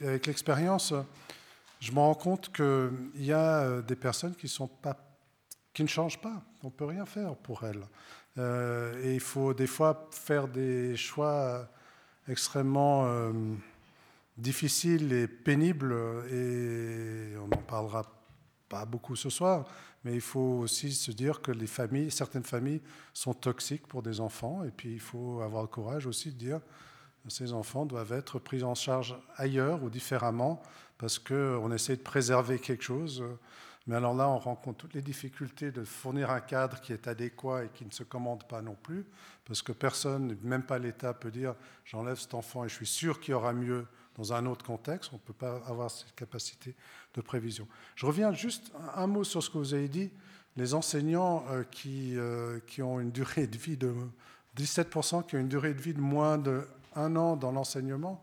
Speaker 3: avec l'expérience, je me rends compte qu'il y a des personnes qui, qui ne changent pas. On ne peut rien faire pour elles. Euh, et il faut des fois faire des choix extrêmement euh, difficiles et pénibles. Et on n'en parlera pas beaucoup ce soir. Mais il faut aussi se dire que certaines familles sont toxiques pour des enfants. Et puis il faut avoir le courage aussi de dire que ces enfants doivent être pris en charge ailleurs ou différemment parce qu'on essaie de préserver quelque chose. Mais alors là, on rencontre toutes les difficultés de fournir un cadre qui est adéquat et qui ne se commande pas non plus, parce que personne, même pas l'État, peut dire j'enlève cet enfant et je suis sûr qu'il y aura mieux dans un autre contexte. On ne peut pas avoir cette capacité de prévision. Je reviens juste un mot sur ce que vous avez dit. Les enseignants euh, qui, euh, qui ont une durée de vie de 17% qui ont une durée de vie de moins d'un an dans l'enseignement.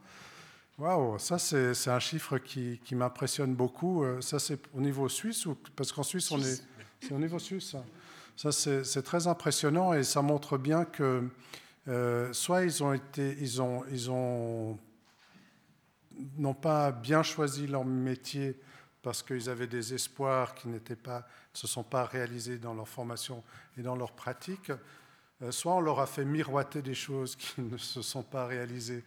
Speaker 3: Waouh, ça c'est un chiffre qui, qui m'impressionne beaucoup. Euh, ça c'est au niveau suisse ou parce qu'en Suisse on est c'est au niveau suisse. Ça, c'est très impressionnant et ça montre bien que soit ils ont été ils ont ils ont n'ont pas bien choisi leur métier parce qu'ils avaient des espoirs qui n'étaient pas, ne se sont pas réalisés dans leur formation et dans leur pratique, euh, soit on leur a fait miroiter des choses qui ne se sont pas réalisées.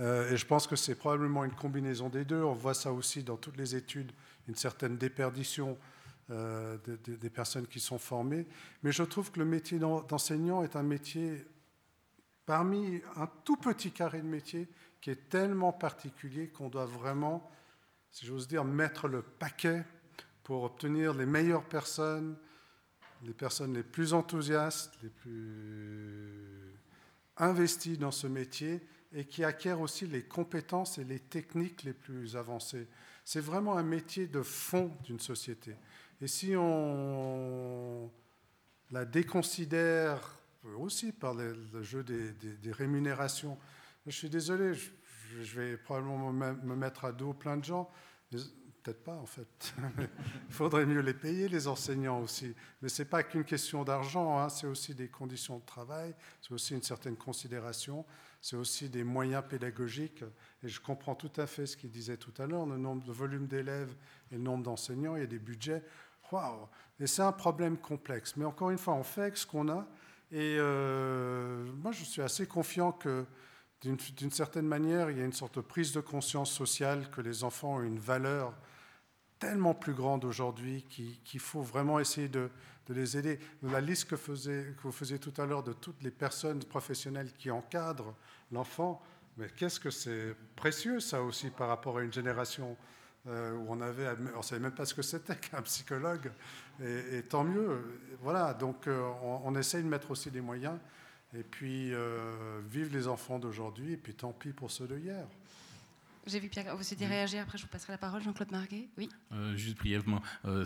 Speaker 3: Euh, et je pense que c'est probablement une combinaison des deux. On voit ça aussi dans toutes les études, une certaine déperdition euh, des personnes qui sont formées. Mais je trouve que le métier d'enseignant est un métier parmi un tout petit carré de métiers qui est tellement particulier qu'on doit vraiment, si j'ose dire, mettre le paquet pour obtenir les meilleures personnes, les personnes les plus enthousiastes, les plus investies dans ce métier et qui acquièrent aussi les compétences et les techniques les plus avancées. C'est vraiment un métier de fond d'une société. Et si on la déconsidère aussi par le, jeu des, des rémunérations, je suis désolé, je, vais probablement me mettre à dos plein de gens. Peut-être pas, en fait. Il faudrait mieux les payer, les enseignants aussi. Mais ce n'est pas qu'une question d'argent, hein. c'est aussi des conditions de travail, c'est aussi une certaine considération, c'est aussi des moyens pédagogiques. Et je comprends tout à fait ce qu'il disait tout à l'heure, le nombre de volumes d'élèves et le nombre d'enseignants, il y a des budgets. Waouh Et c'est un problème complexe. Mais encore une fois, on fait avec ce qu'on a. Et euh, moi, je suis assez confiant que d'une certaine manière, il y a une sorte de prise de conscience sociale que les enfants ont une valeur tellement plus grande aujourd'hui qu'il faut vraiment essayer de, les aider. La liste que, vous faisiez tout à l'heure de toutes les personnes professionnelles qui encadrent l'enfant, mais qu'est-ce que c'est précieux ça aussi par rapport à une génération euh, où on avait, on savait même pas ce que c'était qu'un psychologue, et, tant mieux. Voilà, donc euh, on, essaye de mettre aussi des moyens et puis, euh, vive les enfants d'aujourd'hui, et puis tant pis pour ceux de hier.
Speaker 1: J'ai vu Pierre, vous souhaitez réagir, après je vous passerai la parole, Jean-Claude Marguet Oui.
Speaker 5: Euh, juste brièvement, euh,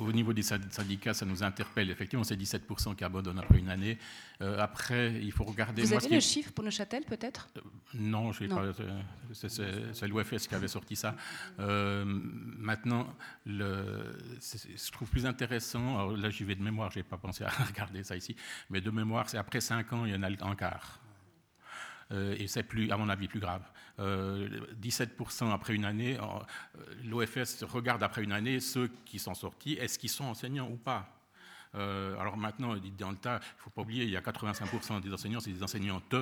Speaker 5: au niveau des syndicats, ça nous interpelle. Effectivement, c'est 17% qui abandonnent après une année. Euh, après, il faut regarder.
Speaker 1: Vous avez le chiffre pour Neuchâtel, peut-être?
Speaker 5: Non, je pas. C'est l'OFS qui avait sorti ça. maintenant, le, je trouve plus intéressant, alors là j'y vais de mémoire, je n'ai pas pensé à regarder ça ici, mais de mémoire, c'est après 5 ans, il y en a un quart. Et c'est plus, à mon avis, plus grave. 17% euh, après une année, euh, l'OFS regarde après une année ceux qui sont sortis, est-ce qu'ils sont enseignants ou pas? Alors maintenant, dans le tas, il ne faut pas oublier, il y a 85% des enseignants, c'est des enseignantes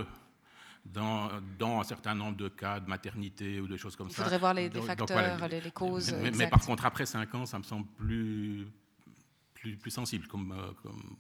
Speaker 5: dans, dans, un certain nombre de cas de maternité ou de choses comme ça.
Speaker 1: Il faudrait voir les, facteurs, les, causes.
Speaker 5: Mais, par contre, après 5 ans, ça me semble plus, plus, plus sensible comme, comme,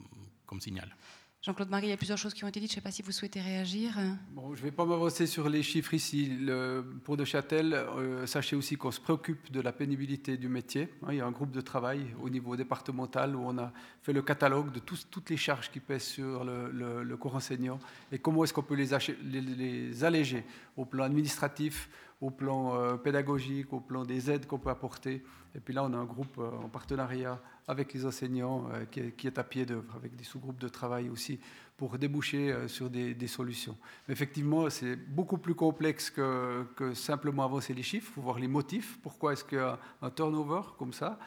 Speaker 5: comme signal.
Speaker 1: Jean-Claude Marie, il y a plusieurs choses qui ont été dites. Je ne sais pas si vous souhaitez réagir.
Speaker 4: Bon, je ne vais pas m'avancer sur les chiffres ici. Le, pour De Châtel, euh, sachez aussi qu'on se préoccupe de la pénibilité du métier. Hein, il y a un groupe de travail au niveau départemental où on a fait le catalogue de toutes les charges qui pèsent sur le, le, cours enseignant et comment est-ce qu'on peut les, alléger au plan administratif, au plan euh, pédagogique, au plan des aides qu'on peut apporter. Et puis là, on a un groupe euh, en partenariat avec les enseignants euh, qui, est, à pied d'œuvre, avec des sous-groupes de travail aussi, pour déboucher sur des, solutions. Effectivement, c'est beaucoup plus complexe que, simplement avancer les chiffres. Voir les motifs. Pourquoi est-ce qu'il y a un turnover comme ça?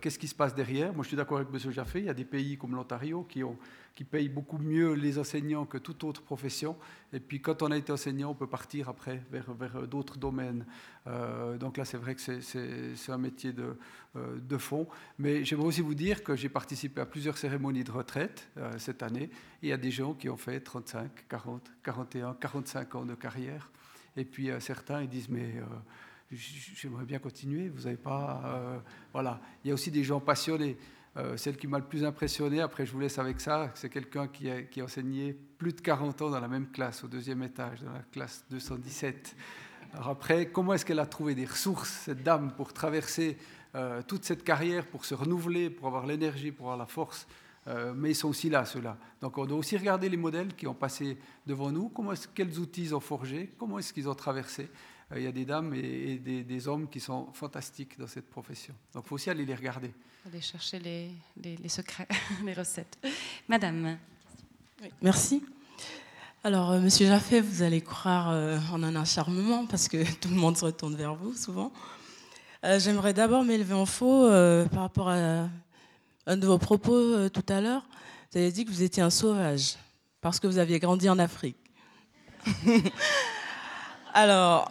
Speaker 4: Qu'est-ce qui se passe derrière? Moi, je suis d'accord avec M. Jaffé. Il y a des pays comme l'Ontario qui ont qui paye beaucoup mieux les enseignants que toute autre profession. Et puis quand on a été enseignant, on peut partir après vers, vers d'autres domaines. Euh, donc là, c'est vrai que c'est un métier de, euh, de fond. Mais j'aimerais aussi vous dire que j'ai participé à plusieurs cérémonies de retraite euh, cette année. il y a des gens qui ont fait 35, 40, 41, 45 ans de carrière. Et puis certains, ils disent, mais j'aimerais bien continuer, vous n'avez pas... voilà. Il y a aussi des gens passionnés. Euh, celle qui m'a le plus impressionné, après je vous laisse avec ça, c'est quelqu'un qui a, enseigné plus de 40 ans dans la même classe, au deuxième étage, dans la classe 217. Alors après, comment est-ce qu'elle a trouvé des ressources, cette dame, pour traverser euh, toute cette carrière, pour se renouveler, pour avoir l'énergie, pour avoir la force? Euh, mais ils sont aussi là, ceux-là. Donc on doit aussi regarder les modèles qui ont passé devant nous, quels outils ils ont forgé, comment est-ce qu'ils ont traversé? Il y a des dames et, des, des, hommes qui sont fantastiques dans cette profession. Donc il faut aussi aller les regarder.
Speaker 1: Aller chercher les, les, secrets, les recettes. Madame.
Speaker 13: merci. Alors, euh, Monsieur Jaffé, vous allez croire euh, en un acharnement parce que tout le monde se retourne vers vous souvent. Euh, j'aimerais d'abord m'élever en faux par rapport à un de vos propos tout à l'heure. Vous avez dit que vous étiez un sauvage parce que vous aviez grandi en Afrique. Alors,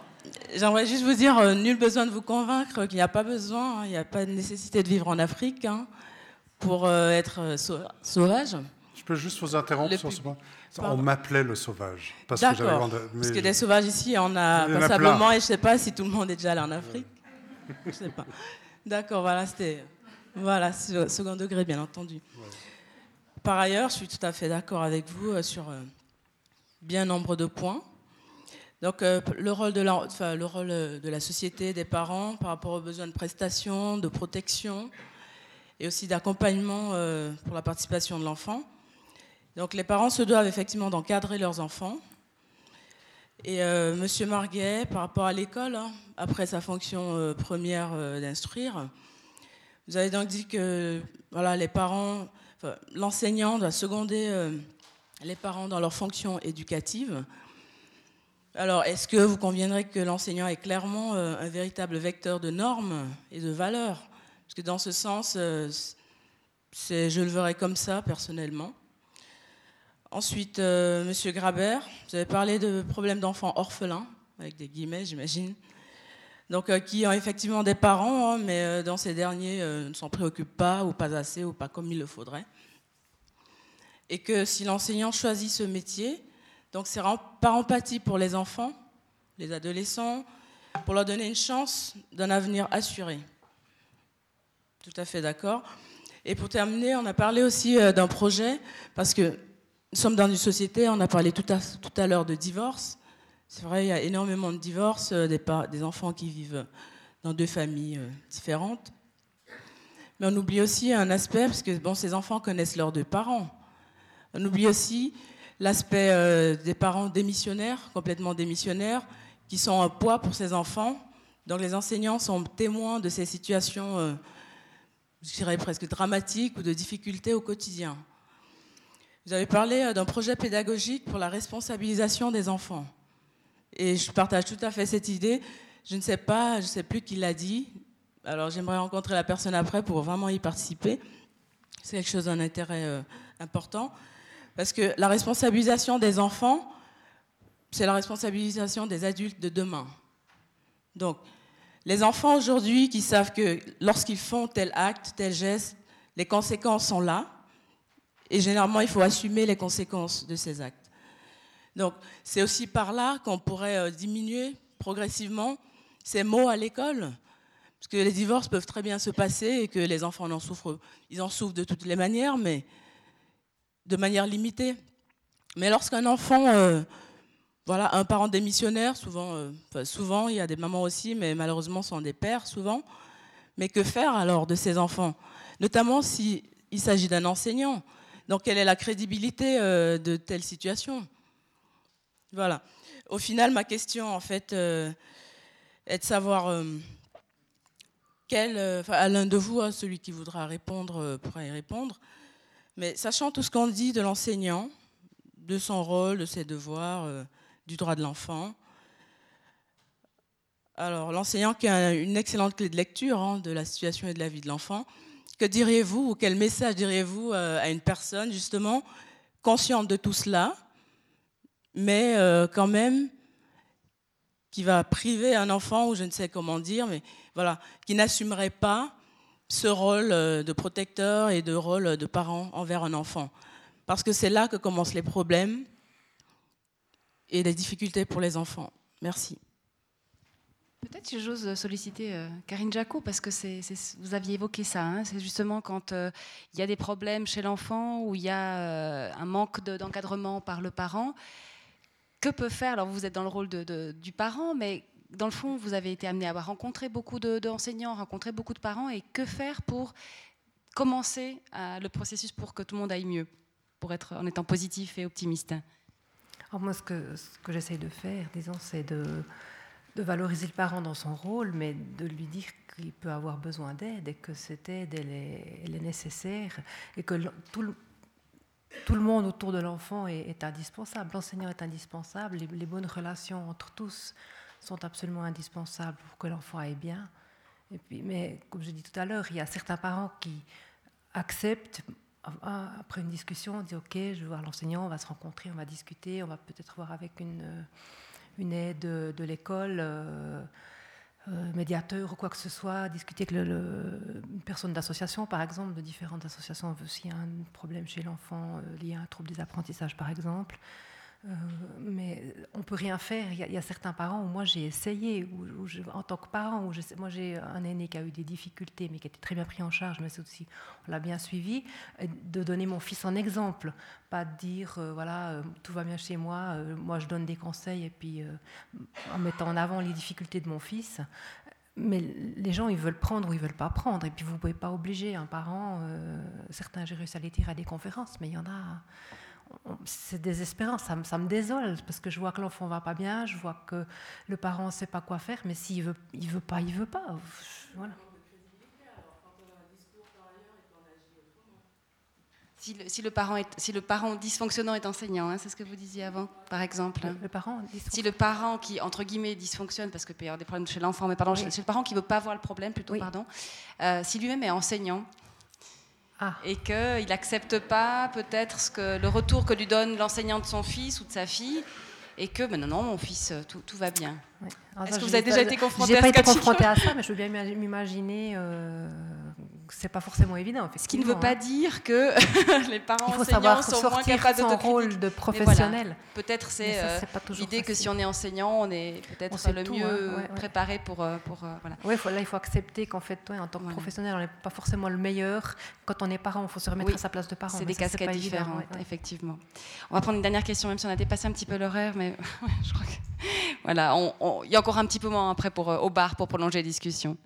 Speaker 13: J'aimerais juste vous dire, euh, nul besoin de vous convaincre qu'il n'y a pas besoin, hein, il n'y a pas de nécessité de vivre en Afrique hein, pour euh, être euh, sauvage.
Speaker 3: Je peux juste vous interrompre sur ce point On m'appelait le sauvage.
Speaker 13: Parce que, parce que des sauvages ici, on a passablement, et je ne sais pas si tout le monde est déjà allé en Afrique. je sais pas. D'accord, voilà, c'était. Voilà, second degré, bien entendu. Par ailleurs, je suis tout à fait d'accord avec vous sur bien nombre de points. Donc euh, le, rôle euh, de la société, des parents par rapport aux besoins de prestations, de protection et aussi d'accompagnement euh, pour la participation de l'enfant. Donc les parents se doivent effectivement d'encadrer leurs enfants. Et Monsieur Marguet, par rapport à l'école, hein, après sa fonction première d'instruire, vous avez donc dit que voilà, les parents, l'enseignant doit seconder les parents dans leur fonction éducative. Alors, est-ce que vous conviendrez que l'enseignant est clairement euh, un véritable vecteur de normes et de valeurs? Parce que dans ce sens, euh, je le verrais comme ça, personnellement. Ensuite, euh, Monsieur Grabert, vous avez parlé de problèmes d'enfants orphelins, avec des guillemets, j'imagine. Donc, qui ont effectivement des parents, hein, mais dans ces derniers ne s'en préoccupent pas, ou pas assez, ou pas comme il le faudrait. Et que si l'enseignant choisit ce métier, donc c'est par empathie pour les enfants, les adolescents, pour leur donner une chance d'un avenir assuré. Tout à fait d'accord. Et pour terminer, on a parlé aussi euh, d'un projet, parce que nous sommes dans une société, on a parlé tout à, tout à l'heure de divorce. C'est vrai, il y a énormément de divorces, euh, des, des enfants qui vivent dans deux familles euh, différentes. Mais on oublie aussi un aspect, parce que bon, ces enfants connaissent leurs deux parents. On oublie aussi l'aspect euh, des parents démissionnaires, complètement démissionnaires, qui sont un poids pour ces enfants. Donc les enseignants sont témoins de ces situations, euh, je dirais presque dramatiques ou de difficultés au quotidien. Vous avez parlé euh, d'un projet pédagogique pour la responsabilisation des enfants. Et je partage tout à fait cette idée. Je ne sais pas, je ne sais plus qui l'a dit. Alors j'aimerais rencontrer la personne après pour vraiment y participer. C'est quelque chose d'un intérêt important. Parce que la responsabilisation des enfants, c'est la responsabilisation des adultes de demain. Donc, les enfants aujourd'hui qui savent que lorsqu'ils font tel acte, tel geste, les conséquences sont là. Et généralement, il faut assumer les conséquences de ces actes. Donc, c'est aussi par là qu'on pourrait euh, diminuer progressivement ces mots à l'école. Parce que les divorces peuvent très bien se passer et que les enfants en souffrent. Ils en souffrent de toutes les manières, mais de manière limitée. Mais lorsqu'un enfant, euh, voilà, un parent démissionnaire, souvent, euh, souvent, il y a des mamans aussi, mais malheureusement, sont des pères souvent. Mais que faire alors de ces enfants? Notamment s'il s'agit d'un enseignant. Donc, quelle est la crédibilité de telle situation Voilà. Au final, ma question, en fait, est de savoir quel, à l'un de vous, hein, celui qui voudra répondre pourra y répondre. Mais sachant tout ce qu'on dit de l'enseignant, de son rôle, de ses devoirs, euh, du droit de l'enfant, alors l'enseignant qui a une excellente clé de lecture hein, de la situation et de la vie de l'enfant, que diriez-vous ou quel message diriez-vous euh, à une personne justement consciente de tout cela, mais euh, quand même qui va priver un enfant, ou je ne sais comment dire, mais voilà, qui n'assumerait pas ce rôle euh, de protecteur et de rôle de parent envers un enfant. Parce que c'est là que commencent les problèmes et les difficultés pour les enfants. Merci.
Speaker 1: Peut-être si j'ose solliciter euh, Karine Jacot, parce que vous aviez évoqué ça. Hein. c'est justement quand euh, il y a des problèmes chez l'enfant, ou il y a un manque d'encadrement par le parent. Que peut faire Alors vous êtes dans le rôle du parent, mais dans le fond, vous avez été amené à rencontrer beaucoup d'enseignants, rencontrer beaucoup de parents, et que faire pour commencer le processus pour que tout le monde aille mieux, pour être en étant positif et optimiste?
Speaker 6: Alors moi, ce que, ce j'essaye de faire, disons, c'est de, de, valoriser le parent dans son rôle, mais de lui dire qu'il peut avoir besoin d'aide et que cette aide, elle est, nécessaire, et que tout le monde autour de l'enfant est, indispensable. L'enseignant est indispensable, les bonnes relations entre tous sont absolument indispensables pour que l'enfant aille bien. Mais comme je dis tout à l'heure, il y a certains parents qui acceptent, après une discussion, on dit OK, je vais voir l'enseignant, on va se rencontrer, on va discuter, on va peut-être voir avec une, aide de l'école. Euh, euh, médiateur ou quoi que ce soit, discuter avec une personne d'association, par exemple, de différentes associations, s'il y a un problème chez l'enfant euh, lié à un trouble des apprentissages, par exemple. Euh, mais on peut rien faire. Il y, a, certains parents où moi j'ai essayé, en tant que parent, où moi j'ai un aîné qui a eu des difficultés, mais qui était très bien pris en charge, mais c'est aussi on l'a bien suivi, de donner mon fils en exemple, pas de dire euh, voilà euh, tout va bien chez moi, moi je donne des conseils et puis en mettant en avant les difficultés de mon fils. Mais les gens, ils veulent prendre ou ils veulent pas prendre. Et puis, vous pouvez pas obliger un parent. certains, j'ai réussi à les tirer à des conférences, mais il y en a c'est désespérant, ça me, ça me, désole, parce que je vois que l'enfant va pas bien, je vois que le parent ne sait pas quoi faire, mais s'il veut, il veut pas, il veut pas. Voilà.
Speaker 1: Si le, si le, parent est, si le parent dysfonctionnant est enseignant, hein, c'est ce que vous disiez avant, par exemple.
Speaker 6: Le, parent
Speaker 1: Si le parent qui, entre guillemets, dysfonctionne, parce qu'il peut y avoir des problèmes chez l'enfant, mais pardon, c'est le parent qui ne veut pas voir le problème, plutôt, pardon, euh, si lui-même est enseignant, ah. Et qu'il n'accepte pas peut-être ce que, le retour que lui donne l'enseignant de son fils ou de sa fille, et que ben non, non, mon fils, tout, tout va bien. Est-ce que vous avez déjà été confronté
Speaker 6: à ça J'ai pas été confronté à ça, mais je veux bien m'imaginer euh, c'est pas forcément évident.
Speaker 1: Ce qui ne veut pas hein. dire que les parents
Speaker 6: Il faut savoir sont moins capables de son rôle de professionnel.
Speaker 1: Peut-être c'est euh, l'idée que si on est enseignant, on est peut-être le mieux hein. préparé pour, euh, pour euh.
Speaker 6: Oui, là il faut accepter qu'en fait, en tant que professionnel, on n'est pas forcément le meilleur. Quand on est parent, il faut se remettre à sa place de parent.
Speaker 1: C'est des casquettes différentes, effectivement. On va prendre une dernière question, même si on a dépassé un petit peu l'horaire, mais je crois que voilà, il y a encore un petit peu moins après pour au bar pour prolonger la discussion.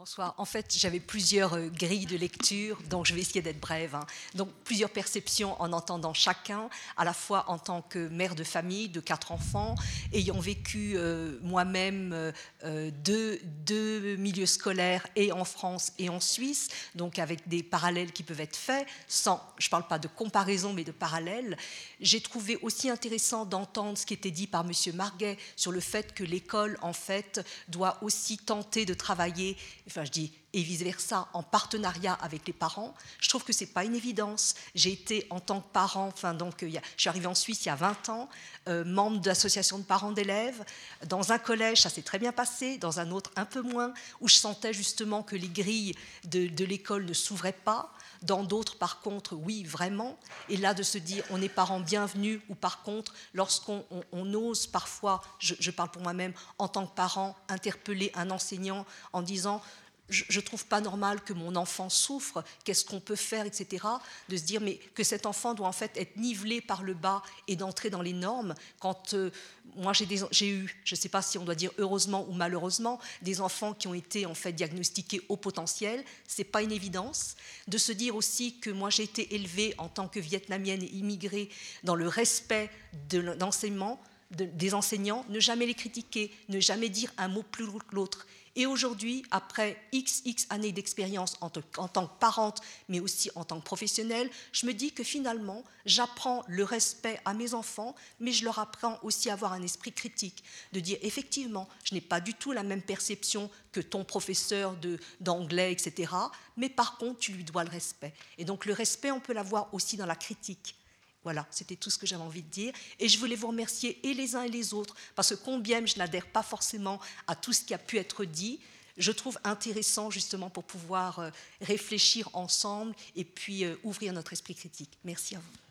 Speaker 14: Bonsoir. En fait, j'avais plusieurs euh, grilles de lecture, donc je vais essayer d'être brève. Hein. Donc, plusieurs perceptions en entendant chacun, à la fois en tant que mère de famille de quatre enfants, ayant vécu euh, moi-même euh, deux, deux, milieux scolaires, et en France et en Suisse, donc avec des parallèles qui peuvent être faits, sans, je ne parle pas de comparaison, mais de parallèles. J'ai trouvé aussi intéressant d'entendre ce qui était dit par M. Marguet sur le fait que l'école, en fait, doit aussi tenter de travailler enfin je dis et vice-versa, en partenariat avec les parents. Je trouve que ce n'est pas une évidence. J'ai été en tant que parent, enfin donc je suis arrivée en Suisse il y a 20 ans, euh, membre d'association de parents d'élèves. Dans un collège, ça s'est très bien passé, dans un autre un peu moins, où je sentais justement que les grilles de, l'école ne s'ouvraient pas. Dans d'autres, par contre, oui, vraiment. Et là, de se dire, on est parents bienvenus, ou par contre, lorsqu'on on, ose parfois, je parle pour moi-même, en tant que parent, interpeller un enseignant en disant, je ne trouve pas normal que mon enfant souffre, qu'est-ce qu'on peut faire, etc. De se dire mais que cet enfant doit en fait être nivelé par le bas et d'entrer dans les normes. Quand euh, moi j'ai eu, je ne sais pas si on doit dire heureusement ou malheureusement, des enfants qui ont été en fait diagnostiqués au potentiel, c'est pas une évidence. De se dire aussi que moi j'ai été élevée en tant que vietnamienne et immigrée dans le respect de l'enseignement, des enseignants, ne jamais les critiquer, ne jamais dire un mot plus que l'autre. Et aujourd'hui, après XX années d'expérience en, tant que parente, mais aussi en tant que professionnelle, je me dis que finalement, j'apprends le respect à mes enfants, mais je leur apprends aussi à avoir un esprit critique, de dire effectivement, je n'ai pas du tout la même perception que ton professeur d'anglais, etc., mais par contre, tu lui dois le respect. Et donc le respect, on peut l'avoir aussi dans la critique. Voilà, c'était tout ce que j'avais envie de dire. Et je voulais vous remercier et les uns et les autres, parce que combien je n'adhère pas forcément à tout ce qui a pu être dit, je trouve intéressant justement pour pouvoir euh, réfléchir ensemble et puis euh, ouvrir notre esprit critique. Merci à vous.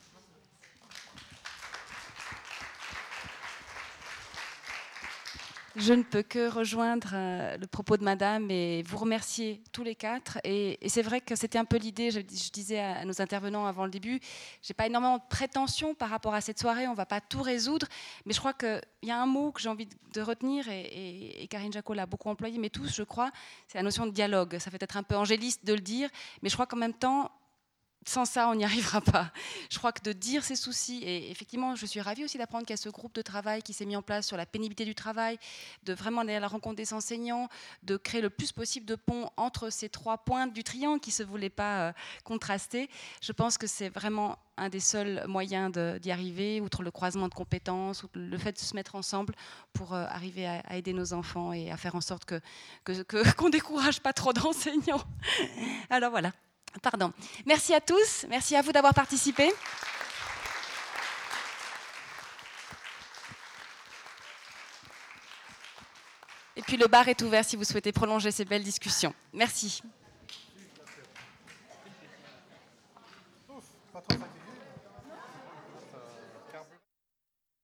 Speaker 1: Je ne peux que rejoindre euh, le propos de Madame et vous remercier tous les quatre. Et, c'est vrai que c'était un peu l'idée, je, disais à, nos intervenants avant le début, j'ai pas énormément de prétention par rapport à cette soirée, on va pas tout résoudre, mais je crois qu'il y a un mot que j'ai envie de retenir, et, Karine Jacot l'a beaucoup employé, mais tous, je crois, c'est la notion de dialogue. Ça fait être un peu angéliste de le dire, mais je crois qu'en même temps, sans ça, on n'y arrivera pas. Je crois que de dire ses soucis, et effectivement, je suis ravie aussi d'apprendre qu'il y a ce groupe de travail qui s'est mis en place sur la pénibilité du travail, de vraiment aller à la rencontre des enseignants, de créer le plus possible de ponts entre ces trois pointes du triangle qui ne se voulaient pas euh, contraster. Je pense que c'est vraiment un des seuls moyens d'y arriver, outre le croisement de compétences, le fait de se mettre ensemble pour euh, arriver à, aider nos enfants et à faire en sorte qu'on que, ne décourage pas trop d'enseignants. Alors voilà. Pardon. Merci à tous. Merci à vous d'avoir participé. Et puis le bar est ouvert si vous souhaitez prolonger ces belles discussions. Merci.